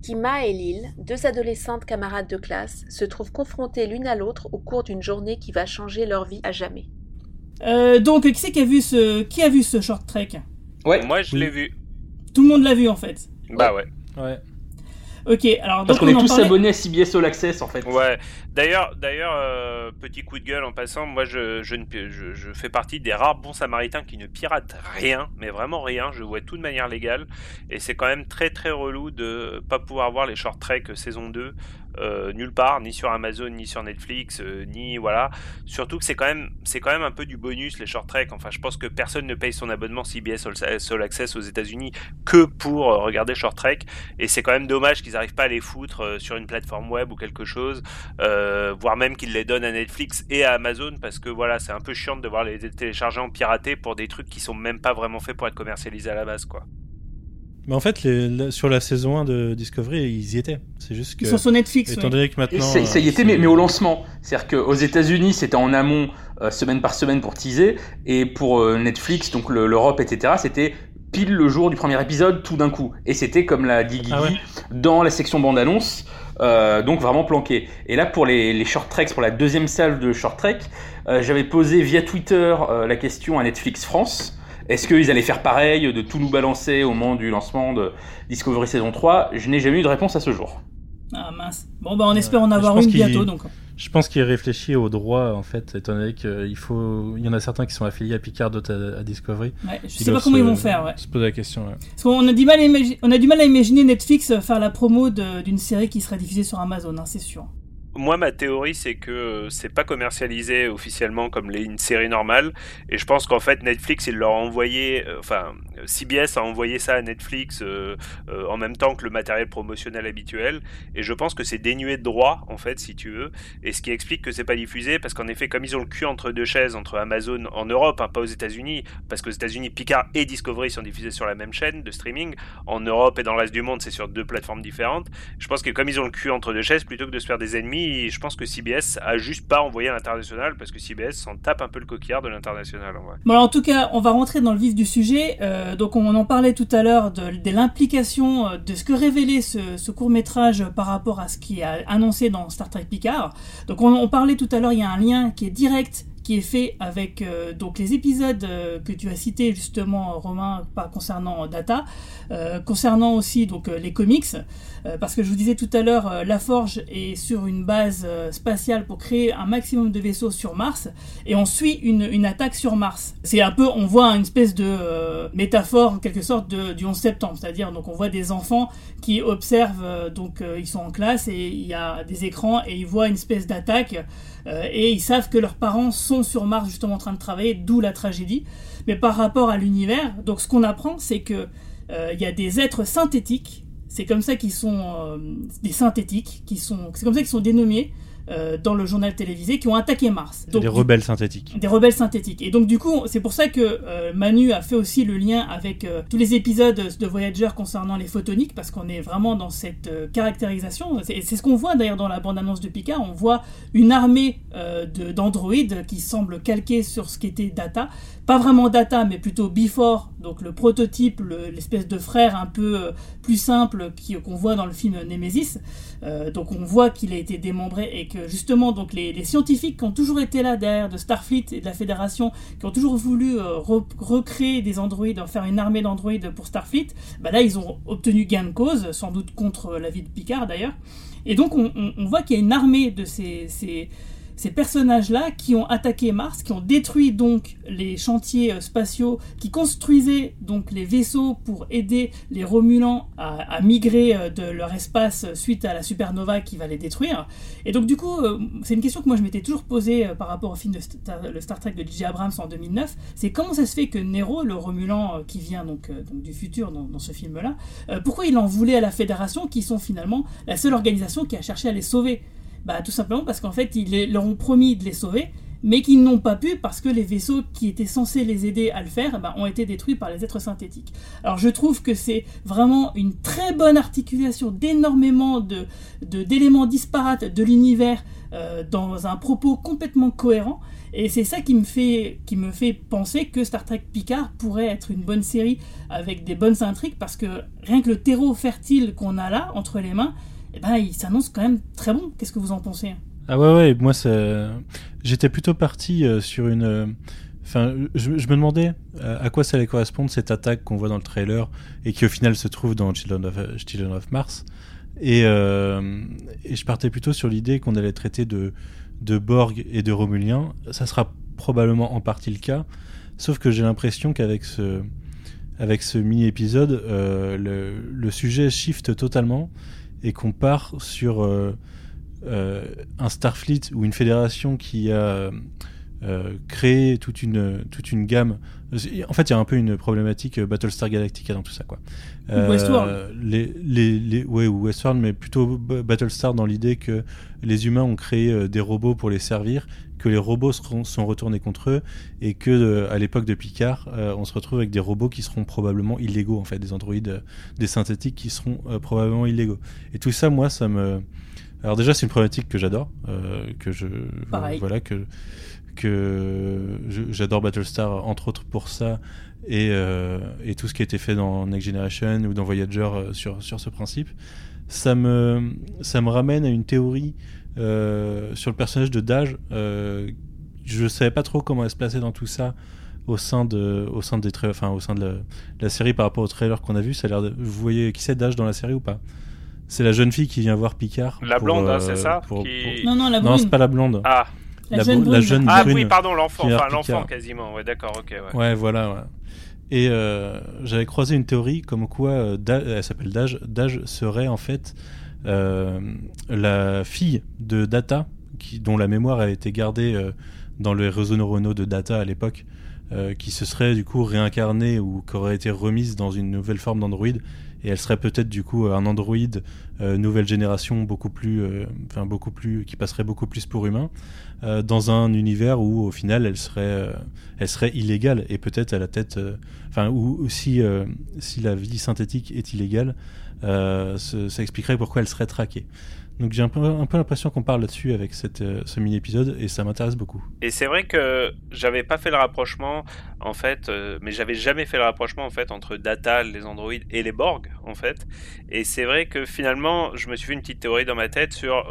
Kima et Lil, deux adolescentes camarades de classe, se trouvent confrontées l'une à l'autre au cours d'une journée qui va changer leur vie à jamais. Euh, donc, qui c'est qui a vu ce, qui a vu ce short trek? Ouais. Moi, je l'ai vu. Tout le monde l'a vu en fait. Bah ouais. Ouais. Ok, alors Parce qu'on est tous parlait- abonnés à CBS All Access en fait. Ouais. D'ailleurs, d'ailleurs, euh, petit coup de gueule en passant, moi je, je, ne, pi- je, je fais partie des rares bons samaritains qui ne piratent rien, mais vraiment rien. Je vois tout de manière légale, et c'est quand même très très relou de pas pouvoir voir les short trek saison 2 euh, nulle part, ni sur Amazon, ni sur Netflix, euh, ni voilà. Surtout que c'est quand même quand même un peu du bonus les short trek. Enfin, je pense que personne ne paye son abonnement CBS All, Access aux États-Unis que pour euh, regarder short trek, et c'est quand même dommage qu'ils n'arrivent pas à les foutre sur une plateforme web ou quelque chose, voire même qu'ils les donnent à Netflix et à Amazon parce que voilà, c'est un peu chiant de devoir les télécharger en piraté pour des trucs qui sont même pas vraiment faits pour être commercialisés à la base, quoi. Mais en fait, les- la- sur la saison 1 de Discovery, ils y étaient. C'est juste que. Ils sont sur Netflix. Étant ouais. donné que maintenant. Ça, ça y euh, était, mais, au lancement. C'est-à-dire qu'aux États-Unis, c'était en amont, euh, semaine par semaine pour teaser, et pour euh, Netflix, donc le- l'Europe, etc., c'était pile le jour du premier épisode, tout d'un coup. Et c'était, comme l'a dit Guigui, Ah ouais. dans la section bande-annonce, euh, donc vraiment planqué. Et là, pour les, les short treks, pour la deuxième salve de short trek, euh, j'avais posé via Twitter euh, la question à Netflix France. Est-ce qu'ils allaient faire pareil, de tout nous balancer au moment du lancement de Discovery saison 3 Je n'ai jamais eu de réponse à ce jour. Ah mince. Bon bah on espère en Je avoir pense une qu'il- bientôt donc. Je pense qu'il réfléchit au droit, en fait, étant donné qu'il faut. Il y en a certains qui sont affiliés à Picard, d'autres à, à Discovery. Ouais, je sais pas comment ils vont faire. Ouais. Se poser la question, ouais. Parce qu'on a du mal à imagi- on a du mal à imaginer Netflix faire la promo de- d'une série qui sera diffusée sur Amazon, hein, c'est sûr. Moi, ma théorie, c'est que euh, c'est pas commercialisé officiellement comme une série normale. Et je pense qu'en fait, Netflix, il leur a envoyé, euh, enfin, CBS a envoyé ça à Netflix euh, en même temps que le matériel promotionnel habituel. Et je pense que c'est dénué de droit, en fait, si tu veux. Et ce qui explique que c'est pas diffusé, parce qu'en effet, comme ils ont le cul entre deux chaises, entre Amazon en Europe, hein, pas aux États-Unis, parce qu'aux États-Unis, Picard et Discovery sont diffusés sur la même chaîne de streaming. En Europe et dans le reste du monde, c'est sur deux plateformes différentes. Je pense que comme ils ont le cul entre deux chaises, plutôt que de se faire des ennemis, je pense que CBS a juste pas envoyé à l'international parce que CBS s'en tape un peu le coquillard de l'international en. Bon en tout cas, on va rentrer dans le vif du sujet. Euh, donc on en parlait tout à l'heure de, l'implication euh, de ce que révélait ce, ce court métrage par rapport à ce qui est annoncé dans Star Trek Picard. Donc on, on parlait tout à l'heure, il y a un lien qui est direct qui est fait avec euh, donc les épisodes euh, que tu as cités justement Romain pas concernant Data, euh, concernant aussi donc euh, les comics, euh, parce que je vous disais tout à l'heure, euh, la Forge est sur une base euh, spatiale pour créer un maximum de vaisseaux sur Mars, et on suit une, une attaque sur Mars. C'est un peu, on voit une espèce de euh, métaphore en quelque sorte de, du 11 septembre, c'est-à-dire donc on voit des enfants qui observent, euh, donc euh, ils sont en classe et il y a des écrans et ils voient une espèce d'attaque euh, et ils savent que leurs parents sont sur Mars justement en train de travailler, d'où la tragédie. Mais par rapport à l'univers, donc ce qu'on apprend, c'est que euh, il y a des êtres synthétiques. C'est comme ça qu'ils sont euh, des synthétiques, qui sont, c'est comme ça qu'ils sont dénommés euh, dans le journal télévisé, qui ont attaqué Mars. des rebelles synthétiques. Des rebelles synthétiques. Et donc du coup, c'est pour ça que euh, Manu a fait aussi le lien avec euh, tous les épisodes de Voyager concernant les photoniques, parce qu'on est vraiment dans cette caractérisation. C'est ce qu'on voit d'ailleurs dans la bande-annonce de Picard. On voit une armée de- d'androïdes qui semble calquée sur ce qu'était Data. Pas vraiment Data, mais plutôt Before, donc le prototype, le- l'espèce de frère un peu euh, plus simple qu'on voit dans le film Nemesis. Euh, donc on voit qu'il a été démembré et que justement donc les, scientifiques qui ont toujours été là derrière de Starfleet et de la Fédération, qui ont toujours voulu euh, re- recréer des androïdes, en faire une armée d'androïdes pour Starfleet, bah là ils ont obtenu gain de cause, sans doute contre la vie de Picard d'ailleurs. Et donc on, on- on voit qu'il y a une armée de ces, ces, ces personnages-là qui ont attaqué Mars, qui ont détruit donc les chantiers euh, spatiaux, qui construisaient donc les vaisseaux pour aider les Romulans à, migrer euh, de leur espace suite à la supernova qui va les détruire. Et donc du coup, euh, c'est une question que moi je m'étais toujours posée par rapport au film de Star, Trek de J.J. Abrams en 2009, c'est comment ça se fait que Nero, le Romulan qui vient donc, du futur dans ce film-là, pourquoi il en voulait à la Fédération qui sont finalement la seule organisation qui a cherché à les sauver? Bah, Tout simplement parce qu'en fait, ils leur ont promis de les sauver, mais qu'ils n'ont pas pu parce que les vaisseaux qui étaient censés les aider à le faire bah, ont été détruits par les êtres synthétiques. Alors je trouve que c'est vraiment une très bonne articulation d'énormément de, d'éléments disparates de l'univers euh, dans un propos complètement cohérent. Et c'est ça qui me, fait, qui me fait penser que Star Trek Picard pourrait être une bonne série avec des bonnes intrigues parce que rien que le terreau fertile qu'on a là entre les mains, eh ben, il s'annonce quand même très bon. Qu'est-ce que vous en pensez? Ah ouais, ouais, moi, j'étais plutôt parti euh, sur une. Euh, enfin, je, me demandais euh, à quoi ça allait correspondre cette attaque qu'on voit dans le trailer et qui au final se trouve dans Children of, Mars. Et, je partais plutôt sur l'idée qu'on allait traiter de, Borg et de Romuliens. Ça sera probablement en partie le cas, sauf que j'ai l'impression qu'avec ce, mini-épisode, le, sujet shift totalement et qu'on part sur euh, euh, un Starfleet ou une fédération qui a euh, créé toute une, toute une gamme. En fait, il y a un peu une problématique Battlestar Galactica dans tout ça. Quoi. Westworld. Les, les, les, ouais, ou Westworld, mais plutôt Battlestar dans l'idée que les humains ont créé des robots pour les servir que les robots seront, sont retournés contre eux et que euh, à l'époque de Picard, euh, on se retrouve avec des robots qui seront probablement illégaux en fait, des androïdes, euh, des synthétiques qui seront probablement illégaux. Et tout ça, moi, ça me alors déjà, c'est une problématique que j'adore, que je voilà que que j'adore Battlestar entre autres pour ça et, et, tout ce qui a été fait dans Next Generation ou dans Voyager sur sur ce principe. Ça me ça me ramène à une théorie euh, sur le personnage de Dage, euh, je savais pas trop comment elle se plaçait dans tout ça au sein de, au sein des enfin au sein de la, série par rapport au trailer qu'on a vu. Ça a l'air de, vous voyez qui c'est Dage dans la série ou pas? C'est la jeune fille qui vient voir Picard. La blonde, hein, c'est euh, ça Non, non, la brune. Non, c'est pas la blonde. Ah. La, jeune, brune. la jeune Ah brune oui, pardon, l'enfant, enfin l'enfant quasiment. Ouais, d'accord, ok. Ouais, ouais voilà. Ouais. Et j'avais croisé une théorie comme quoi elle s'appelle Dage. Dage serait en fait euh, la fille de Data, qui, dont la mémoire a été gardée euh, dans les réseaux neuronaux de Data à l'époque, euh, qui se serait du coup réincarnée ou qui aurait été remise dans une nouvelle forme d'android et elle serait peut-être du coup un android nouvelle génération beaucoup plus beaucoup plus qui passerait beaucoup plus pour humain dans un univers où au final elle serait elle serait illégale et peut-être à la tête enfin ou si si la vie synthétique est illégale euh, ça expliquerait pourquoi elle serait traquée. Donc j'ai un peu, l'impression qu'on parle là-dessus avec euh, ce mini-épisode et ça m'intéresse beaucoup. Et c'est vrai que j'avais pas fait le rapprochement en fait, euh, mais j'avais jamais fait le rapprochement en fait entre Data, les androïdes et les Borg en fait. Et c'est vrai que finalement je me suis fait une petite théorie dans ma tête sur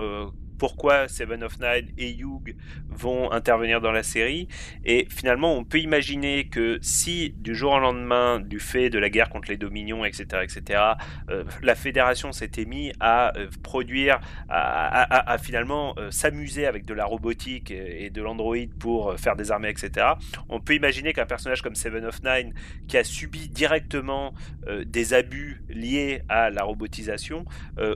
pourquoi Seven of Nine et Hugh vont intervenir dans la série. Et finalement, on peut imaginer que si du jour au lendemain, du fait de la guerre contre les dominions, etc., etc., euh, la fédération s'était mise à euh, produire, à, finalement euh, s'amuser avec de la robotique et, de l'android pour faire des armées, etc., on peut imaginer qu'un personnage comme Seven of Nine, qui a subi directement des abus liés à la robotisation,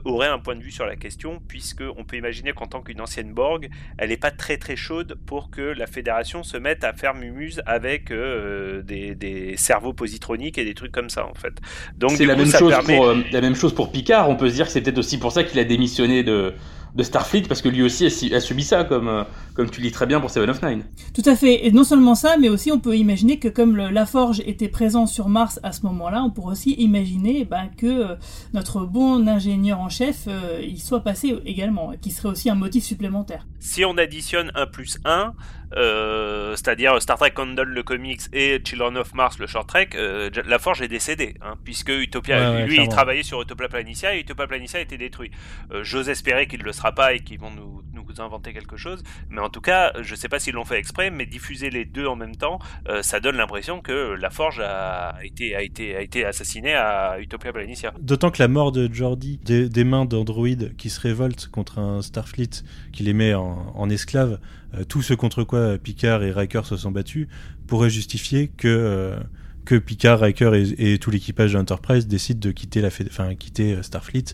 aurait un point de vue sur la question, puisque on peut imaginer qu'en tant qu'une ancienne Borg, elle n'est pas très très chaude pour que la fédération se mette à faire mumuse avec euh, des, cerveaux positroniques et des trucs comme ça en fait. Donc c'est la, même chose pour, euh, la même chose pour Picard. On peut se dire que c'est peut-être aussi pour ça qu'il a démissionné de, de Starfleet parce que lui aussi a, subi ça comme euh, comme tu dis très bien pour Seven of Nine. Tout à fait et non seulement ça mais aussi on peut imaginer que comme la Forge était présent sur Mars à ce moment-là on pourrait aussi imaginer ben, que euh, notre bon ingénieur en chef euh, il soit passé également qui serait aussi un motif supplémentaire. Si on additionne 1 plus 1 euh, c'est-à-dire Star Trek Condol le comics et Children of Mars le short trek, euh, La Forge est décédé, hein, puisque Utopia, lui, il travaillait sur Utopia Planitia et Utopia Planitia a été détruit. Euh, j'ose espérer qu'il ne le sera pas et qu'ils vont nous, vous inventez quelque chose. Mais en tout cas, je sais pas s'ils l'ont fait exprès, mais diffuser les deux en même temps, euh, ça donne l'impression que la Forge a été, a été, a été assassinée à Utopia Planitia. D'autant que la mort de Jordi, des, mains d'Android qui se révoltent contre un Starfleet qui les met en, en esclaves, euh, tout ce contre quoi Picard et Riker se sont battus, pourrait justifier que euh, que Picard, Riker et, et tout l'équipage de l'Enterprise décident de quitter la, enfin quitter euh, Starfleet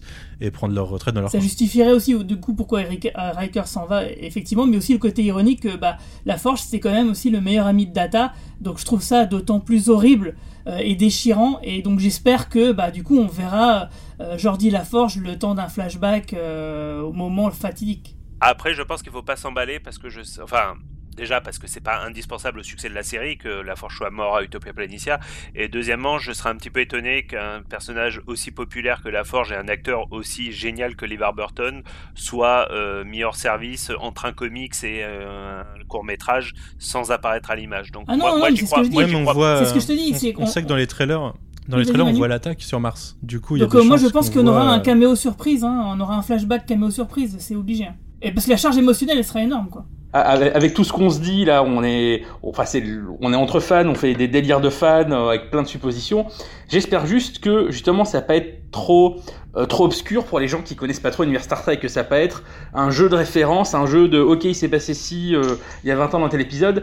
et prendre leur retraite dans leur Ça justifierait aussi du coup pourquoi Riker, euh, Riker s'en va effectivement, mais aussi le côté ironique que bah, la Forge c'est quand même aussi le meilleur ami de Data, donc je trouve ça d'autant plus horrible euh, et déchirant, et donc j'espère que bah, du coup on verra euh, Jordi la Forge le temps d'un flashback euh, au moment fatidique. Après, je pense qu'il faut pas s'emballer parce que je, sais- enfin, déjà parce que c'est pas indispensable au succès de la série que la Forge soit mort à Utopia Planitia, et deuxièmement, je serais un petit peu étonné qu'un personnage aussi populaire que la Forge et un acteur aussi génial que LeVar Burton soit euh, mis hors service entre un comics et euh, un court métrage sans apparaître à l'image. Donc Ah non, moi, non, moi, j'y crois. moi, on voit. C'est ce que je te dis, on- on, sait que dans les trailers, dans les trailers, on voit l'attaque sur Mars. Du coup, il y a Donc des euh, moi je pense qu'on aura voit, un caméo surprise, hein, on aura un flashback caméo surprise, c'est obligé. Et parce que la charge émotionnelle elle sera énorme quoi. Avec, tout ce qu'on se dit là, on est, enfin c'est, on est entre fans, on fait des délires de fans euh, avec plein de suppositions. J'espère juste que justement ça va pas être trop, euh, trop obscur pour les gens qui connaissent pas trop l'univers Star Trek, que ça va pas être un jeu de référence, un jeu de OK il s'est passé ci euh, il y a 20 ans dans tel épisode.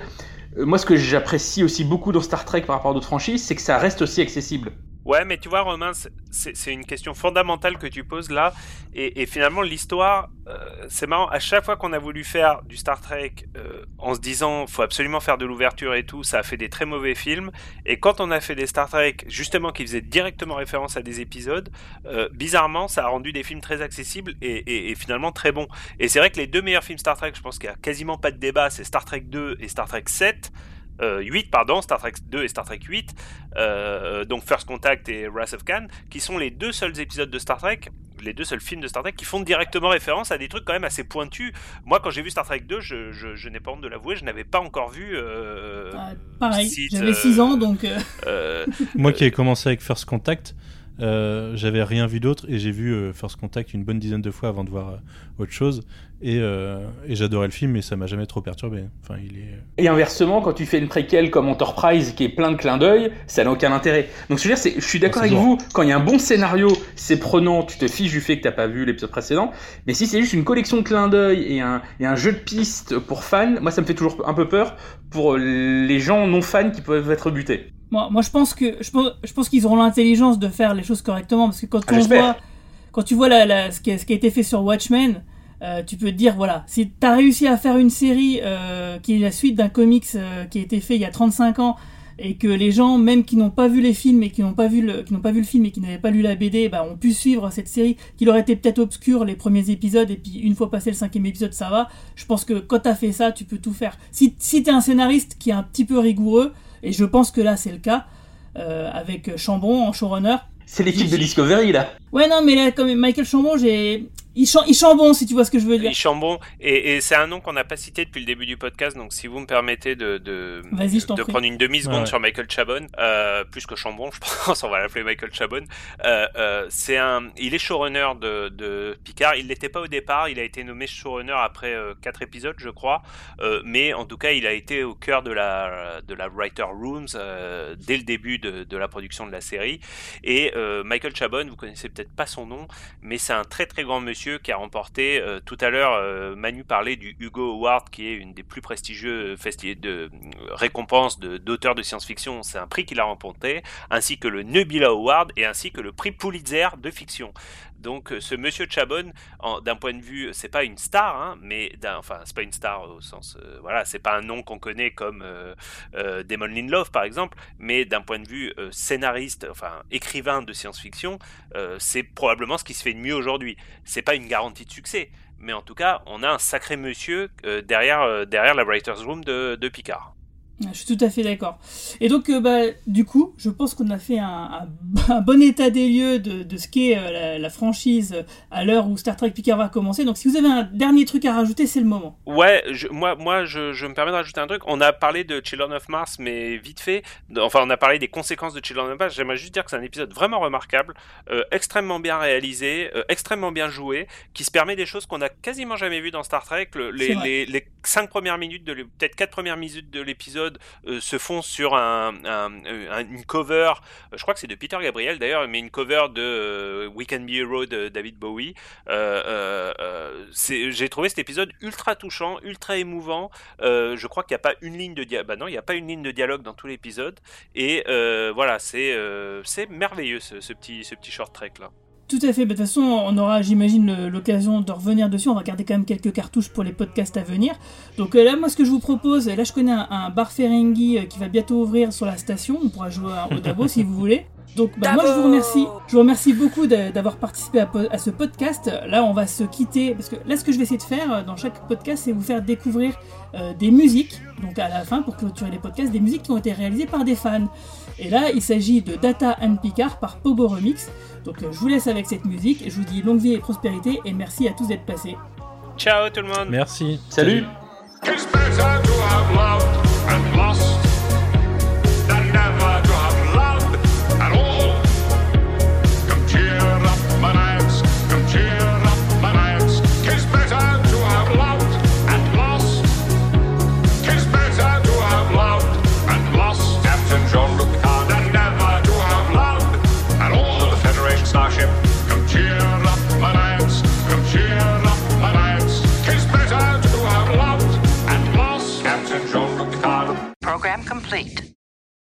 Euh, moi ce que j'apprécie aussi beaucoup dans Star Trek par rapport à d'autres franchises, c'est que ça reste aussi accessible. Ouais, mais tu vois, Romain, c'est- une question fondamentale que tu poses là. Et, finalement, l'histoire, euh, c'est marrant. À chaque fois qu'on a voulu faire du Star Trek euh, en se disant, faut absolument faire de l'ouverture et tout, ça a fait des très mauvais films. Et quand on a fait des Star Trek, justement, qui faisaient directement référence à des épisodes, euh, bizarrement, ça a rendu des films très accessibles et, et- finalement très bons. Et c'est vrai que les deux meilleurs films Star Trek, je pense qu'il y a quasiment pas de débat, c'est Star Trek 2 et Star Trek 7. Euh, 8 pardon, Star Trek 2 et Star Trek 8, euh, donc First Contact et Wrath of Khan, qui sont les deux seuls épisodes de Star Trek, les deux seuls films de Star Trek qui font directement référence à des trucs quand même assez pointus. Moi, quand j'ai vu Star Trek 2, je, je, je n'ai pas honte de l'avouer, je n'avais pas encore vu. Euh, Ah, pareil, j'avais euh, 6 ans donc. euh, euh, Moi qui ai commencé avec First Contact, euh, j'avais rien vu d'autre et j'ai vu euh, First Contact une bonne dizaine de fois avant de voir euh, autre chose et, euh, et j'adorais le film mais ça m'a jamais trop perturbé. Enfin, il est. Et inversement, quand tu fais une préquelle comme Enterprise qui est plein de clins d'œil, ça n'a aucun intérêt. Donc je veux dire, je suis d'accord Ah, avec vous, quand il y a un bon scénario, c'est prenant, tu te fiches du fait que t'as pas vu l'épisode précédent. Mais si c'est juste une collection de clins d'œil et un, et un jeu de pistes pour fans, moi ça me fait toujours un peu peur pour les gens non fans qui peuvent être butés. Moi, moi, je pense que je pense, je pense qu'ils auront l'intelligence de faire les choses correctement parce que quand Ah, on j'espère. voit, quand tu vois la, la- ce, qui a, ce qui a été fait sur Watchmen, euh, tu peux te dire voilà, si t'as réussi à faire une série euh, qui est la suite d'un comics euh, qui a été fait il y a 35 ans et que les gens, même qui n'ont pas vu les films et qui n'ont pas vu le, qui n'ont pas vu le film et qui n'avaient pas lu la BD, bah, ont pu suivre cette série, qui aurait été peut-être obscure les premiers épisodes et puis une fois passé le cinquième épisode, ça va. Je pense que quand t'as fait ça, tu peux tout faire. Si, si t'es un scénariste qui est un petit peu rigoureux, et je pense que là c'est le cas, euh, avec Chambon en showrunner. C'est l'équipe de Discovery là. Ouais, non, mais là, comme Michael Chambon, j'ai. Il, il chambon, si tu vois ce que je veux dire. Il chambon, et, et c'est un nom qu'on n'a pas cité depuis le début du podcast, donc si vous me permettez de, de, prendre une demi-seconde Ouais. sur Michael Chabon, euh, plus que Chambon, je pense, on va l'appeler Michael Chabon. Euh, euh, c'est un, il est showrunner de, de Picard. Il l'était pas au départ. Il a été nommé showrunner après euh, quatre épisodes, je crois. Euh, mais en tout cas, il a été au cœur de la de la writer rooms euh, dès le début de, de la production de la série. Et euh, Michael Chabon, vous connaissez peut-être pas son nom, mais c'est un très très grand monsieur qui a remporté euh, tout à l'heure. euh, Manu parlait du Hugo Award, qui est une des plus de euh, récompenses de- d'auteurs de, science-fiction. C'est un prix qu'il a remporté, ainsi que le Nebula Award et ainsi que le prix Pulitzer de fiction. Donc euh, ce monsieur Chabon, d'un point de vue, c'est pas une star, hein, mais enfin c'est pas une star au sens, euh, voilà, c'est pas un nom qu'on connaît comme euh, euh, Damon Lindelof par exemple, mais d'un point de vue euh, scénariste, enfin écrivain de science-fiction, euh, c'est probablement ce qui se fait de mieux aujourd'hui. C'est pas une garantie de succès, mais en tout cas, on a un sacré monsieur derrière derrière la writers room de, de Picard. Je suis tout à fait d'accord. Et donc, euh, bah, du coup, je pense qu'on a fait un, un, bon état des lieux de, de ce qu'est euh, la, franchise à l'heure où Star Trek Picard va commencer. Donc, si vous avez un dernier truc à rajouter, c'est le moment. Ouais, je, moi, moi je, je, me permets de rajouter un truc. On a parlé de Children of Mars, mais vite fait. Enfin, on a parlé des conséquences de Children of Mars. J'aimerais juste dire que c'est un épisode vraiment remarquable, euh, extrêmement bien réalisé, extrêmement bien joué, qui se permet des choses qu'on a quasiment jamais vues dans Star Trek. Le, les, les, les, cinq premières minutes, de peut-être quatre premières minutes de l'épisode euh, se font sur un, une cover, je crois que c'est de Peter Gabriel d'ailleurs, mais une cover de euh, We Can Be Hero de David Bowie. Euh, j'ai trouvé cet épisode ultra touchant, ultra émouvant. je crois qu'il n'y a pas une ligne de dialogue. Bah non, il n'y a pas une ligne de dialogue dans tout l'épisode. Et voilà, c'est merveilleux ce, ce, petit, ce petit short trek là. Tout à fait. De toute façon, on aura, j'imagine, l'occasion de revenir dessus. On va garder quand même quelques cartouches pour les podcasts à venir. Donc euh, là, moi, ce que je vous propose, là, je connais un, bar Ferengi euh, qui va bientôt ouvrir sur la station. On pourra jouer au Dabo si vous voulez. Donc bah, moi je vous remercie. Je vous remercie beaucoup d'avoir participé à, ce podcast. Là on va se quitter parce que là ce que je vais essayer de faire euh, dans chaque podcast c'est vous faire découvrir des musiques. Donc à la fin pour clôturer les podcasts des musiques qui ont été réalisées par des fans. Et là il s'agit de Data and Picard par Pogo Remix. Donc euh, je vous laisse avec cette musique, je vous dis longue vie et prospérité et merci à tous d'être passés. Ciao tout le monde. Merci. Salut. Program complete.